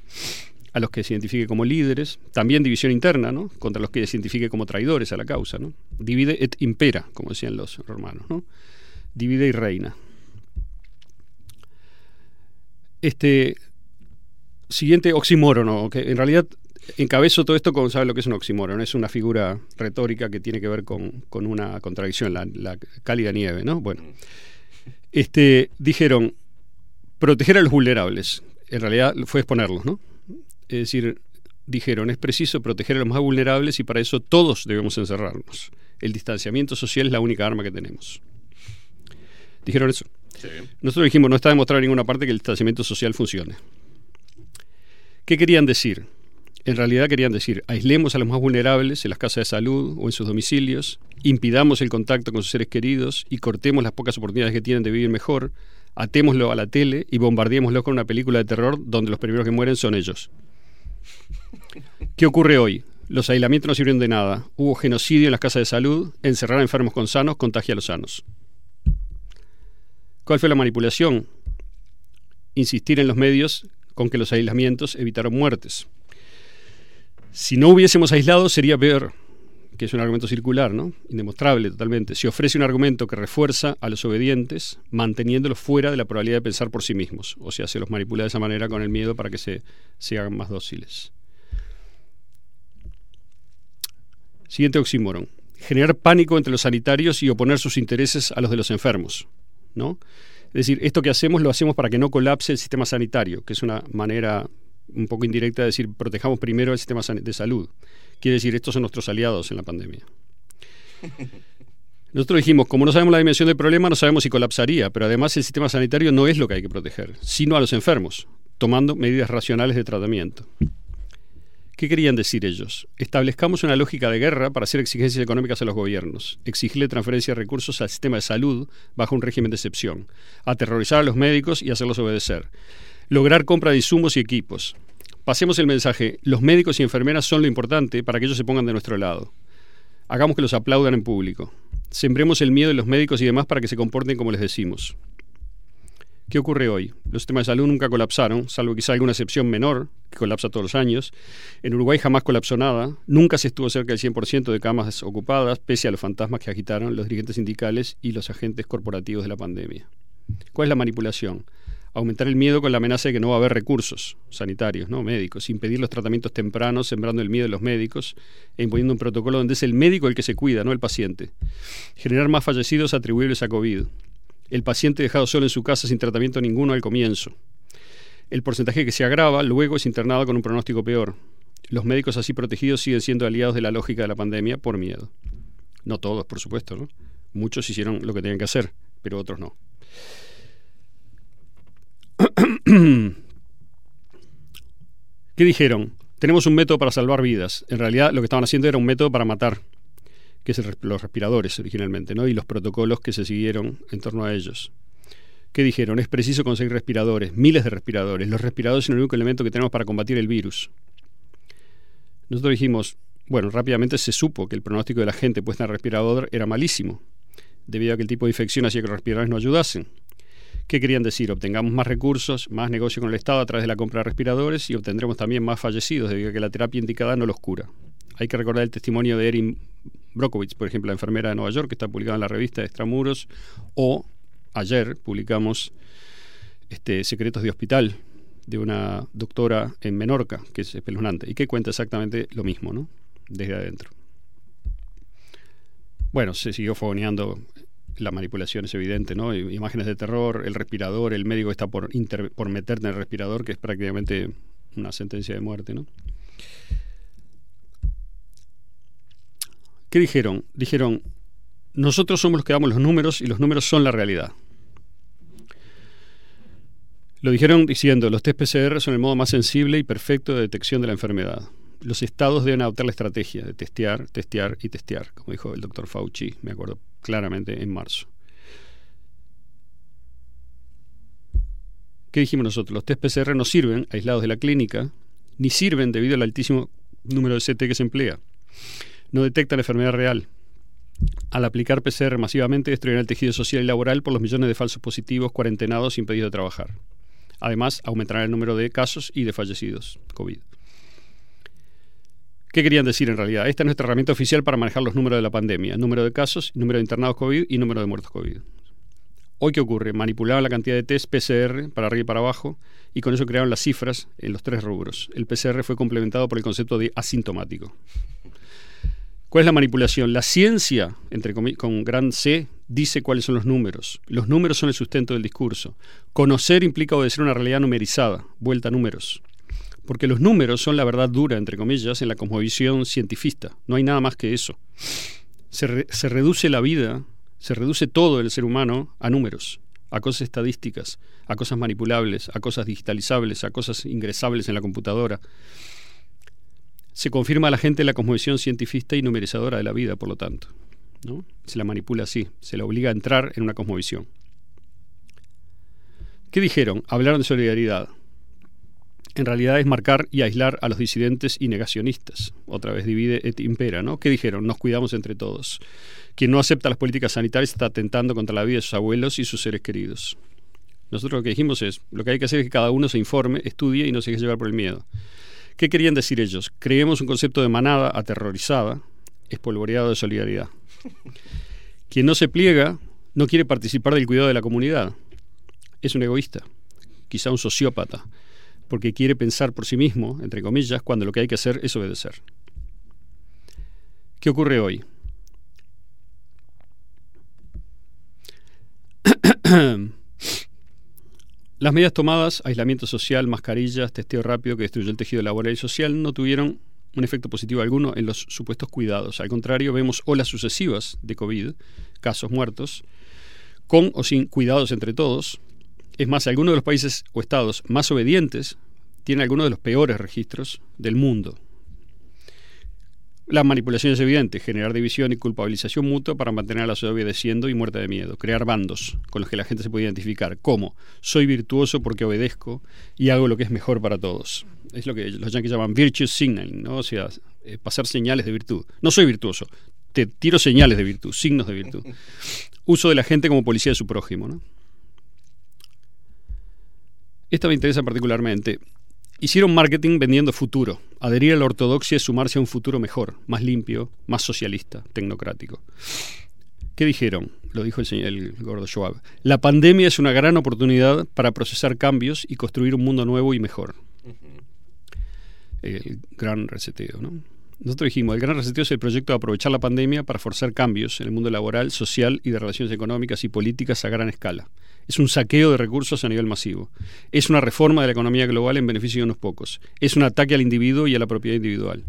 a los que se identifique como líderes, también división interna, ¿no? Contra los que se identifique como traidores a la causa, ¿no? Divide et impera, como decían los romanos, ¿no? Divide y reina. Este siguiente oxímoron, que en realidad encabezo todo esto con, ¿sabe lo que es un oxímoron? Es una figura retórica que tiene que ver con, con una contradicción, la, la cálida nieve, ¿no? Bueno, este, dijeron proteger a los vulnerables. En realidad fue exponerlos, ¿no? Es decir, dijeron es preciso proteger a los más vulnerables y para eso todos debemos encerrarnos. El distanciamiento social es la única arma que tenemos. Dijeron eso. Nosotros dijimos, no está demostrado en ninguna parte que el distanciamiento social funcione. ¿Qué querían decir? En realidad querían decir, aislemos a los más vulnerables en las casas de salud o en sus domicilios, impidamos el contacto con sus seres queridos y cortemos las pocas oportunidades que tienen de vivir mejor, atémoslo a la tele y bombardeémoslo con una película de terror donde los primeros que mueren son ellos. ¿Qué ocurre hoy? Los aislamientos no sirvieron de nada. Hubo genocidio en las casas de salud, encerrar a enfermos con sanos, contagia a los sanos. ¿Cuál fue la manipulación? Insistir en los medios con que los aislamientos evitaron muertes. Si no hubiésemos aislado sería peor, que es un argumento circular, ¿no? Indemostrable totalmente. Se ofrece un argumento que refuerza a los obedientes, manteniéndolos fuera de la probabilidad de pensar por sí mismos. O sea, se los manipula de esa manera con el miedo para que se, se hagan más dóciles. Siguiente oxímoron. Generar pánico entre los sanitarios y oponer sus intereses a los de los enfermos. ¿no? Es decir, esto que hacemos lo hacemos para que no colapse el sistema sanitario, que es una manera un poco indirecta de decir, protejamos primero el sistema de salud. Quiere decir, estos son nuestros aliados en la pandemia. [LAUGHS] Nosotros dijimos, como no sabemos la dimensión del problema, no sabemos si colapsaría, pero además el sistema sanitario no es lo que hay que proteger, sino a los enfermos, tomando medidas racionales de tratamiento. ¿Qué querían decir ellos? Establezcamos una lógica de guerra para hacer exigencias económicas a los gobiernos, exigirle transferencia de recursos al sistema de salud bajo un régimen de excepción, aterrorizar a los médicos y hacerlos obedecer, lograr compra de insumos y equipos. Pasemos el mensaje, los médicos y enfermeras son lo importante para que ellos se pongan de nuestro lado. Hagamos que los aplaudan en público. Sembremos el miedo de los médicos y demás para que se comporten como les decimos. ¿Qué ocurre hoy? Los sistemas de salud nunca colapsaron, salvo quizá alguna excepción menor, que colapsa todos los años. En Uruguay jamás colapsó nada, nunca se estuvo cerca del 100% de camas ocupadas, pese a los fantasmas que agitaron los dirigentes sindicales y los agentes corporativos de la pandemia. ¿Cuál es la manipulación? Aumentar el miedo con la amenaza de que no va a haber recursos sanitarios, ¿no? médicos, impedir los tratamientos tempranos, sembrando el miedo en los médicos e imponiendo un protocolo donde es el médico el que se cuida, no el paciente. Generar más fallecidos atribuibles a COVID el paciente dejado solo en su casa sin tratamiento ninguno al comienzo. El porcentaje que se agrava luego es internado con un pronóstico peor. Los médicos así protegidos siguen siendo aliados de la lógica de la pandemia por miedo. No todos, por supuesto, ¿no? Muchos hicieron lo que tenían que hacer, pero otros no. [CLEARS THROAT] ¿Qué dijeron? Tenemos un método para salvar vidas. En realidad lo que estaban haciendo era un método para matar, que es los respiradores originalmente, ¿no? Y los protocolos que se siguieron en torno a ellos. ¿Qué dijeron? Es preciso conseguir respiradores, miles de respiradores. Los respiradores son el único elemento que tenemos para combatir el virus. Nosotros dijimos, bueno, rápidamente se supo que el pronóstico de la gente puesta en respirador era malísimo, debido a que el tipo de infección hacía que los respiradores no ayudasen. ¿Qué querían decir? Obtengamos más recursos, más negocio con el Estado a través de la compra de respiradores y obtendremos también más fallecidos debido a que la terapia indicada no los cura. Hay que recordar el testimonio de Erin Brockovich, por ejemplo, la enfermera de Nueva York, que está publicado en la revista Extramuros, o ayer publicamos este, Secretos de Hospital, de una doctora en Menorca, que es espeluznante, y que cuenta exactamente lo mismo, ¿no? Desde adentro. Bueno, se siguió fogoneando la manipulación, es evidente, ¿no? Imágenes de terror, el respirador, el médico está por, inter- por meterte en el respirador, que es prácticamente una sentencia de muerte, ¿no? ¿Qué dijeron? Dijeron, nosotros somos los que damos los números y los números son la realidad. Lo dijeron diciendo, los test PCR son el modo más sensible y perfecto de detección de la enfermedad. Los estados deben adoptar la estrategia de testear, testear y testear, como dijo el doctor Fauci, me acuerdo claramente en marzo. ¿Qué dijimos nosotros? Los test PCR no sirven aislados de la clínica, ni sirven debido al altísimo número de CT que se emplea. No detectan la enfermedad real. Al aplicar PCR masivamente destruirán el tejido social y laboral por los millones de falsos positivos cuarentenados impedidos de trabajar. Además, aumentarán el número de casos y de fallecidos COVID. ¿Qué querían decir en realidad? Esta es nuestra herramienta oficial para manejar los números de la pandemia. Número de casos, número de internados COVID y número de muertos COVID. Hoy, ¿qué ocurre? Manipulaban la cantidad de test PCR para arriba y para abajo y con eso crearon las cifras en los tres rubros. El PCR fue complementado por el concepto de asintomático. ¿Cuál es la manipulación? La ciencia, entre con gran C, dice cuáles son los números. Los números son el sustento del discurso. Conocer implica obedecer una realidad numerizada, vuelta a números. Porque los números son la verdad dura, entre comillas, en la cosmovisión cientifista. No hay nada más que eso. Se, se reduce la vida, se reduce todo el ser humano a números, a cosas estadísticas, a cosas manipulables, a cosas digitalizables, a cosas ingresables en la computadora. Se confirma a la gente la cosmovisión cientifista y numerizadora de la vida, por lo tanto. ¿no? Se la manipula así, se la obliga a entrar en una cosmovisión. ¿Qué dijeron? Hablaron de solidaridad. En realidad es marcar y aislar a los disidentes y negacionistas. Otra vez divide et impera, ¿no? ¿Qué dijeron? Nos cuidamos entre todos. Quien no acepta las políticas sanitarias está atentando contra la vida de sus abuelos y sus seres queridos. Nosotros lo que dijimos es, lo que hay que hacer es que cada uno se informe, estudie y no se deje llevar por el miedo. ¿Qué querían decir ellos? Creemos un concepto de manada aterrorizada, espolvoreado de solidaridad. Quien no se pliega no quiere participar del cuidado de la comunidad. Es un egoísta, quizá un sociópata, porque quiere pensar por sí mismo, entre comillas, cuando lo que hay que hacer es obedecer. ¿Qué ocurre hoy? Las medidas tomadas, aislamiento social, mascarillas, testeo rápido que destruyó el tejido laboral y social, no tuvieron un efecto positivo alguno en los supuestos cuidados. Al contrario, vemos olas sucesivas de COVID, casos muertos, con o sin cuidados entre todos. Es más, algunos de los países o estados más obedientes tienen algunos de los peores registros del mundo. La manipulación es evidente, generar división y culpabilización mutua para mantener a la sociedad obedeciendo y muerta de miedo, crear bandos con los que la gente se puede identificar, como soy virtuoso porque obedezco y hago lo que es mejor para todos. Es lo que los yankees llaman virtue signaling, ¿no? o sea, eh, pasar señales de virtud. No soy virtuoso, te tiro señales de virtud, signos de virtud. [LAUGHS] Uso de la gente como policía de su prójimo. ¿no? Esta me interesa particularmente. Hicieron marketing vendiendo futuro. Adherir a la ortodoxia es sumarse a un futuro mejor, más limpio, más socialista, tecnocrático. ¿Qué dijeron? Lo dijo el, señor, el gordo Schwab. La pandemia es una gran oportunidad para procesar cambios y construir un mundo nuevo y mejor. El gran reseteo, ¿no? Nosotros dijimos, el gran reseteo es el proyecto de aprovechar la pandemia para forzar cambios en el mundo laboral, social y de relaciones económicas y políticas a gran escala. Es un saqueo de recursos a nivel masivo. Es una reforma de la economía global en beneficio de unos pocos. Es un ataque al individuo y a la propiedad individual.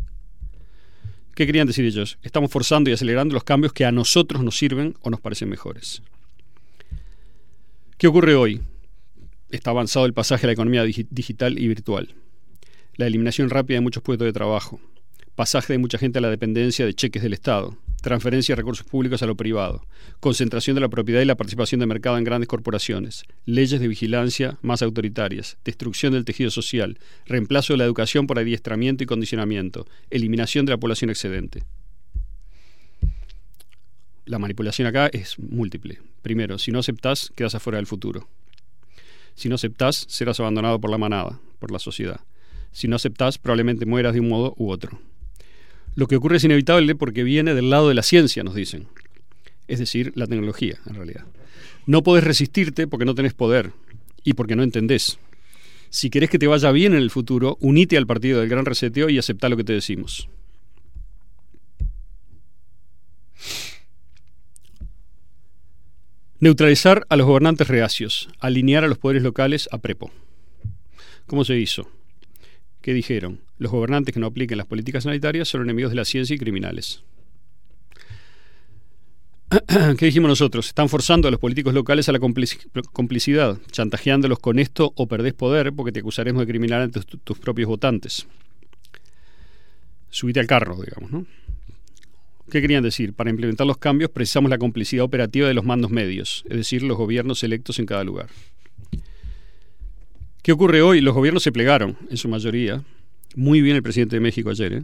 ¿Qué querían decir ellos? Estamos forzando y acelerando los cambios que a nosotros nos sirven o nos parecen mejores. ¿Qué ocurre hoy? Está avanzado el pasaje a la economía digi- digital y virtual. La eliminación rápida de muchos puestos de trabajo. Pasaje de mucha gente a la dependencia de cheques del Estado. Transferencia de recursos públicos a lo privado. Concentración de la propiedad y la participación de mercado en grandes corporaciones. Leyes de vigilancia más autoritarias. Destrucción del tejido social. Reemplazo de la educación por adiestramiento y condicionamiento. Eliminación de la población excedente. La manipulación acá es múltiple. Primero, si no aceptás, quedas afuera del futuro. Si no aceptás, serás abandonado por la manada, por la sociedad. Si no aceptás, probablemente mueras de un modo u otro. Lo que ocurre es inevitable porque viene del lado de la ciencia, nos dicen. Es decir, la tecnología, en realidad. No podés resistirte porque no tenés poder y porque no entendés. Si querés que te vaya bien en el futuro, unite al partido del gran reseteo y aceptá lo que te decimos. Neutralizar a los gobernantes reacios, alinear a los poderes locales a prepo. ¿Cómo se hizo? ¿Qué dijeron? Los gobernantes que no apliquen las políticas sanitarias son enemigos de la ciencia y criminales. [CLEARS THROAT] ¿Qué dijimos nosotros? Están forzando a los políticos locales a la complici- complicidad, chantajeándolos con esto o perdés poder porque te acusaremos de criminal ante tus, tus propios votantes. Subite al carro, digamos, ¿no? ¿Qué querían decir? Para implementar los cambios precisamos la complicidad operativa de los mandos medios, es decir, los gobiernos electos en cada lugar. ¿Qué ocurre hoy? Los gobiernos se plegaron, en su mayoría. Muy bien el presidente de México ayer, ¿eh?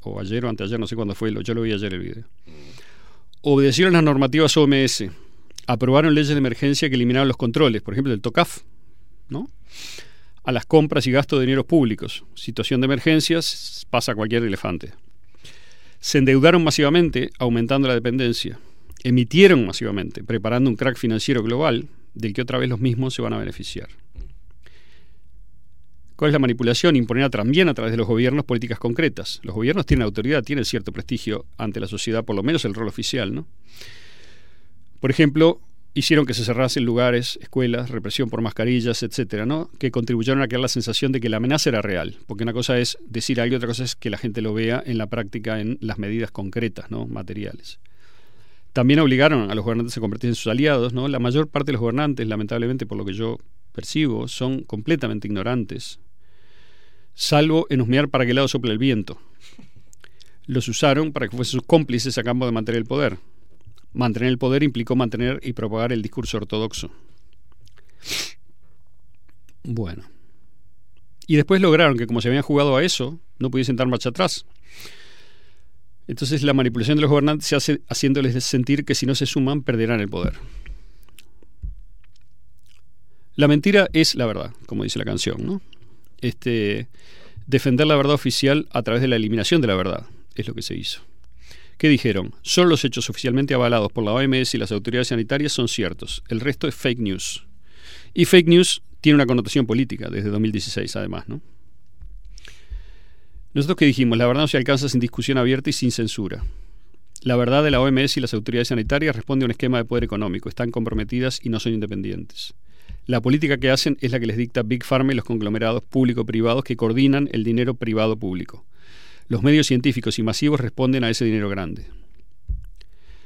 O ayer o anteayer, no sé cuándo fue, yo lo vi ayer el video. Obedecieron las normativas OMS. Aprobaron leyes de emergencia que eliminaron los controles, por ejemplo, del TOCAF, ¿no? A las compras y gastos de dineros públicos. Situación de emergencias, pasa cualquier elefante. Se endeudaron masivamente, aumentando la dependencia. Emitieron masivamente, preparando un crack financiero global del que otra vez los mismos se van a beneficiar. ¿Cuál es la manipulación? Imponer también a través de los gobiernos políticas concretas. Los gobiernos tienen autoridad, tienen cierto prestigio ante la sociedad, por lo menos el rol oficial, ¿no? Por ejemplo, hicieron que se cerrasen lugares, escuelas, represión por mascarillas, etcétera, ¿no? Que contribuyeron a crear la sensación de que la amenaza era real, porque una cosa es decir algo y otra cosa es que la gente lo vea en la práctica en las medidas concretas, ¿no? Materiales. También obligaron a los gobernantes a convertirse en sus aliados, ¿no? La mayor parte de los gobernantes, lamentablemente, por lo que yo percibo, son completamente ignorantes, salvo en husmear para qué lado sopla el viento. Los usaron para que fuesen sus cómplices a cambio de mantener el poder. Mantener el poder implicó mantener y propagar el discurso ortodoxo. Bueno. Y después lograron que como se habían jugado a eso, no pudiesen dar marcha atrás. Entonces la manipulación de los gobernantes se hace haciéndoles sentir que si no se suman perderán el poder. La mentira es la verdad, como dice la canción, ¿no? Este, defender la verdad oficial a través de la eliminación de la verdad es lo que se hizo. ¿Qué dijeron? Solo los hechos oficialmente avalados por la OMS y las autoridades sanitarias son ciertos. El resto es fake news. Y fake news tiene una connotación política desde 2016, además, ¿no? Nosotros que dijimos, la verdad no se alcanza sin discusión abierta y sin censura. La verdad de la OMS y las autoridades sanitarias responde a un esquema de poder económico. Están comprometidas y no son independientes. La política que hacen es la que les dicta Big Pharma y los conglomerados público-privados que coordinan el dinero privado-público. Los medios científicos y masivos responden a ese dinero grande.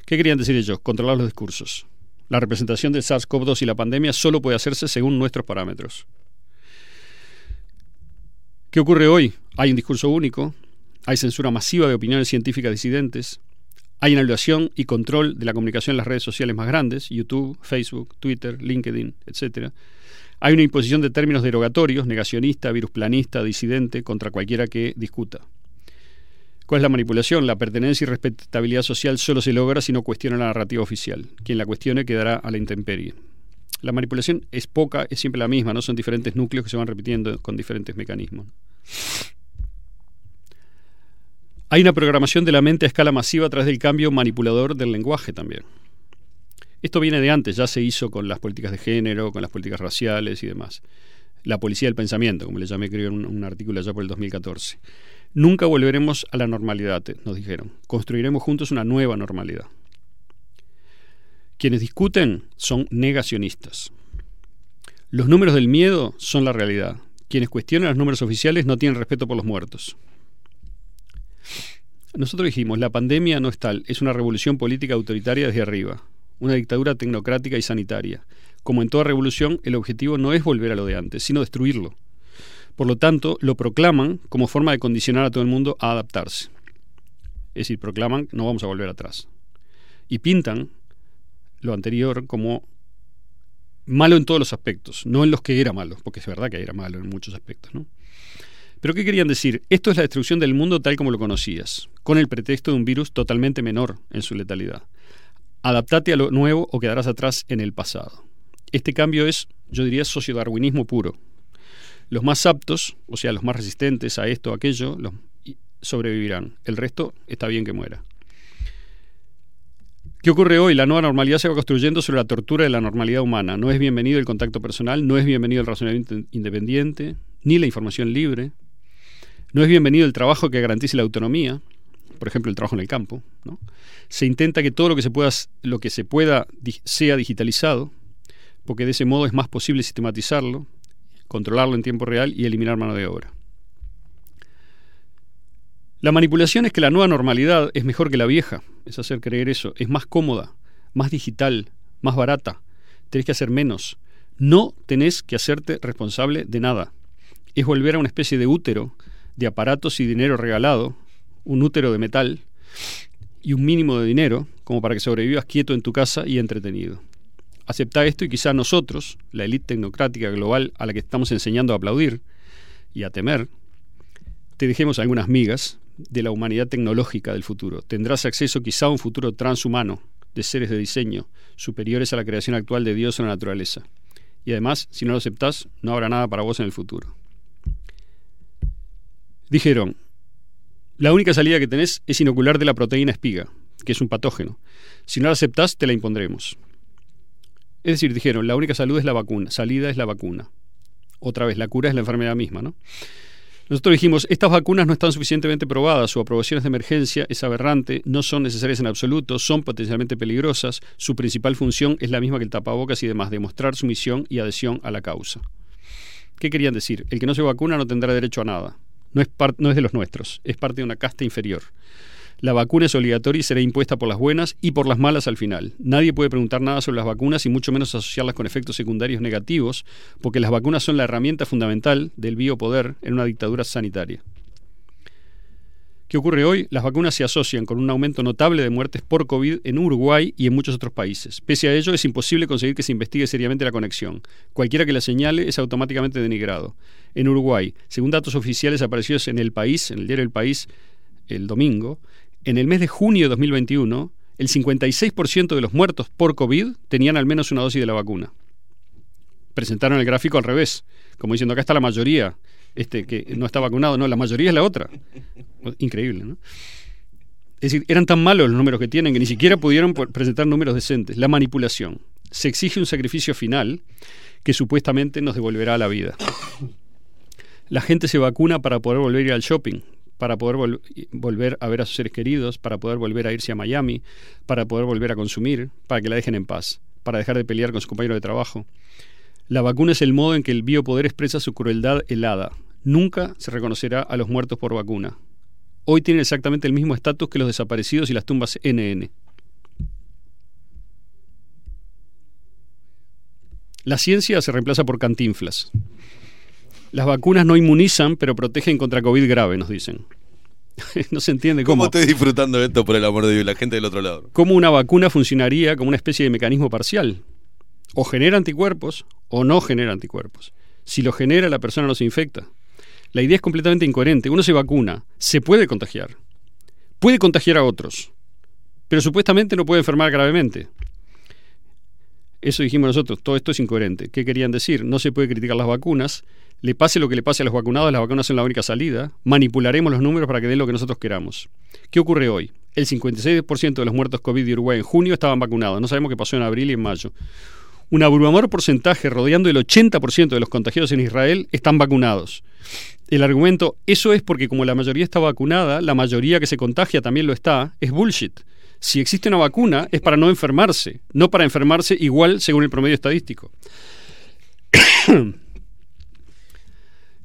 ¿Qué querían decir ellos? Controlar los discursos. La representación del SARS-CoV-2 y la pandemia solo puede hacerse según nuestros parámetros. ¿Qué ocurre hoy? Hay un discurso único, hay censura masiva de opiniones científicas disidentes, hay anulación y control de la comunicación en las redes sociales más grandes, YouTube, Facebook, Twitter, LinkedIn, etc. Hay una imposición de términos derogatorios, negacionista, virusplanista, disidente, contra cualquiera que discuta. ¿Cuál es la manipulación? La pertenencia y respetabilidad social solo se logra si no cuestiona la narrativa oficial. Quien la cuestione quedará a la intemperie. La manipulación es poca, es siempre la misma, no son diferentes núcleos que se van repitiendo con diferentes mecanismos. Hay una programación de la mente a escala masiva a través del cambio manipulador del lenguaje también. Esto viene de antes, ya se hizo con las políticas de género, con las políticas raciales y demás. La policía del pensamiento, como le llamé, creo, en un, un artículo allá por el 2014. Nunca volveremos a la normalidad, nos dijeron. Construiremos juntos una nueva normalidad. Quienes discuten son negacionistas. Los números del miedo son la realidad. Quienes cuestionan los números oficiales no tienen respeto por los muertos. Nosotros dijimos, la pandemia no es tal, es una revolución política autoritaria desde arriba, una dictadura tecnocrática y sanitaria. Como en toda revolución, el objetivo no es volver a lo de antes, sino destruirlo. Por lo tanto, lo proclaman como forma de condicionar a todo el mundo a adaptarse. Es decir, proclaman no vamos a volver atrás. Y pintan lo anterior como malo en todos los aspectos, no en los que era malo, porque es verdad que era malo en muchos aspectos. ¿no? Pero ¿qué querían decir? Esto es la destrucción del mundo tal como lo conocías, con el pretexto de un virus totalmente menor en su letalidad. Adaptate a lo nuevo o quedarás atrás en el pasado. Este cambio es, yo diría, sociodarwinismo puro. Los más aptos, o sea, los más resistentes a esto o aquello, sobrevivirán. El resto está bien que muera. ¿Qué ocurre hoy? La nueva normalidad se va construyendo sobre la tortura de la normalidad humana. No es bienvenido el contacto personal, no es bienvenido el razonamiento independiente, ni la información libre. No es bienvenido el trabajo que garantice la autonomía, por ejemplo, el trabajo en el campo. ¿no? Se intenta que todo lo que se pueda, lo que se pueda sea digitalizado, porque de ese modo es más posible sistematizarlo, controlarlo en tiempo real y eliminar mano de obra. La manipulación es que la nueva normalidad es mejor que la vieja, es hacer creer eso, es más cómoda, más digital, más barata, tenés que hacer menos, no tenés que hacerte responsable de nada, es volver a una especie de útero de aparatos y dinero regalado, un útero de metal y un mínimo de dinero como para que sobrevivas quieto en tu casa y entretenido. Acepta esto y quizá nosotros, la élite tecnocrática global a la que estamos enseñando a aplaudir y a temer, te dejemos algunas migas de la humanidad tecnológica del futuro. Tendrás acceso quizá a un futuro transhumano de seres de diseño superiores a la creación actual de Dios o la naturaleza. Y además, si no lo aceptás, no habrá nada para vos en el futuro. Dijeron, la única salida que tenés es inocularte la proteína espiga, que es un patógeno. Si no la aceptás, te la impondremos. Es decir, dijeron, la única salud es la vacuna, salida es la vacuna. Otra vez, la cura es la enfermedad misma, ¿no? Nosotros dijimos, estas vacunas no están suficientemente probadas, su aprobación es de emergencia, es aberrante, no son necesarias en absoluto, son potencialmente peligrosas, su principal función es la misma que el tapabocas y demás, demostrar sumisión y adhesión a la causa. ¿Qué querían decir? El que no se vacuna no tendrá derecho a nada. No es, no es de los nuestros, es parte de una casta inferior. La vacuna es obligatoria y será impuesta por las buenas y por las malas al final. Nadie puede preguntar nada sobre las vacunas y mucho menos asociarlas con efectos secundarios negativos, porque las vacunas son la herramienta fundamental del biopoder en una dictadura sanitaria. ¿Qué ocurre hoy? Las vacunas se asocian con un aumento notable de muertes por COVID en Uruguay y en muchos otros países. Pese a ello, es imposible conseguir que se investigue seriamente la conexión. Cualquiera que la señale es automáticamente denigrado. En Uruguay, según datos oficiales aparecidos en El País, en el diario El País, el domingo, en el mes de junio de 2021, el 56% de los muertos por COVID tenían al menos una dosis de la vacuna. Presentaron el gráfico al revés, como diciendo acá está la mayoría este, que no está vacunado, no, la mayoría es la otra. Increíble, ¿no? Es decir, eran tan malos los números que tienen que ni siquiera pudieron presentar números decentes. La manipulación. Se exige un sacrificio final que supuestamente nos devolverá la vida. La gente se vacuna para poder volver a ir al shopping, para poder vol volver a ver a sus seres queridos, para poder volver a irse a Miami, para poder volver a consumir, para que la dejen en paz, para dejar de pelear con su compañero de trabajo. La vacuna es el modo en que el biopoder expresa su crueldad helada. Nunca se reconocerá a los muertos por vacuna. Hoy tienen exactamente el mismo estatus que los desaparecidos y las tumbas NN. La ciencia se reemplaza por cantinflas. Las vacunas no inmunizan, pero protegen contra COVID grave, nos dicen. [LAUGHS] no se entiende cómo. ¿Cómo estoy disfrutando de esto por el amor de Dios, la gente del otro lado? ¿Cómo una vacuna funcionaría como una especie de mecanismo parcial? O genera anticuerpos o no genera anticuerpos. Si lo genera, la persona no se infecta. La idea es completamente incoherente. Uno se vacuna, se puede contagiar, puede contagiar a otros, pero supuestamente no puede enfermar gravemente. Eso dijimos nosotros, todo esto es incoherente. ¿Qué querían decir? No se puede criticar las vacunas, le pase lo que le pase a los vacunados, las vacunas son la única salida, manipularemos los números para que den lo que nosotros queramos. ¿Qué ocurre hoy? El 56% de los muertos COVID de Uruguay en junio estaban vacunados, no sabemos qué pasó en abril y en mayo. Un abrumador porcentaje, rodeando el 80% de los contagiados en Israel, están vacunados. El argumento, eso es porque como la mayoría está vacunada, la mayoría que se contagia también lo está, es bullshit. Si existe una vacuna es para no enfermarse, no para enfermarse igual según el promedio estadístico. [COUGHS]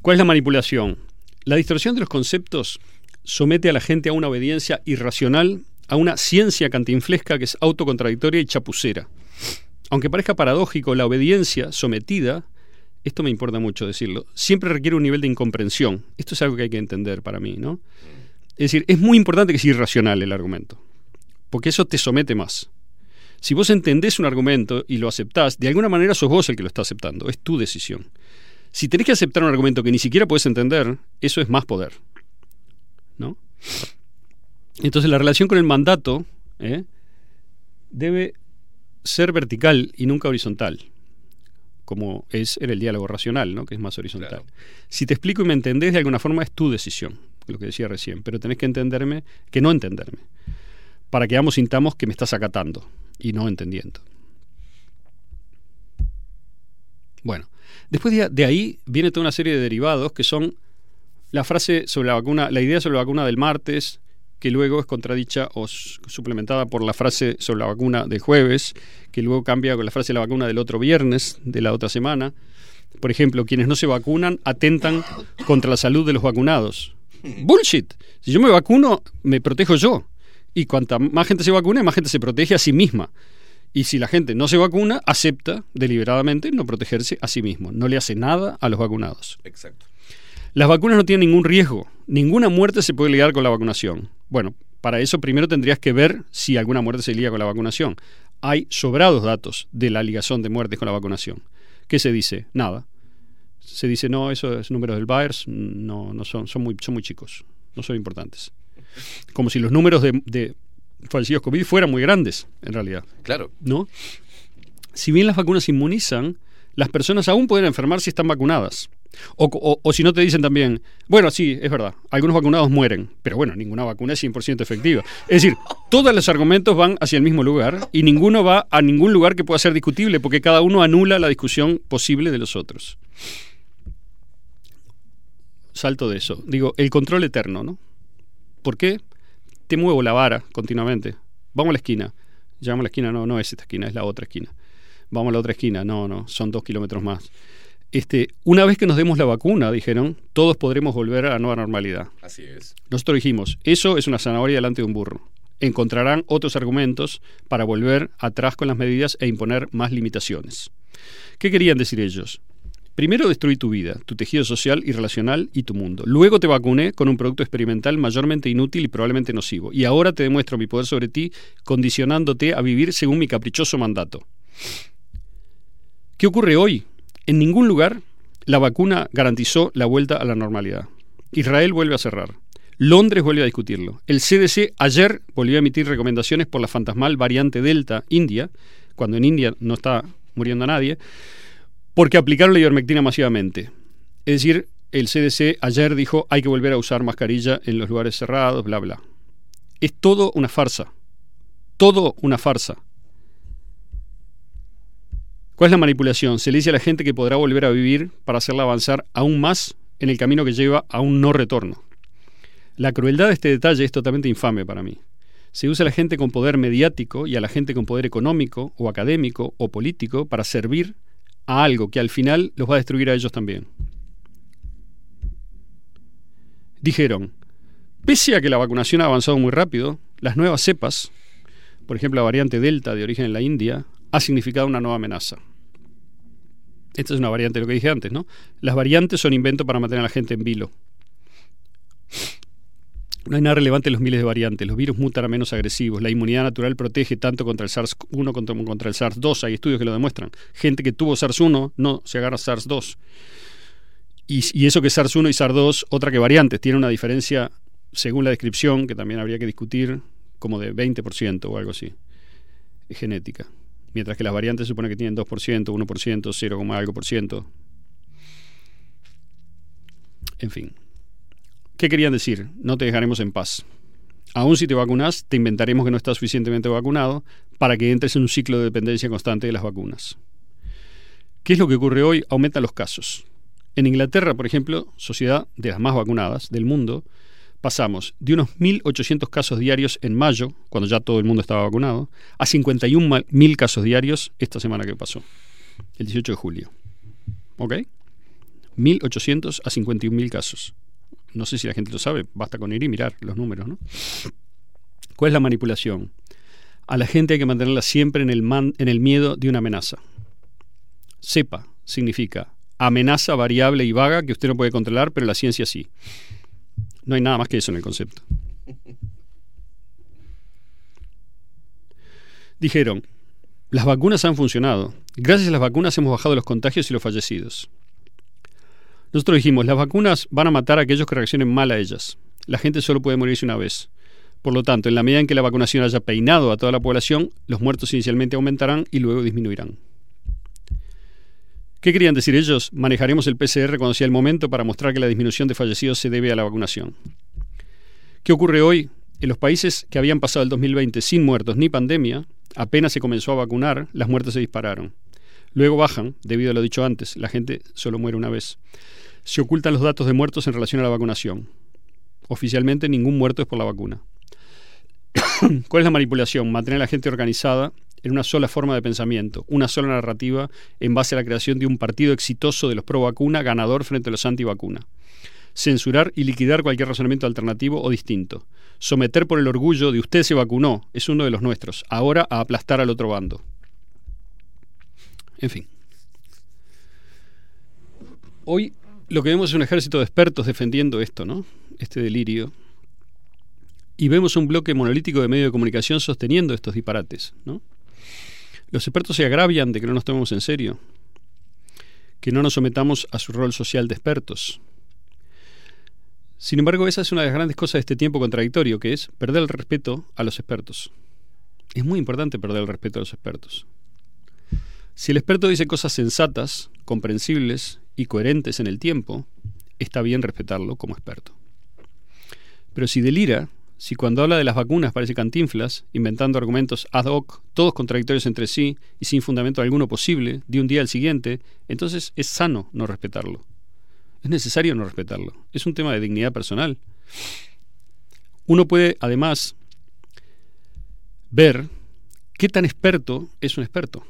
¿Cuál es la manipulación? La distorsión de los conceptos somete a la gente a una obediencia irracional, a una ciencia cantinflesca que es autocontradictoria y chapucera. Aunque parezca paradójico, la obediencia sometida, esto me importa mucho decirlo, siempre requiere un nivel de incomprensión. Esto es algo que hay que entender para mí, ¿no? Es decir, es muy importante que sea irracional el argumento, porque eso te somete más. Si vos entendés un argumento y lo aceptás, de alguna manera sos vos el que lo está aceptando, es tu decisión. Si tenés que aceptar un argumento que ni siquiera puedes entender, eso es más poder. ¿No? Entonces la relación con el mandato ¿eh? debe ser vertical y nunca horizontal, como es en el diálogo racional, ¿no? que es más horizontal. Si te explico y me entendés de alguna forma es tu decisión, lo que decía recién, pero tenés que entenderme, que no entenderme, para que ambos sintamos que me estás acatando y no entendiendo. Bueno, después de, de ahí viene toda una serie de derivados que son la frase sobre la vacuna, la idea sobre la vacuna del martes, que luego es contradicha o suplementada por la frase sobre la vacuna del jueves, que luego cambia con la frase de la vacuna del otro viernes, de la otra semana. Por ejemplo, quienes no se vacunan atentan contra la salud de los vacunados. Bullshit. Si yo me vacuno, me protejo yo. Y cuanta más gente se vacune, más gente se protege a sí misma. Y si la gente no se vacuna, acepta deliberadamente no protegerse a sí mismo. No le hace nada a los vacunados. Exacto. Las vacunas no tienen ningún riesgo. Ninguna muerte se puede ligar con la vacunación. Bueno, para eso primero tendrías que ver si alguna muerte se liga con la vacunación. Hay sobrados datos de la ligación de muertes con la vacunación. ¿Qué se dice? Nada. Se dice, no, esos números del Bayers no, no son, son, muy, son muy chicos, no son importantes. Como si los números de, de fallecidos COVID fueran muy grandes, en realidad. Claro. ¿No? Si bien las vacunas inmunizan, las personas aún pueden enfermar si están vacunadas. O, si no te dicen también, bueno, sí, es verdad, algunos vacunados mueren, pero bueno, ninguna vacuna es 100% efectiva. Es decir, todos los argumentos van hacia el mismo lugar y ninguno va a ningún lugar que pueda ser discutible porque cada uno anula la discusión posible de los otros. Salto de eso. Digo, el control eterno, ¿no? ¿Por qué? Te muevo la vara continuamente. Vamos a la esquina. Llegamos a la esquina, no, no es esta esquina, es la otra esquina. Vamos a la otra esquina, no, no, son dos kilómetros más. Este, una vez que nos demos la vacuna, dijeron, todos podremos volver a la nueva normalidad. Así es. Nosotros dijimos, eso es una zanahoria delante de un burro. Encontrarán otros argumentos para volver atrás con las medidas e imponer más limitaciones. ¿Qué querían decir ellos? Primero destruí tu vida, tu tejido social y relacional y tu mundo. Luego te vacuné con un producto experimental mayormente inútil y probablemente nocivo. Y ahora te demuestro mi poder sobre ti, condicionándote a vivir según mi caprichoso mandato. ¿Qué ocurre hoy? En ningún lugar la vacuna garantizó la vuelta a la normalidad. Israel vuelve a cerrar. Londres vuelve a discutirlo. El CDC ayer volvió a emitir recomendaciones por la fantasmal variante Delta India, cuando en India no está muriendo nadie, porque aplicaron la ivermectina masivamente. Es decir, el CDC ayer dijo hay que volver a usar mascarilla en los lugares cerrados, bla, bla. Es todo una farsa. Todo una farsa. ¿Cuál es la manipulación? Se le dice a la gente que podrá volver a vivir para hacerla avanzar aún más en el camino que lleva a un no retorno. La crueldad de este detalle es totalmente infame para mí. Se usa a la gente con poder mediático y a la gente con poder económico o académico o político para servir a algo que al final los va a destruir a ellos también. Dijeron, pese a que la vacunación ha avanzado muy rápido, las nuevas cepas, por ejemplo la variante Delta de origen en la India, ha significado una nueva amenaza. Esta es una variante de lo que dije antes, ¿no? Las variantes son invento para mantener a la gente en vilo. No hay nada relevante en los miles de variantes. Los virus mutan a menos agresivos. La inmunidad natural protege tanto contra el SARS-1 como contra el SARS-2. Hay estudios que lo demuestran. Gente que tuvo SARS-1 no se agarra SARS-2. Y, y eso que SARS-1 y SARS-2, otra que variantes, tiene una diferencia, según la descripción, que también habría que discutir, como de 20% o algo así. Genética. Mientras que las variantes se supone que tienen 2%, 1%, 0, algo por ciento. En fin. ¿Qué querían decir? No te dejaremos en paz. Aún si te vacunas, te inventaremos que no estás suficientemente vacunado para que entres en un ciclo de dependencia constante de las vacunas. ¿Qué es lo que ocurre hoy? Aumentan los casos. En Inglaterra, por ejemplo, sociedad de las más vacunadas del mundo, pasamos de unos 1.800 casos diarios en mayo, cuando ya todo el mundo estaba vacunado, a 51.000 casos diarios esta semana que pasó, el 18 de julio. ¿Ok? 1.800 a 51.000 casos. No sé si la gente lo sabe, basta con ir y mirar los números, ¿no? ¿Cuál es la manipulación? A la gente hay que mantenerla siempre en el, en el miedo de una amenaza. Sepa significa amenaza variable y vaga que usted no puede controlar, pero la ciencia sí. No hay nada más que eso en el concepto. Dijeron, las vacunas han funcionado. Gracias a las vacunas hemos bajado los contagios y los fallecidos. Nosotros dijimos, las vacunas van a matar a aquellos que reaccionen mal a ellas. La gente solo puede morirse una vez. Por lo tanto, en la medida en que la vacunación haya peinado a toda la población, los muertos inicialmente aumentarán y luego disminuirán. ¿Qué querían decir ellos? Manejaremos el PCR cuando sea el momento para mostrar que la disminución de fallecidos se debe a la vacunación. ¿Qué ocurre hoy? En los países que habían pasado el 2020 sin muertos ni pandemia, apenas se comenzó a vacunar, las muertes se dispararon. Luego bajan, debido a lo dicho antes, la gente solo muere una vez. Se ocultan los datos de muertos en relación a la vacunación. Oficialmente ningún muerto es por la vacuna. [COUGHS] ¿Cuál es la manipulación? Mantener a la gente organizada en una sola forma de pensamiento, una sola narrativa en base a la creación de un partido exitoso de los pro vacuna ganador frente a los anti vacuna. Censurar y liquidar cualquier razonamiento alternativo o distinto. Someter por el orgullo de usted se vacunó, es uno de los nuestros, ahora a aplastar al otro bando. En fin. Hoy lo que vemos es un ejército de expertos defendiendo esto, ¿no? Este delirio. Y vemos un bloque monolítico de medios de comunicación sosteniendo estos disparates, ¿no? Los expertos se agravian de que no nos tomemos en serio, que no nos sometamos a su rol social de expertos. Sin embargo, esa es una de las grandes cosas de este tiempo contradictorio, que es perder el respeto a los expertos. Es muy importante perder el respeto a los expertos. Si el experto dice cosas sensatas, comprensibles y coherentes en el tiempo, está bien respetarlo como experto. Pero si delira, si cuando habla de las vacunas parece cantinflas, inventando argumentos ad hoc, todos contradictorios entre sí y sin fundamento alguno posible, de un día al siguiente, entonces es sano no respetarlo. Es necesario no respetarlo. Es un tema de dignidad personal. Uno puede, además, ver qué tan experto es un experto.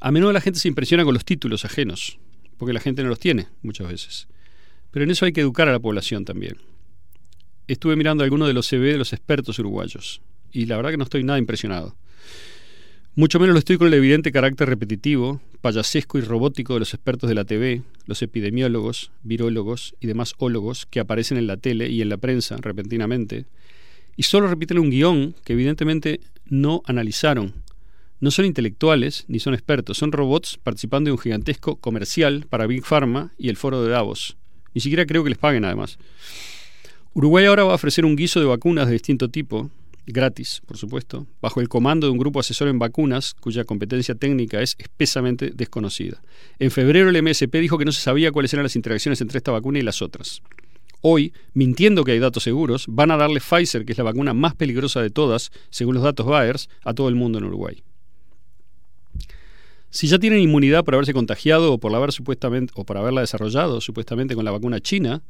A menudo la gente se impresiona con los títulos ajenos, porque la gente no los tiene muchas veces. Pero en eso hay que educar a la población también. Estuve mirando algunos de los CV de los expertos uruguayos, y la verdad que no estoy nada impresionado. Mucho menos lo estoy con el evidente carácter repetitivo, payasesco y robótico de los expertos de la TV, los epidemiólogos, virólogos y demás ólogos que aparecen en la tele y en la prensa repentinamente, y solo repiten un guion que evidentemente no analizaron. No son intelectuales ni son expertos, son robots participando de un gigantesco comercial para Big Pharma y el foro de Davos. Ni siquiera creo que les paguen además. Uruguay ahora va a ofrecer un guiso de vacunas de distinto tipo, gratis, por supuesto, bajo el comando de un grupo asesor en vacunas cuya competencia técnica es espesamente desconocida. En febrero el MSP dijo que no se sabía cuáles eran las interacciones entre esta vacuna y las otras. Hoy, mintiendo que hay datos seguros, van a darle Pfizer, que es la vacuna más peligrosa de todas, según los datos Bayers, a todo el mundo en Uruguay. Si ya tienen inmunidad por haberse contagiado o por haber supuestamente o por haberla desarrollado supuestamente con la vacuna china,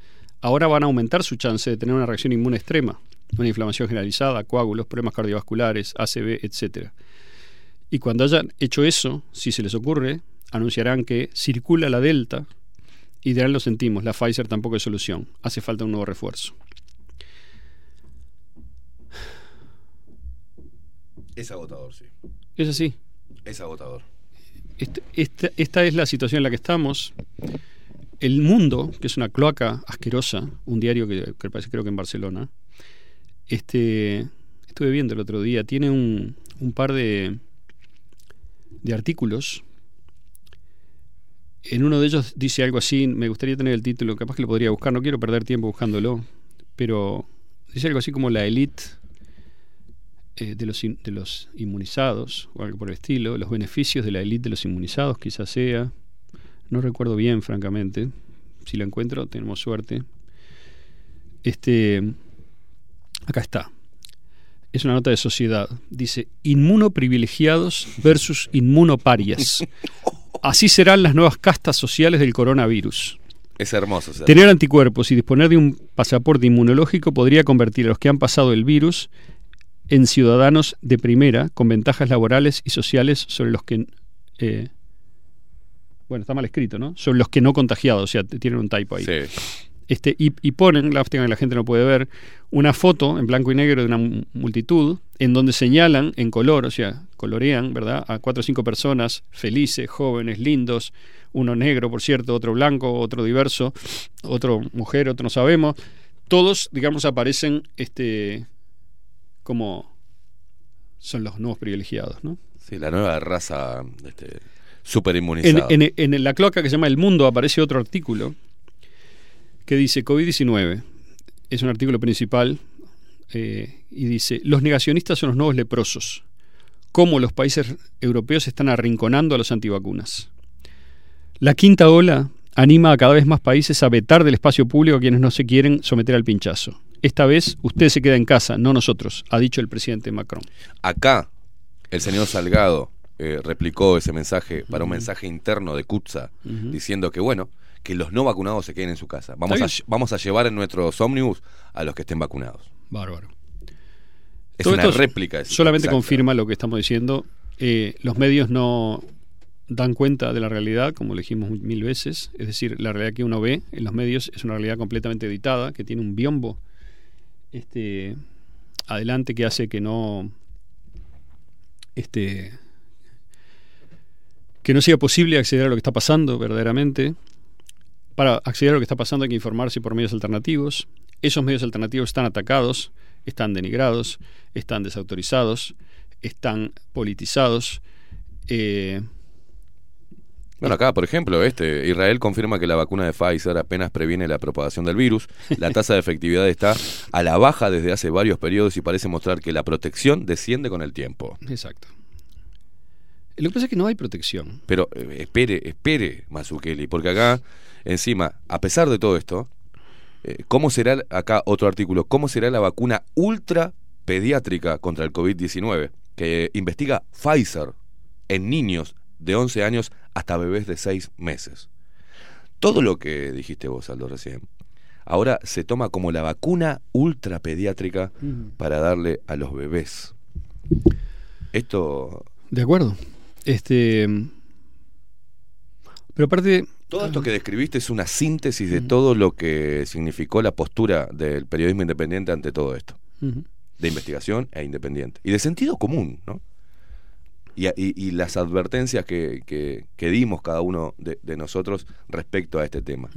ahora van a aumentar su chance de tener una reacción inmune extrema, una inflamación generalizada, coágulos, problemas cardiovasculares, ACV, etc. Y cuando hayan hecho eso, si se les ocurre, anunciarán que circula la Delta y dirán lo sentimos, la Pfizer tampoco es solución, hace falta un nuevo refuerzo. Es agotador, sí. Es así. Es agotador. Este- Esta, esta es la situación en la que estamos. El Mundo, que es una cloaca asquerosa, un diario que, que creo que en Barcelona, este, estuve viendo el otro día, tiene un, un par de, de artículos. En uno de ellos dice algo así, me gustaría tener el título, capaz que lo podría buscar, no quiero perder tiempo buscándolo, pero dice algo así como la élite eh, de, los de los inmunizados o algo por el estilo, los beneficios de la élite de los inmunizados quizás sea. No recuerdo bien, francamente. Si lo encuentro, tenemos suerte. Este, acá está. Es una nota de sociedad. Dice, inmunoprivilegiados versus inmunoparias. [LAUGHS] Así serán las nuevas castas sociales del coronavirus. Es hermoso. Tener anticuerpos y disponer de un pasaporte inmunológico podría convertir a los que han pasado el virus en ciudadanos de primera con ventajas laborales y sociales sobre los que... eh, bueno, está mal escrito, ¿no? Sobre los que no contagiados, o sea, tienen un typo ahí. Este, y, y ponen, lástima que la gente no puede ver, una foto en blanco y negro de una mu- multitud en donde señalan en color, o sea, colorean, ¿verdad? A cuatro o cinco personas felices, jóvenes, lindos, uno negro, por cierto, otro blanco, otro diverso, otro mujer, otro no sabemos. Todos, digamos, aparecen este, como son los nuevos privilegiados, ¿no? Sí, la nueva raza este, super En, inmunizada. en- en la cloaca que se llama El Mundo aparece otro artículo que dice COVID-19. Es un artículo principal eh, y dice, los negacionistas son los nuevos leprosos. Cómo los países europeos están arrinconando a los antivacunas. La quinta ola anima a cada vez más países a vetar del espacio público a quienes no se quieren someter al pinchazo. Esta vez usted se queda en casa, no nosotros, ha dicho el presidente Macron. Acá, el señor Salgado eh, replicó ese mensaje para un mensaje interno de Kutza, diciendo que, bueno, que los no vacunados se queden en su casa. Vamos a, vamos a llevar en nuestros ómnibus a los que estén vacunados. Bárbaro. Es Todo una esto réplica. es- Solamente exacta. confirma lo que estamos diciendo. Eh, los medios no dan cuenta de la realidad, como lo dijimos mil veces. Es decir, la realidad que uno ve en los medios es una realidad completamente editada, que tiene un biombo este, adelante que hace que no. Este, que no sea posible acceder a lo que está pasando verdaderamente. Para acceder a lo que está pasando hay que informarse por medios alternativos. Esos medios alternativos están atacados, están denigrados, están desautorizados, están politizados. Eh, Bueno, acá, por ejemplo, este Israel confirma que la vacuna de Pfizer apenas previene la propagación del virus. La [LAUGHS] tasa de efectividad está a la baja desde hace varios periodos y parece mostrar que la protección desciende con el tiempo. exacto. Lo que pasa es que no hay protección. Pero eh, espere, espere, Mazukeli, porque acá, encima, a pesar de todo esto, eh, ¿cómo será, acá otro artículo, cómo será la vacuna ultra pediátrica contra el COVID-19 que investiga Pfizer en niños de 11 años hasta bebés de 6 meses? Todo lo que dijiste vos, Aldo, recién, ahora se toma como la vacuna ultra pediátrica para darle a los bebés. Esto De acuerdo. Este, pero aparte, Todo esto que describiste es una síntesis de todo lo que significó la postura del periodismo independiente ante todo esto, de investigación e independiente, y de sentido común, ¿no? Y, y- y las advertencias que, que- que dimos cada uno de, de nosotros respecto a este tema.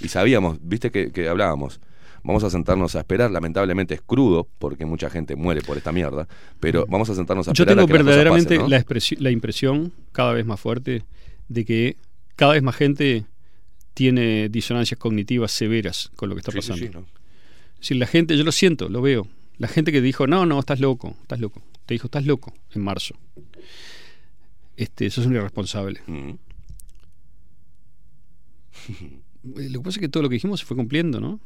Y sabíamos, viste que, que hablábamos, vamos a sentarnos a esperar, lamentablemente es crudo, porque mucha gente muere por esta mierda, pero vamos a sentarnos a Yo esperar tengo a que las cosas verdaderamente pasen, ¿no? la, impresión cada vez más fuerte de que cada vez más gente tiene disonancias cognitivas severas con lo que está Sí, sí, pasando. sí, ¿no? Es decir, la gente, yo lo siento, lo veo. La gente que dijo, no, no, estás loco, estás loco. Te dijo, estás loco, en marzo. Este, eso es un irresponsable. Mm. [LAUGHS] Eh, Lo que pasa es que todo lo que dijimos se fue cumpliendo, ¿no?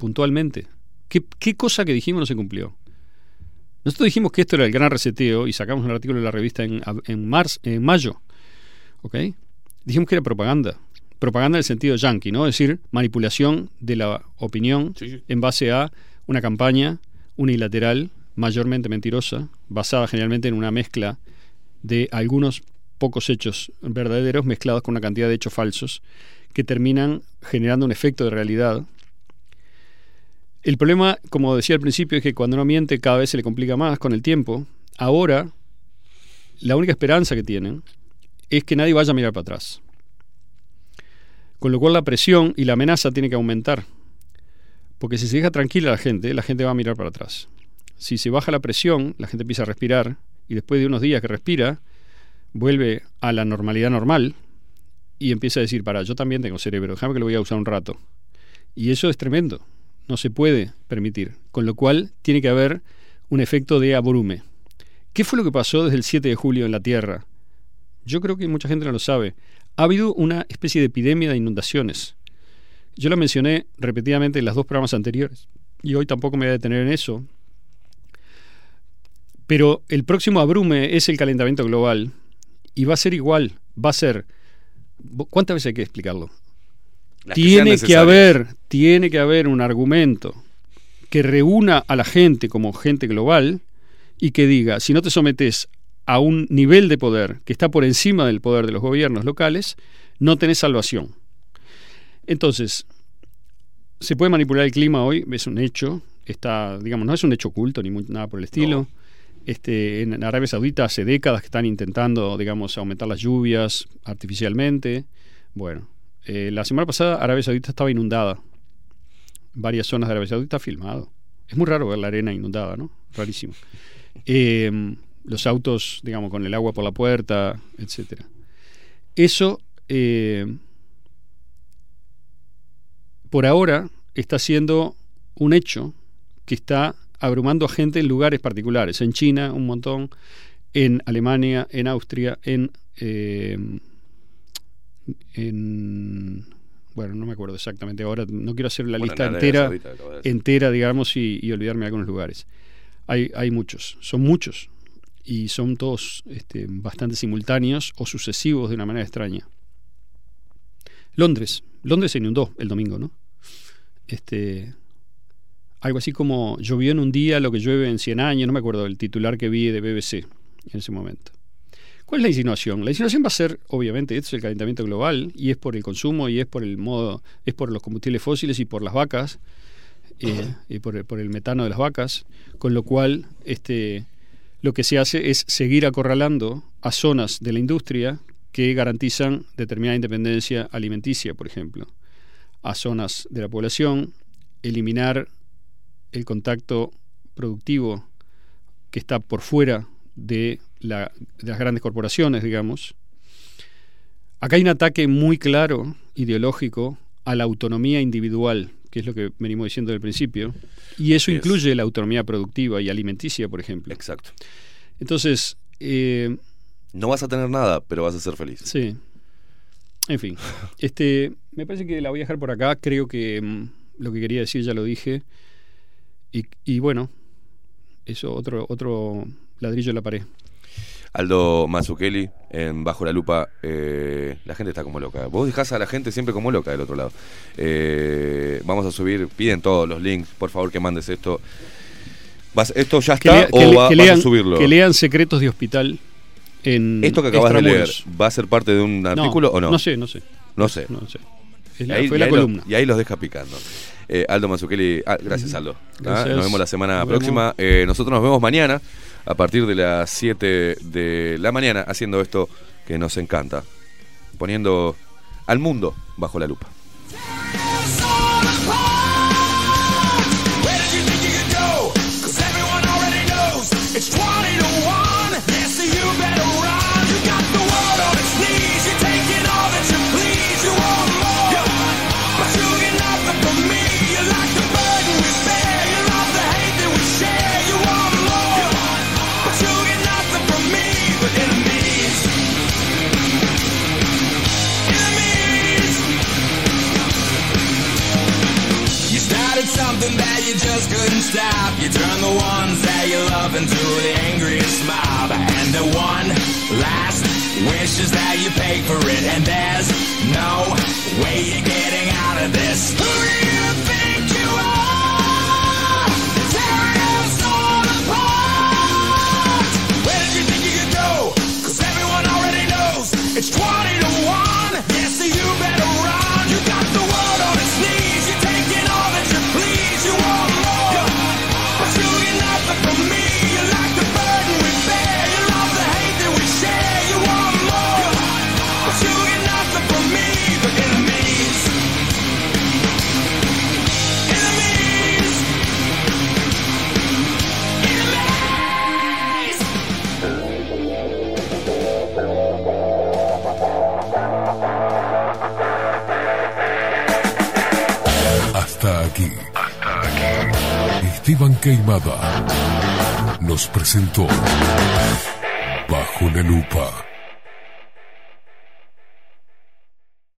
Puntualmente. ¿Qué, qué cosa que dijimos no se cumplió? Nosotros dijimos que esto era el gran reseteo y sacamos un artículo de la revista en, en, marzo, en mayo. ¿Ok? Dijimos que era propaganda. Propaganda en el sentido yankee, ¿no? Es decir, manipulación de la opinión en base a una campaña unilateral, mayormente mentirosa, basada generalmente en una mezcla de algunos pocos hechos verdaderos mezclados con una cantidad de hechos falsos que terminan generando un efecto de realidad. El problema, como decía al principio, es que cuando uno miente cada vez se le complica más con el tiempo. Ahora, la única esperanza que tienen es que nadie vaya a mirar para atrás. Con lo cual la presión y la amenaza tiene que aumentar. Porque si se deja tranquila la gente, la gente va a mirar para atrás. Si se baja la presión, la gente empieza a respirar y después de unos días que respira, vuelve a la normalidad normal y empieza a decir, para, yo también tengo cerebro, déjame que lo voy a usar un rato. Y eso es tremendo, no se puede permitir. Con lo cual tiene que haber un efecto de abrume. ¿Qué fue lo que pasó desde el 7 de julio en la Tierra? Yo creo que mucha gente no lo sabe. Ha habido una especie de epidemia de inundaciones. Yo la mencioné repetidamente en los dos programas anteriores y hoy tampoco me voy a detener en eso. Pero el próximo abrume es el calentamiento global y va a ser igual. Va a ser. ¿Cuántas veces hay que explicarlo? Que tiene que haber, tiene que haber un argumento que reúna a la gente como gente global y que diga, si no te sometes a un nivel de poder que está por encima del poder de los gobiernos locales, no tenés salvación. Entonces, se puede manipular el clima hoy, es un hecho, está, digamos, no es un hecho oculto ni muy- nada por el estilo. Este, en Arabia Saudita hace décadas que están intentando, digamos, aumentar las lluvias artificialmente. Bueno, eh, la semana pasada Arabia Saudita estaba inundada. Varias zonas de Arabia Saudita filmado. Es muy raro ver la arena inundada, ¿no? Rarísimo. Eh, los autos, digamos, con el agua por la puerta, etcétera. Eso, eh, por ahora, está siendo un hecho que está abrumando a gente en lugares particulares. En China, un montón. En Alemania, en Austria, en. En bueno, no me acuerdo exactamente ahora, no quiero hacer la Bueno, lista entera, Saudita, entera, digamos, y, y olvidarme de algunos lugares. Hay, hay muchos, son muchos, y son todos este, bastante simultáneos o sucesivos de una manera extraña. Londres, Londres se inundó el domingo, ¿no? Este, algo así como llovió en un día lo que llueve en 100 años, no me acuerdo el titular que vi de BBC en ese momento. ¿Cuál es la insinuación? La insinuación va a ser, obviamente, esto es el calentamiento global y es por el consumo y es por el modo, es por los combustibles fósiles y por las vacas eh, y por, por el metano de las vacas, con lo cual este, lo que se hace es seguir acorralando a zonas de la industria que garantizan determinada independencia alimenticia, por ejemplo, a zonas de la población, eliminar el contacto productivo que está por fuera de, la- de las grandes corporaciones, digamos. Acá hay un ataque muy claro, ideológico, a la autonomía individual, que es lo que venimos diciendo del principio, y eso es. incluye la autonomía productiva y alimenticia, por ejemplo. Exacto. Entonces, eh, No vas a tener nada, pero vas a ser feliz. Sí. En fin, [LAUGHS] este, me parece que la voy a dejar por acá. Creo que mm, lo que quería decir ya lo dije. Y, y bueno, eso, otro, otro ladrillo en la pared. Aldo Mazzucchelli, en Bajo la Lupa, eh, la gente está como loca. Vos dejás a la gente siempre como loca del otro lado. Eh, vamos a subir, piden todos los links, por favor que mandes esto. Vas- ¿Esto ya Que, está lea- o que le- va- que vas lean, a subirlo? que lean Secretos de Hospital en ¿Esto que acabas de leer va a ser parte de un No, artículo o no? No sé, no sé. No sé. No sé. Es Y la- ahí, fue la ahí lo- columna. y ahí los deja picando. Eh, Aldo Mazzucchelli, ah, gracias Aldo. Ah. Nos vemos la semana Nos próxima. Eh, nosotros nos vemos mañana a partir de las 7 de la mañana haciendo esto que nos encanta. Poniendo al mundo bajo la lupa. And there's aquí. Esteban Queimada. nos presentó Bajo la Lupa.